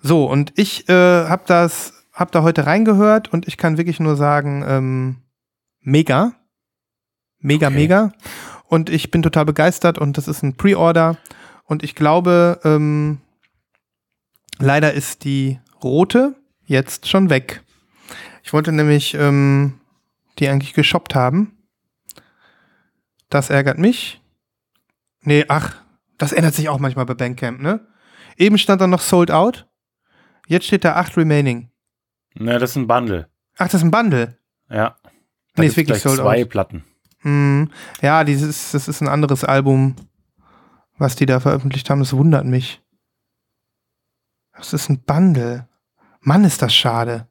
So, und ich äh, habe das, hab da heute reingehört und ich kann wirklich nur sagen, ähm, mega. Mega, Okay. mega. Und ich bin total begeistert und das ist ein Pre-Order. Und ich glaube, ähm, leider ist die rote jetzt schon weg. Ich wollte nämlich ähm, die eigentlich geshoppt haben. Das ärgert mich. Nee, ach, das ändert sich auch manchmal bei Bandcamp, ne? Eben stand da noch Sold Out. Jetzt steht da 8 Remaining. Na, das ist ein Bundle. Ach, das ist ein Bundle. Ja. Nee, ist wirklich sold zwei out. Platten. Hm, ja, dieses, das ist ein anderes Album, was die da veröffentlicht haben. Das wundert mich. Das ist ein Bundle. Mann, ist das schade.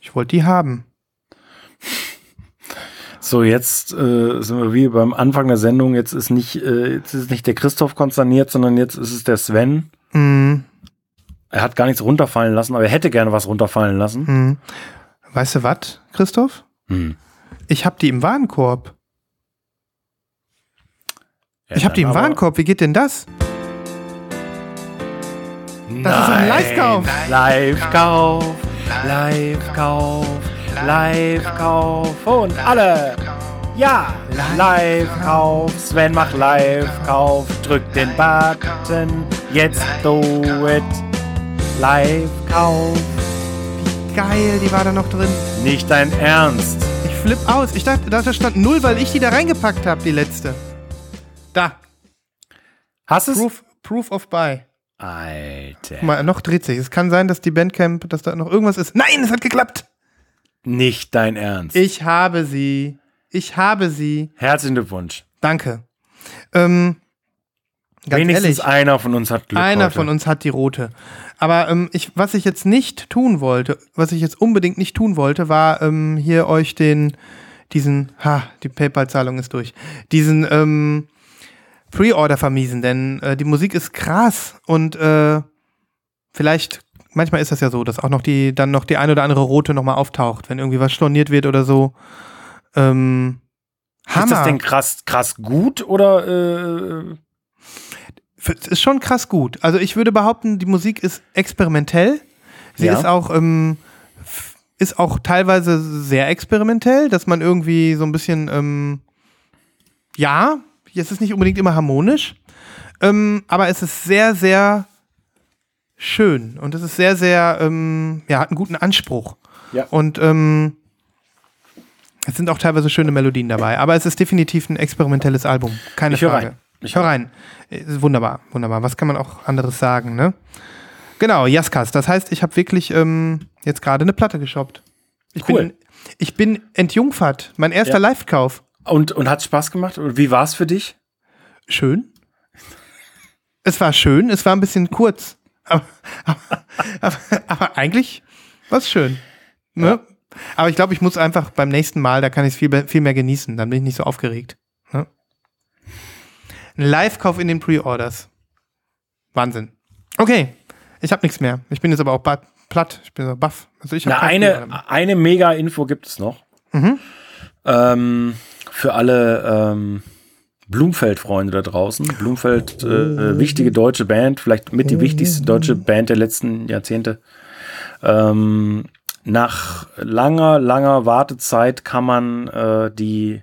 Ich wollte die haben. So, jetzt äh, sind wir wie beim Anfang der Sendung. Jetzt ist nicht, äh, jetzt ist nicht der Christoph konsterniert, sondern jetzt ist es der Sven. Hm, Er hat gar nichts runterfallen lassen, aber er hätte gerne was runterfallen lassen. hm. Weißt du was, Christoph? Hm. Ich hab die im Warenkorb. Ja, ich hab die im Warenkorb. Wie geht denn das? Das ist ein Live-Kauf. Live-Kauf, Live-Kauf, Live-Kauf und alle. Ja, Live-Kauf, Sven macht Live-Kauf, drück den Button, jetzt do it. Live-Kauf, Geil, die war da noch drin. nicht dein Ernst. Ich flipp aus. Ich dachte, da stand null, weil ich die da reingepackt habe, die letzte. Da. Hast es? Proof, Proof of Buy. Alter. Guck mal, noch dreht sich. Es kann sein, dass die Bandcamp, dass da noch irgendwas ist. Nein, es hat geklappt. Nicht dein Ernst. Ich habe sie. Ich habe sie. Herzlichen Glückwunsch. Danke. Ähm, Wenigstens ehrlich, einer von uns hat Glück einer heute. von uns hat die rote. Aber ähm, ich, was ich jetzt nicht tun wollte, was ich jetzt unbedingt nicht tun wollte, war ähm, hier euch den, diesen, ha, die PayPal-Zahlung ist durch, diesen ähm, Pre-Order vermiesen, denn äh, die Musik ist krass und äh, vielleicht, manchmal ist das ja so, dass auch noch die, dann noch die ein oder andere rote nochmal auftaucht, wenn irgendwie was storniert wird oder so. Ähm, Hammer. Ist das denn krass, krass gut oder äh, ist schon krass gut. Also ich würde behaupten, die Musik ist experimentell. Sie Ja. ist auch ähm, ist auch teilweise sehr experimentell, dass man irgendwie so ein bisschen ähm, ja, es ist nicht unbedingt immer harmonisch, ähm, aber es ist sehr sehr schön und es ist sehr sehr ähm, ja hat einen guten Anspruch. Ja. Und ähm, es sind auch teilweise schöne Melodien dabei, aber es ist definitiv ein experimentelles Album, keine Ich Frage. Ich hör rein. Ist wunderbar, wunderbar. Was kann man auch anderes sagen, ne? Genau, Jaskas. Das heißt, ich habe wirklich ähm, jetzt gerade eine Platte geshoppt. Ich Cool. bin, ich bin entjungfert. Mein erster Ja. Live-Kauf. und, und hat Spaß gemacht? Und wie war es für dich? Schön. Es war schön, es war ein bisschen kurz. Aber, aber, aber, aber eigentlich war es schön. Ne? Aber ich glaube, ich muss einfach beim nächsten Mal, da kann ich es viel, viel mehr genießen. Dann bin ich nicht so aufgeregt. Ne? Ein Live-Kauf in den Pre-Orders. Wahnsinn. Okay, ich habe nichts mehr. Ich bin jetzt aber auch platt. Ich bin so baff. Also ich Na, eine, eine Mega-Info gibt es noch. Mhm. Ähm, für alle ähm, Blumfeld-Freunde da draußen. Blumfeld, äh, äh, wichtige deutsche Band, vielleicht mit die wichtigste deutsche Band der letzten Jahrzehnte. Ähm, nach langer, langer Wartezeit kann man äh, die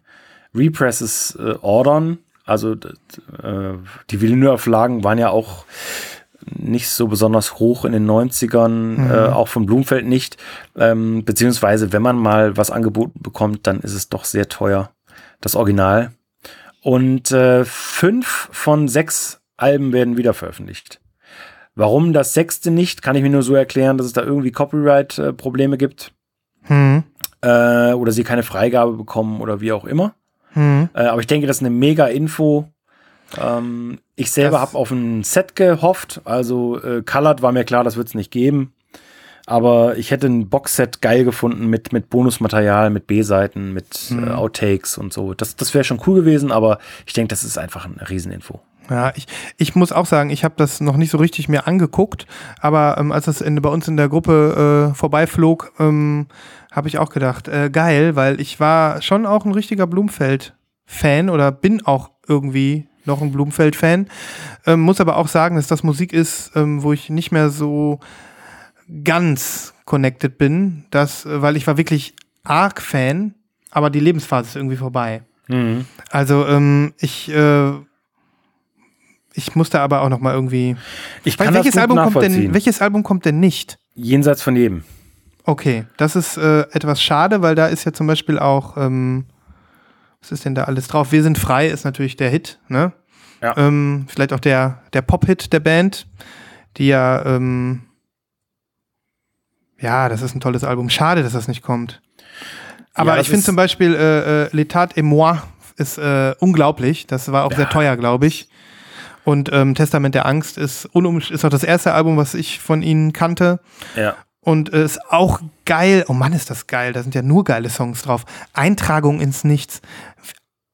Represses äh, ordern. Also äh, die Vinyl-Auflagen waren ja auch nicht so besonders hoch in den 90ern, äh, auch von Blumfeld nicht. Ähm, beziehungsweise, wenn man mal was angeboten bekommt, dann ist es doch sehr teuer, das Original. Und äh, fünf von sechs Alben werden wieder veröffentlicht. Warum das sechste nicht, kann ich mir nur so erklären, dass es da irgendwie Copyright-Probleme gibt. Hm. Äh, oder sie keine Freigabe bekommen oder wie auch immer. Hm. Äh, aber ich denke, das ist eine mega Info. Ähm, ich selber habe auf ein Set gehofft. Also äh, Colored war mir klar, das wird es nicht geben. Aber ich hätte ein Boxset geil gefunden mit, mit Bonusmaterial, mit B-Seiten, mit Mhm. äh, Outtakes und so. Das, das wäre schon cool gewesen, aber ich denke, das ist einfach eine Rieseninfo. Ja, ich, ich muss auch sagen, ich habe das noch nicht so richtig mir angeguckt, aber ähm, als das in, bei uns in der Gruppe äh, vorbeiflog, ähm, habe ich auch gedacht, äh, geil, weil ich war schon auch ein richtiger Blumfeld-Fan oder bin auch irgendwie noch ein Blumfeld-Fan. Ähm, muss aber auch sagen, dass das Musik ist, ähm, wo ich nicht mehr so ganz connected bin, dass, äh, weil ich war wirklich arg Fan, aber die Lebensphase ist irgendwie vorbei. Also ähm, ich äh, ich musste aber auch noch mal irgendwie. Ich Weil kann welches das Album kommt denn? Welches Album kommt denn nicht? Jenseits von jedem. Okay, das ist äh, etwas schade, weil da ist ja zum Beispiel auch ähm, was ist denn da alles drauf? Wir sind frei ist natürlich der Hit, ne? Ja. Ähm, vielleicht auch der der Pop-Hit der Band, die ja ähm, ja, das ist ein tolles Album. Schade, dass das nicht kommt. Aber Ja, ich finde zum Beispiel äh, äh, L'État et moi ist äh, unglaublich. Das war auch sehr teuer, glaube ich. Und ähm, Testament der Angst ist, ist auch das erste Album, was ich von ihnen kannte. Ja. Und äh, ist auch geil. Oh Mann, ist das geil. Da sind ja nur geile Songs drauf. Eintragung ins Nichts.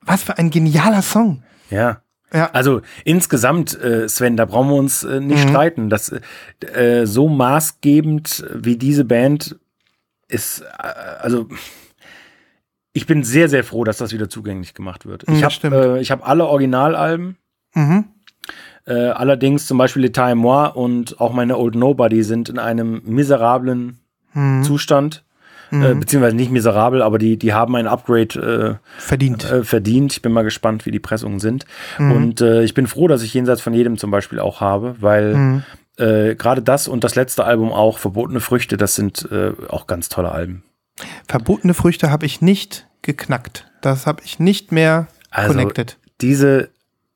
Was für ein genialer Song. Ja. Ja. Also insgesamt, äh, Sven, da brauchen wir uns äh, nicht Mhm. streiten. Das äh, so maßgebend wie diese Band ist, äh, also ich bin sehr, sehr froh, dass das wieder zugänglich gemacht wird. Mhm, Ich das habe äh, ich hab alle Originalalben. Mhm. Äh, allerdings zum Beispiel L'État et moi und auch meine Old Nobody sind in einem miserablen Mhm. Zustand. Äh, beziehungsweise nicht miserabel, aber die, die haben ein Upgrade äh, Verdient. äh, verdient. Ich bin mal gespannt, wie die Pressungen sind. Mhm. Und äh, ich bin froh, dass ich jenseits von jedem zum Beispiel auch habe, weil Mhm. äh, gerade das und das letzte Album auch, Verbotene Früchte, das sind auch ganz tolle Alben. Verbotene Früchte habe ich nicht geknackt. Das habe ich nicht mehr Also connected. diese,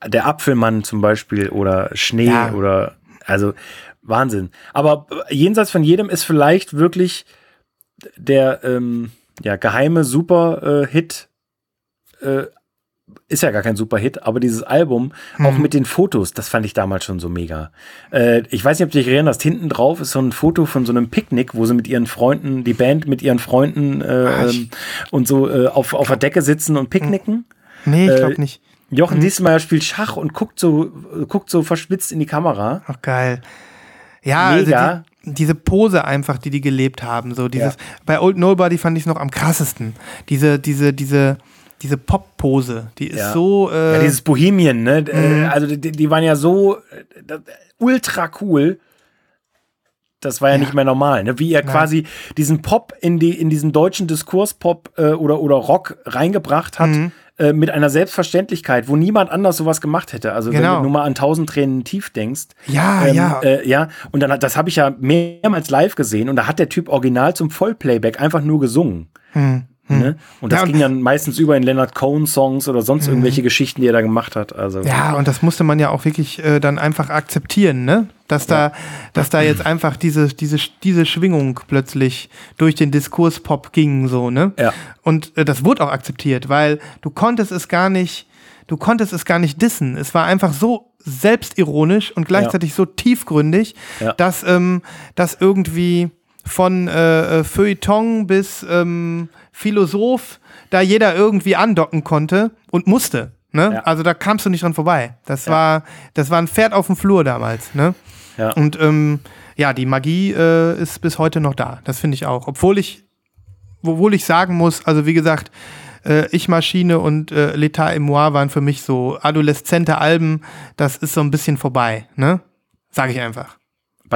der Apfelmann zum Beispiel oder Schnee Ja. oder, also Wahnsinn. Aber äh, jenseits von jedem ist vielleicht wirklich der ähm, ja, geheime Super-Hit. Äh, ist ja gar kein Super-Hit, aber dieses Album, Hm. auch mit den Fotos, das fand ich damals schon so mega. Äh, ich weiß nicht, ob du dich erinnerst, hinten drauf ist so ein Foto von so einem Picknick, wo sie mit ihren Freunden, die Band mit ihren Freunden äh, Ah, ähm, und so äh, auf, auf der Decke sitzen und picknicken. Nee, ich äh, glaube nicht. Jochen Diesmeier spielt Schach und guckt so, guckt so verschwitzt in die Kamera. Ach, geil. Ja, Mega. Also die, diese Pose einfach, die die gelebt haben. So dieses, Bei Old Nobody fand ich es noch am krassesten. Diese, diese, diese, diese Pop-Pose, die ist Ja. so. Äh, Ja, dieses Bohemian, ne? Mhm. Äh, Also die, die waren ja so äh, ultra cool. Das war ja, nicht mehr normal, ne? Wie er quasi diesen Pop in die in diesen deutschen Diskurspop äh, oder oder Rock reingebracht hat Mhm. Äh, mit einer Selbstverständlichkeit, wo niemand anders sowas gemacht hätte. Also wenn Genau. du nur mal an tausend Tränen tief denkst. Ja, ja. Äh, ja. Und dann hat, das habe ich ja mehrmals live gesehen und da hat der Typ original zum Vollplayback einfach nur gesungen. Ne? Und das Ja, ging dann meistens über in Leonard Cohen Songs oder sonst irgendwelche Geschichten, die er da gemacht hat. Also Ja, und das musste man ja auch wirklich äh, dann einfach akzeptieren, ne? Dass da, dass da jetzt einfach diese, diese, diese Schwingung plötzlich durch den Diskurspop ging, so, ne? Ja. Und äh, das wurde auch akzeptiert, weil du konntest es gar nicht, du konntest es gar nicht dissen. Es war einfach so selbstironisch und gleichzeitig so tiefgründig, Ja. dass, ähm, dass irgendwie von äh, äh, Feuilleton bis ähm, Philosoph da jeder irgendwie andocken konnte und musste. Ne? Ja. Also da kamst du nicht dran vorbei. Das war, das war ein Pferd auf dem Flur damals. Ne? Ja. Und ähm, ja, die Magie äh, ist bis heute noch da. Das finde ich auch. Obwohl ich, obwohl ich sagen muss, also wie gesagt, äh, Ich Maschine und äh, L'État et moi waren für mich so adoleszente Alben. Das ist so ein bisschen vorbei. Ne? Sage ich einfach.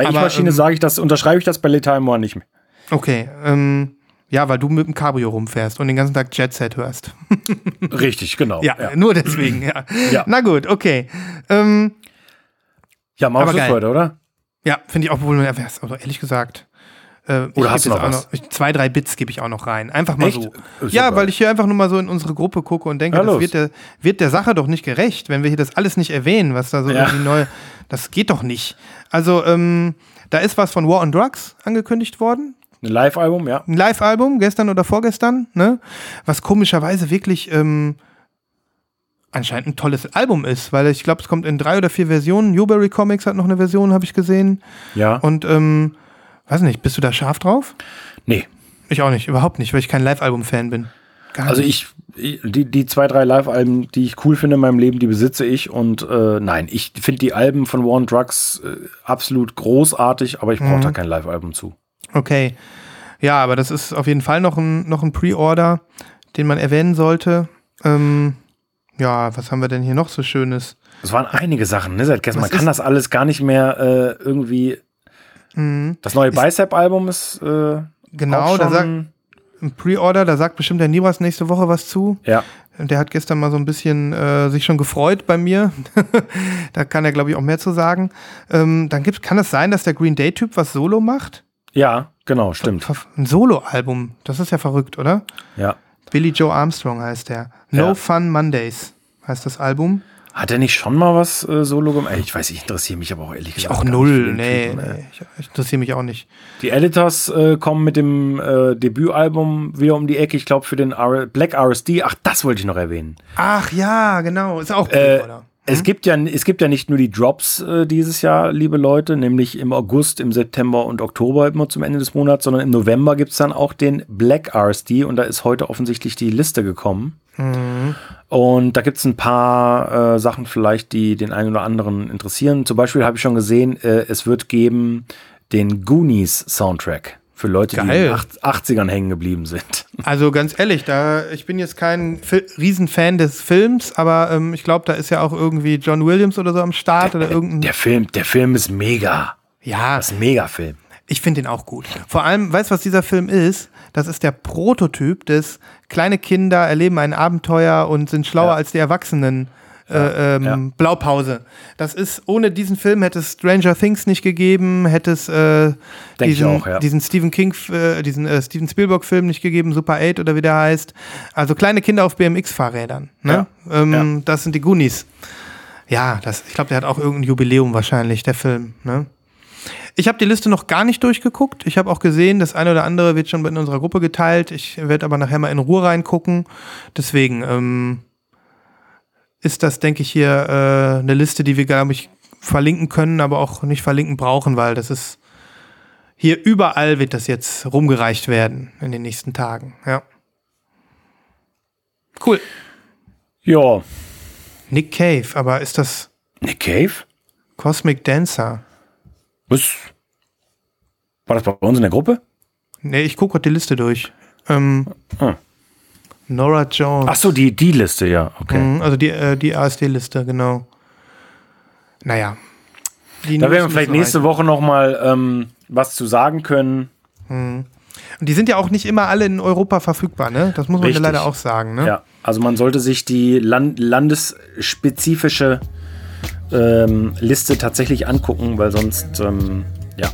Bei Ich-Maschine ähm, sage ich das, unterschreibe ich das bei L'État Moi nicht mehr. Okay. Ähm, ja, weil du mit dem Cabrio rumfährst und den ganzen Tag Jet Set hörst. [laughs] Richtig, genau. Ja, nur deswegen, ja. Ja. Na gut, okay. Ähm, Ja, Schluss geil. heute, oder? ja, finde ich auch wohl, also ehrlich gesagt, Äh, ich Oder hast du jetzt noch was? ich, zwei, drei Bits gebe ich auch noch rein. Einfach mal Echt? so. Äh, Ja, super. weil ich hier einfach nur mal so in unsere Gruppe gucke und denke, Ja, das wird der, wird der Sache doch nicht gerecht, wenn wir hier das alles nicht erwähnen, was da so Ja. irgendwie neu. Das geht doch nicht. Also, ähm, da ist was von War on Drugs angekündigt worden. Ein Live-Album, ja. Ein Live-Album, gestern oder vorgestern, ne? Was komischerweise wirklich ähm, anscheinend ein tolles Album ist, weil ich glaube, es kommt in drei oder vier Versionen. Newberry Comics hat noch eine Version, habe ich gesehen. Ja. Und ähm, weiß nicht, bist du da scharf drauf? nee. Ich auch nicht, überhaupt nicht, weil ich kein Live-Album-Fan bin. Gar Also nicht. ich, die, die zwei, drei Live-Alben, die ich cool finde in meinem Leben, die besitze ich. Und äh, nein, ich finde die Alben von War on Drugs äh, absolut großartig, aber ich brauche Mhm. da kein Live-Album zu. Okay. Ja, aber das ist auf jeden Fall noch ein, noch ein Pre-Order, den man erwähnen sollte. Ähm, ja, was haben wir denn hier noch so Schönes? Es waren einige Sachen, ne, seit gestern. Was Man kann das alles gar nicht mehr äh, irgendwie. Das neue Bicep-Album ist äh, Mhm. Genau, da sagt ein Pre-Order, da sagt bestimmt der Nibras nächste Woche was zu. ja, Und Der hat gestern mal so ein bisschen äh, sich schon gefreut bei mir. [laughs] da kann er, glaube ich, auch mehr zu sagen. Ähm, dann gibt, kann es sein, dass der Green Day-Typ was Solo macht? ja, genau, stimmt. Ein Solo-Album. Das ist ja verrückt, oder? Ja. Billy Joe Armstrong heißt der. No Ja. Fun Mondays heißt das Album. Hat er nicht schon mal was äh, Solo gemacht? Ich weiß, ich interessiere mich aber auch ehrlich gesagt. Auch gar nicht null. Nee, Typen, nee ich, ich interessiere mich auch nicht. Die Editors äh, kommen mit dem äh, Debütalbum wieder um die Ecke. Ich glaube, für den R Black RSD. Ach, das wollte ich noch erwähnen. Ach ja, genau. Ist auch gut, Äh, oder? Es gibt, ja, es gibt ja nicht nur die Drops äh, dieses Jahr, liebe Leute, nämlich im August, im September und Oktober immer zum Ende des Monats, sondern im November gibt es dann auch den Black RSD und da ist heute offensichtlich die Liste gekommen. Und da gibt es ein paar äh, Sachen vielleicht, die den einen oder anderen interessieren. Zum Beispiel habe ich schon gesehen, äh, es wird geben den Goonies Soundtrack für Leute, die in Geil. den acht- 80ern hängen geblieben sind. [laughs] Also ganz ehrlich, da ich bin jetzt kein Fi Riesenfan des Films, aber ähm, ich glaube, da ist ja auch irgendwie John Williams oder so am Start oder irgendein. Der Film, der Film ist mega. ja, Das ist ein Mega-Film. Ich finde den auch gut. Vor allem, weißt du, was dieser Film ist? Das ist der Prototyp des kleine Kinder erleben ein Abenteuer und sind schlauer Ja. als die Erwachsenen. Äh, ähm, ja. Blaupause. Das ist, ohne diesen Film hätte es Stranger Things nicht gegeben, hätte es äh, diesen, auch, ja. diesen Stephen King, äh, diesen äh, Steven Spielberg-Film nicht gegeben, Super 8 oder wie der heißt. Also kleine Kinder auf BMX-Fahrrädern. Ne? Ähm, Das sind die Goonies. Ja, das, ich glaube, der hat auch irgendein Jubiläum wahrscheinlich, der Film. Ne? Ich habe die Liste noch gar nicht durchgeguckt. Ich habe auch gesehen, das eine oder andere wird schon in unserer Gruppe geteilt. Ich werde aber nachher mal in Ruhe reingucken. Deswegen ähm, ist das, denke ich, hier äh, eine Liste, die wir, glaube ich, verlinken können, aber auch nicht verlinken brauchen, weil das ist hier überall wird das jetzt rumgereicht werden in den nächsten Tagen. Ja. Cool. Ja. Nick Cave, aber ist das Nick Cave? Cosmic Dancer? Was? War das bei uns in der Gruppe? Nee, ich gucke gerade die Liste durch. Ähm, Ah. Nora Jones. Ach so, die, die Liste, ja. Okay. Mhm, Also die, äh, die ASD-Liste, genau. Naja. Die Da werden wir vielleicht nächste Woche noch mal ähm, was zu sagen können. reichen. Und die sind ja auch nicht immer alle in Europa verfügbar, ne? Das muss man ja leider auch sagen, ne? Ja, also man sollte sich die Land landesspezifische ähm, Liste tatsächlich angucken, weil sonst, ähm, ja.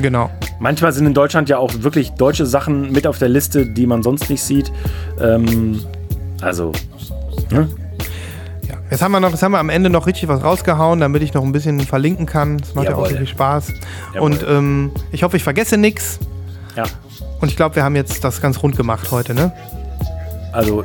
Genau. Manchmal sind in Deutschland ja auch wirklich deutsche Sachen mit auf der Liste, die man sonst nicht sieht. Ähm, also, ne? Ja. Jetzt haben wir noch, jetzt haben wir am Ende noch richtig was rausgehauen, damit ich noch ein bisschen verlinken kann. Das macht ja auch Jawohl. viel Spaß. Jawohl. Und ähm, ich hoffe, ich vergesse nichts. Ja. Und ich glaube, wir haben jetzt das ganz rund gemacht heute, ne? Also,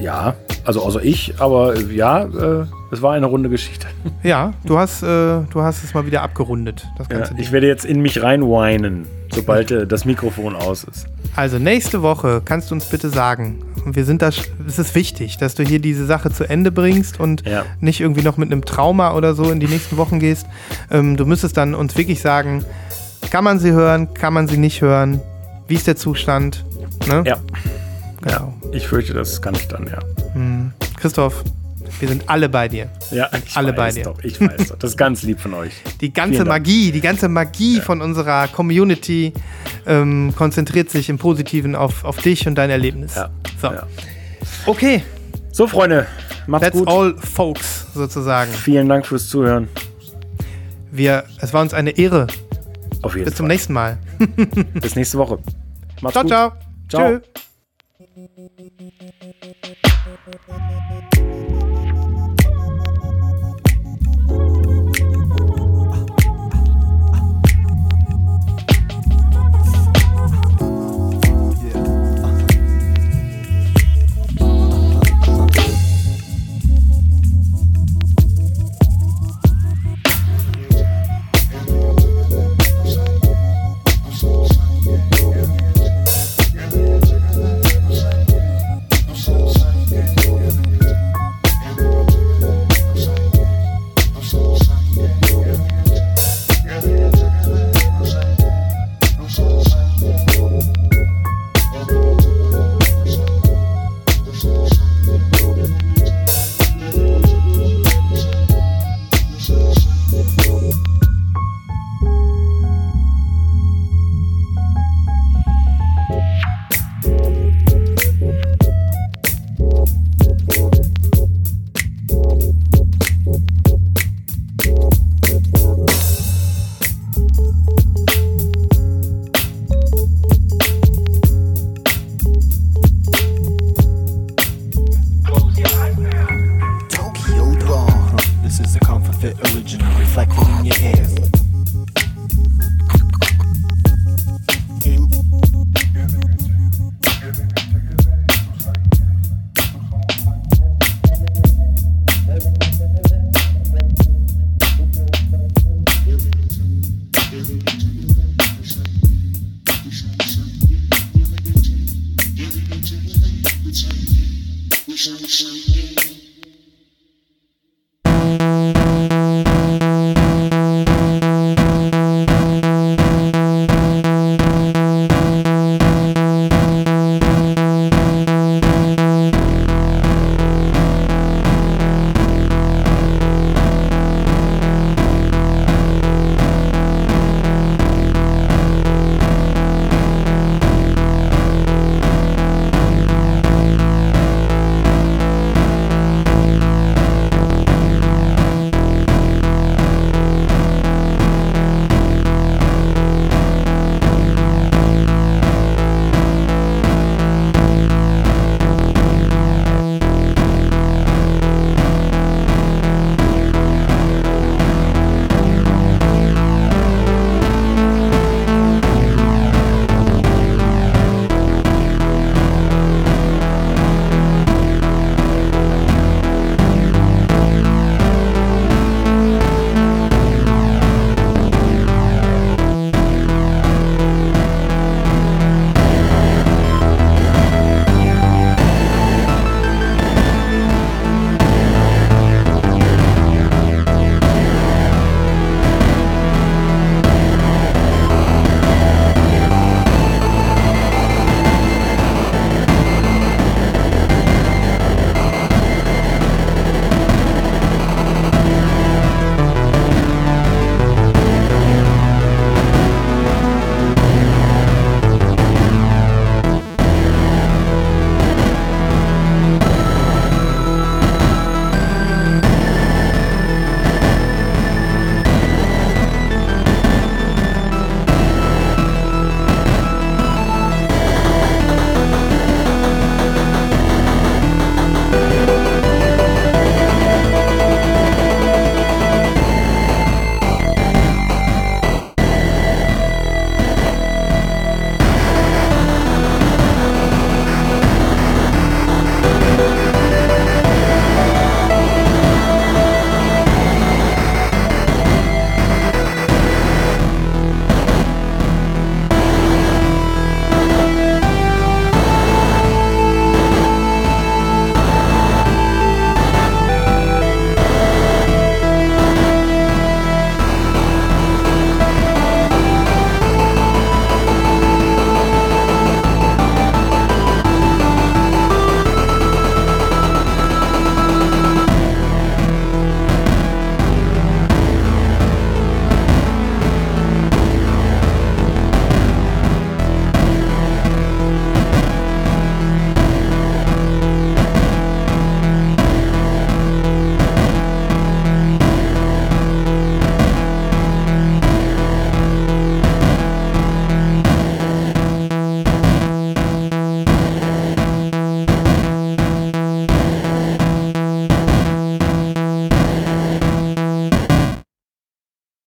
ja, also außer ich, aber äh, ja, äh, es war eine runde Geschichte. [laughs] Ja, du hast, äh, du hast es mal wieder abgerundet, das Ja, ich werde jetzt in mich reinweinen, sobald äh, das Mikrofon aus ist. Also nächste Woche kannst du uns bitte sagen, wir sind da, es ist wichtig, dass du hier diese Sache zu Ende bringst und Ja. nicht irgendwie noch mit einem Trauma oder so in die nächsten Wochen gehst. Ähm, du müsstest dann uns wirklich sagen, kann man sie hören, kann man sie nicht hören, wie ist der Zustand? Ne? Ja, genau. ich fürchte, das kann ich dann, ja. Christoph, wir sind alle bei dir. Ja, ich Alle weiß bei dir. Doch, ich weiß doch. Das ist ganz lieb von euch. Die ganze. Magie, die ganze Magie von unserer Community ähm, konzentriert sich im Positiven auf, auf dich und dein Erlebnis. Ja. So. Ja. Okay, So, Freunde, macht's that's gut. all folks sozusagen. Vielen Dank fürs Zuhören. Wir, es war uns eine Ehre, Auf jeden Bis zum Fall. nächsten Mal. Bis nächste Woche. [laughs] Macht's Ciao, gut. ciao. Ciao. Tschö.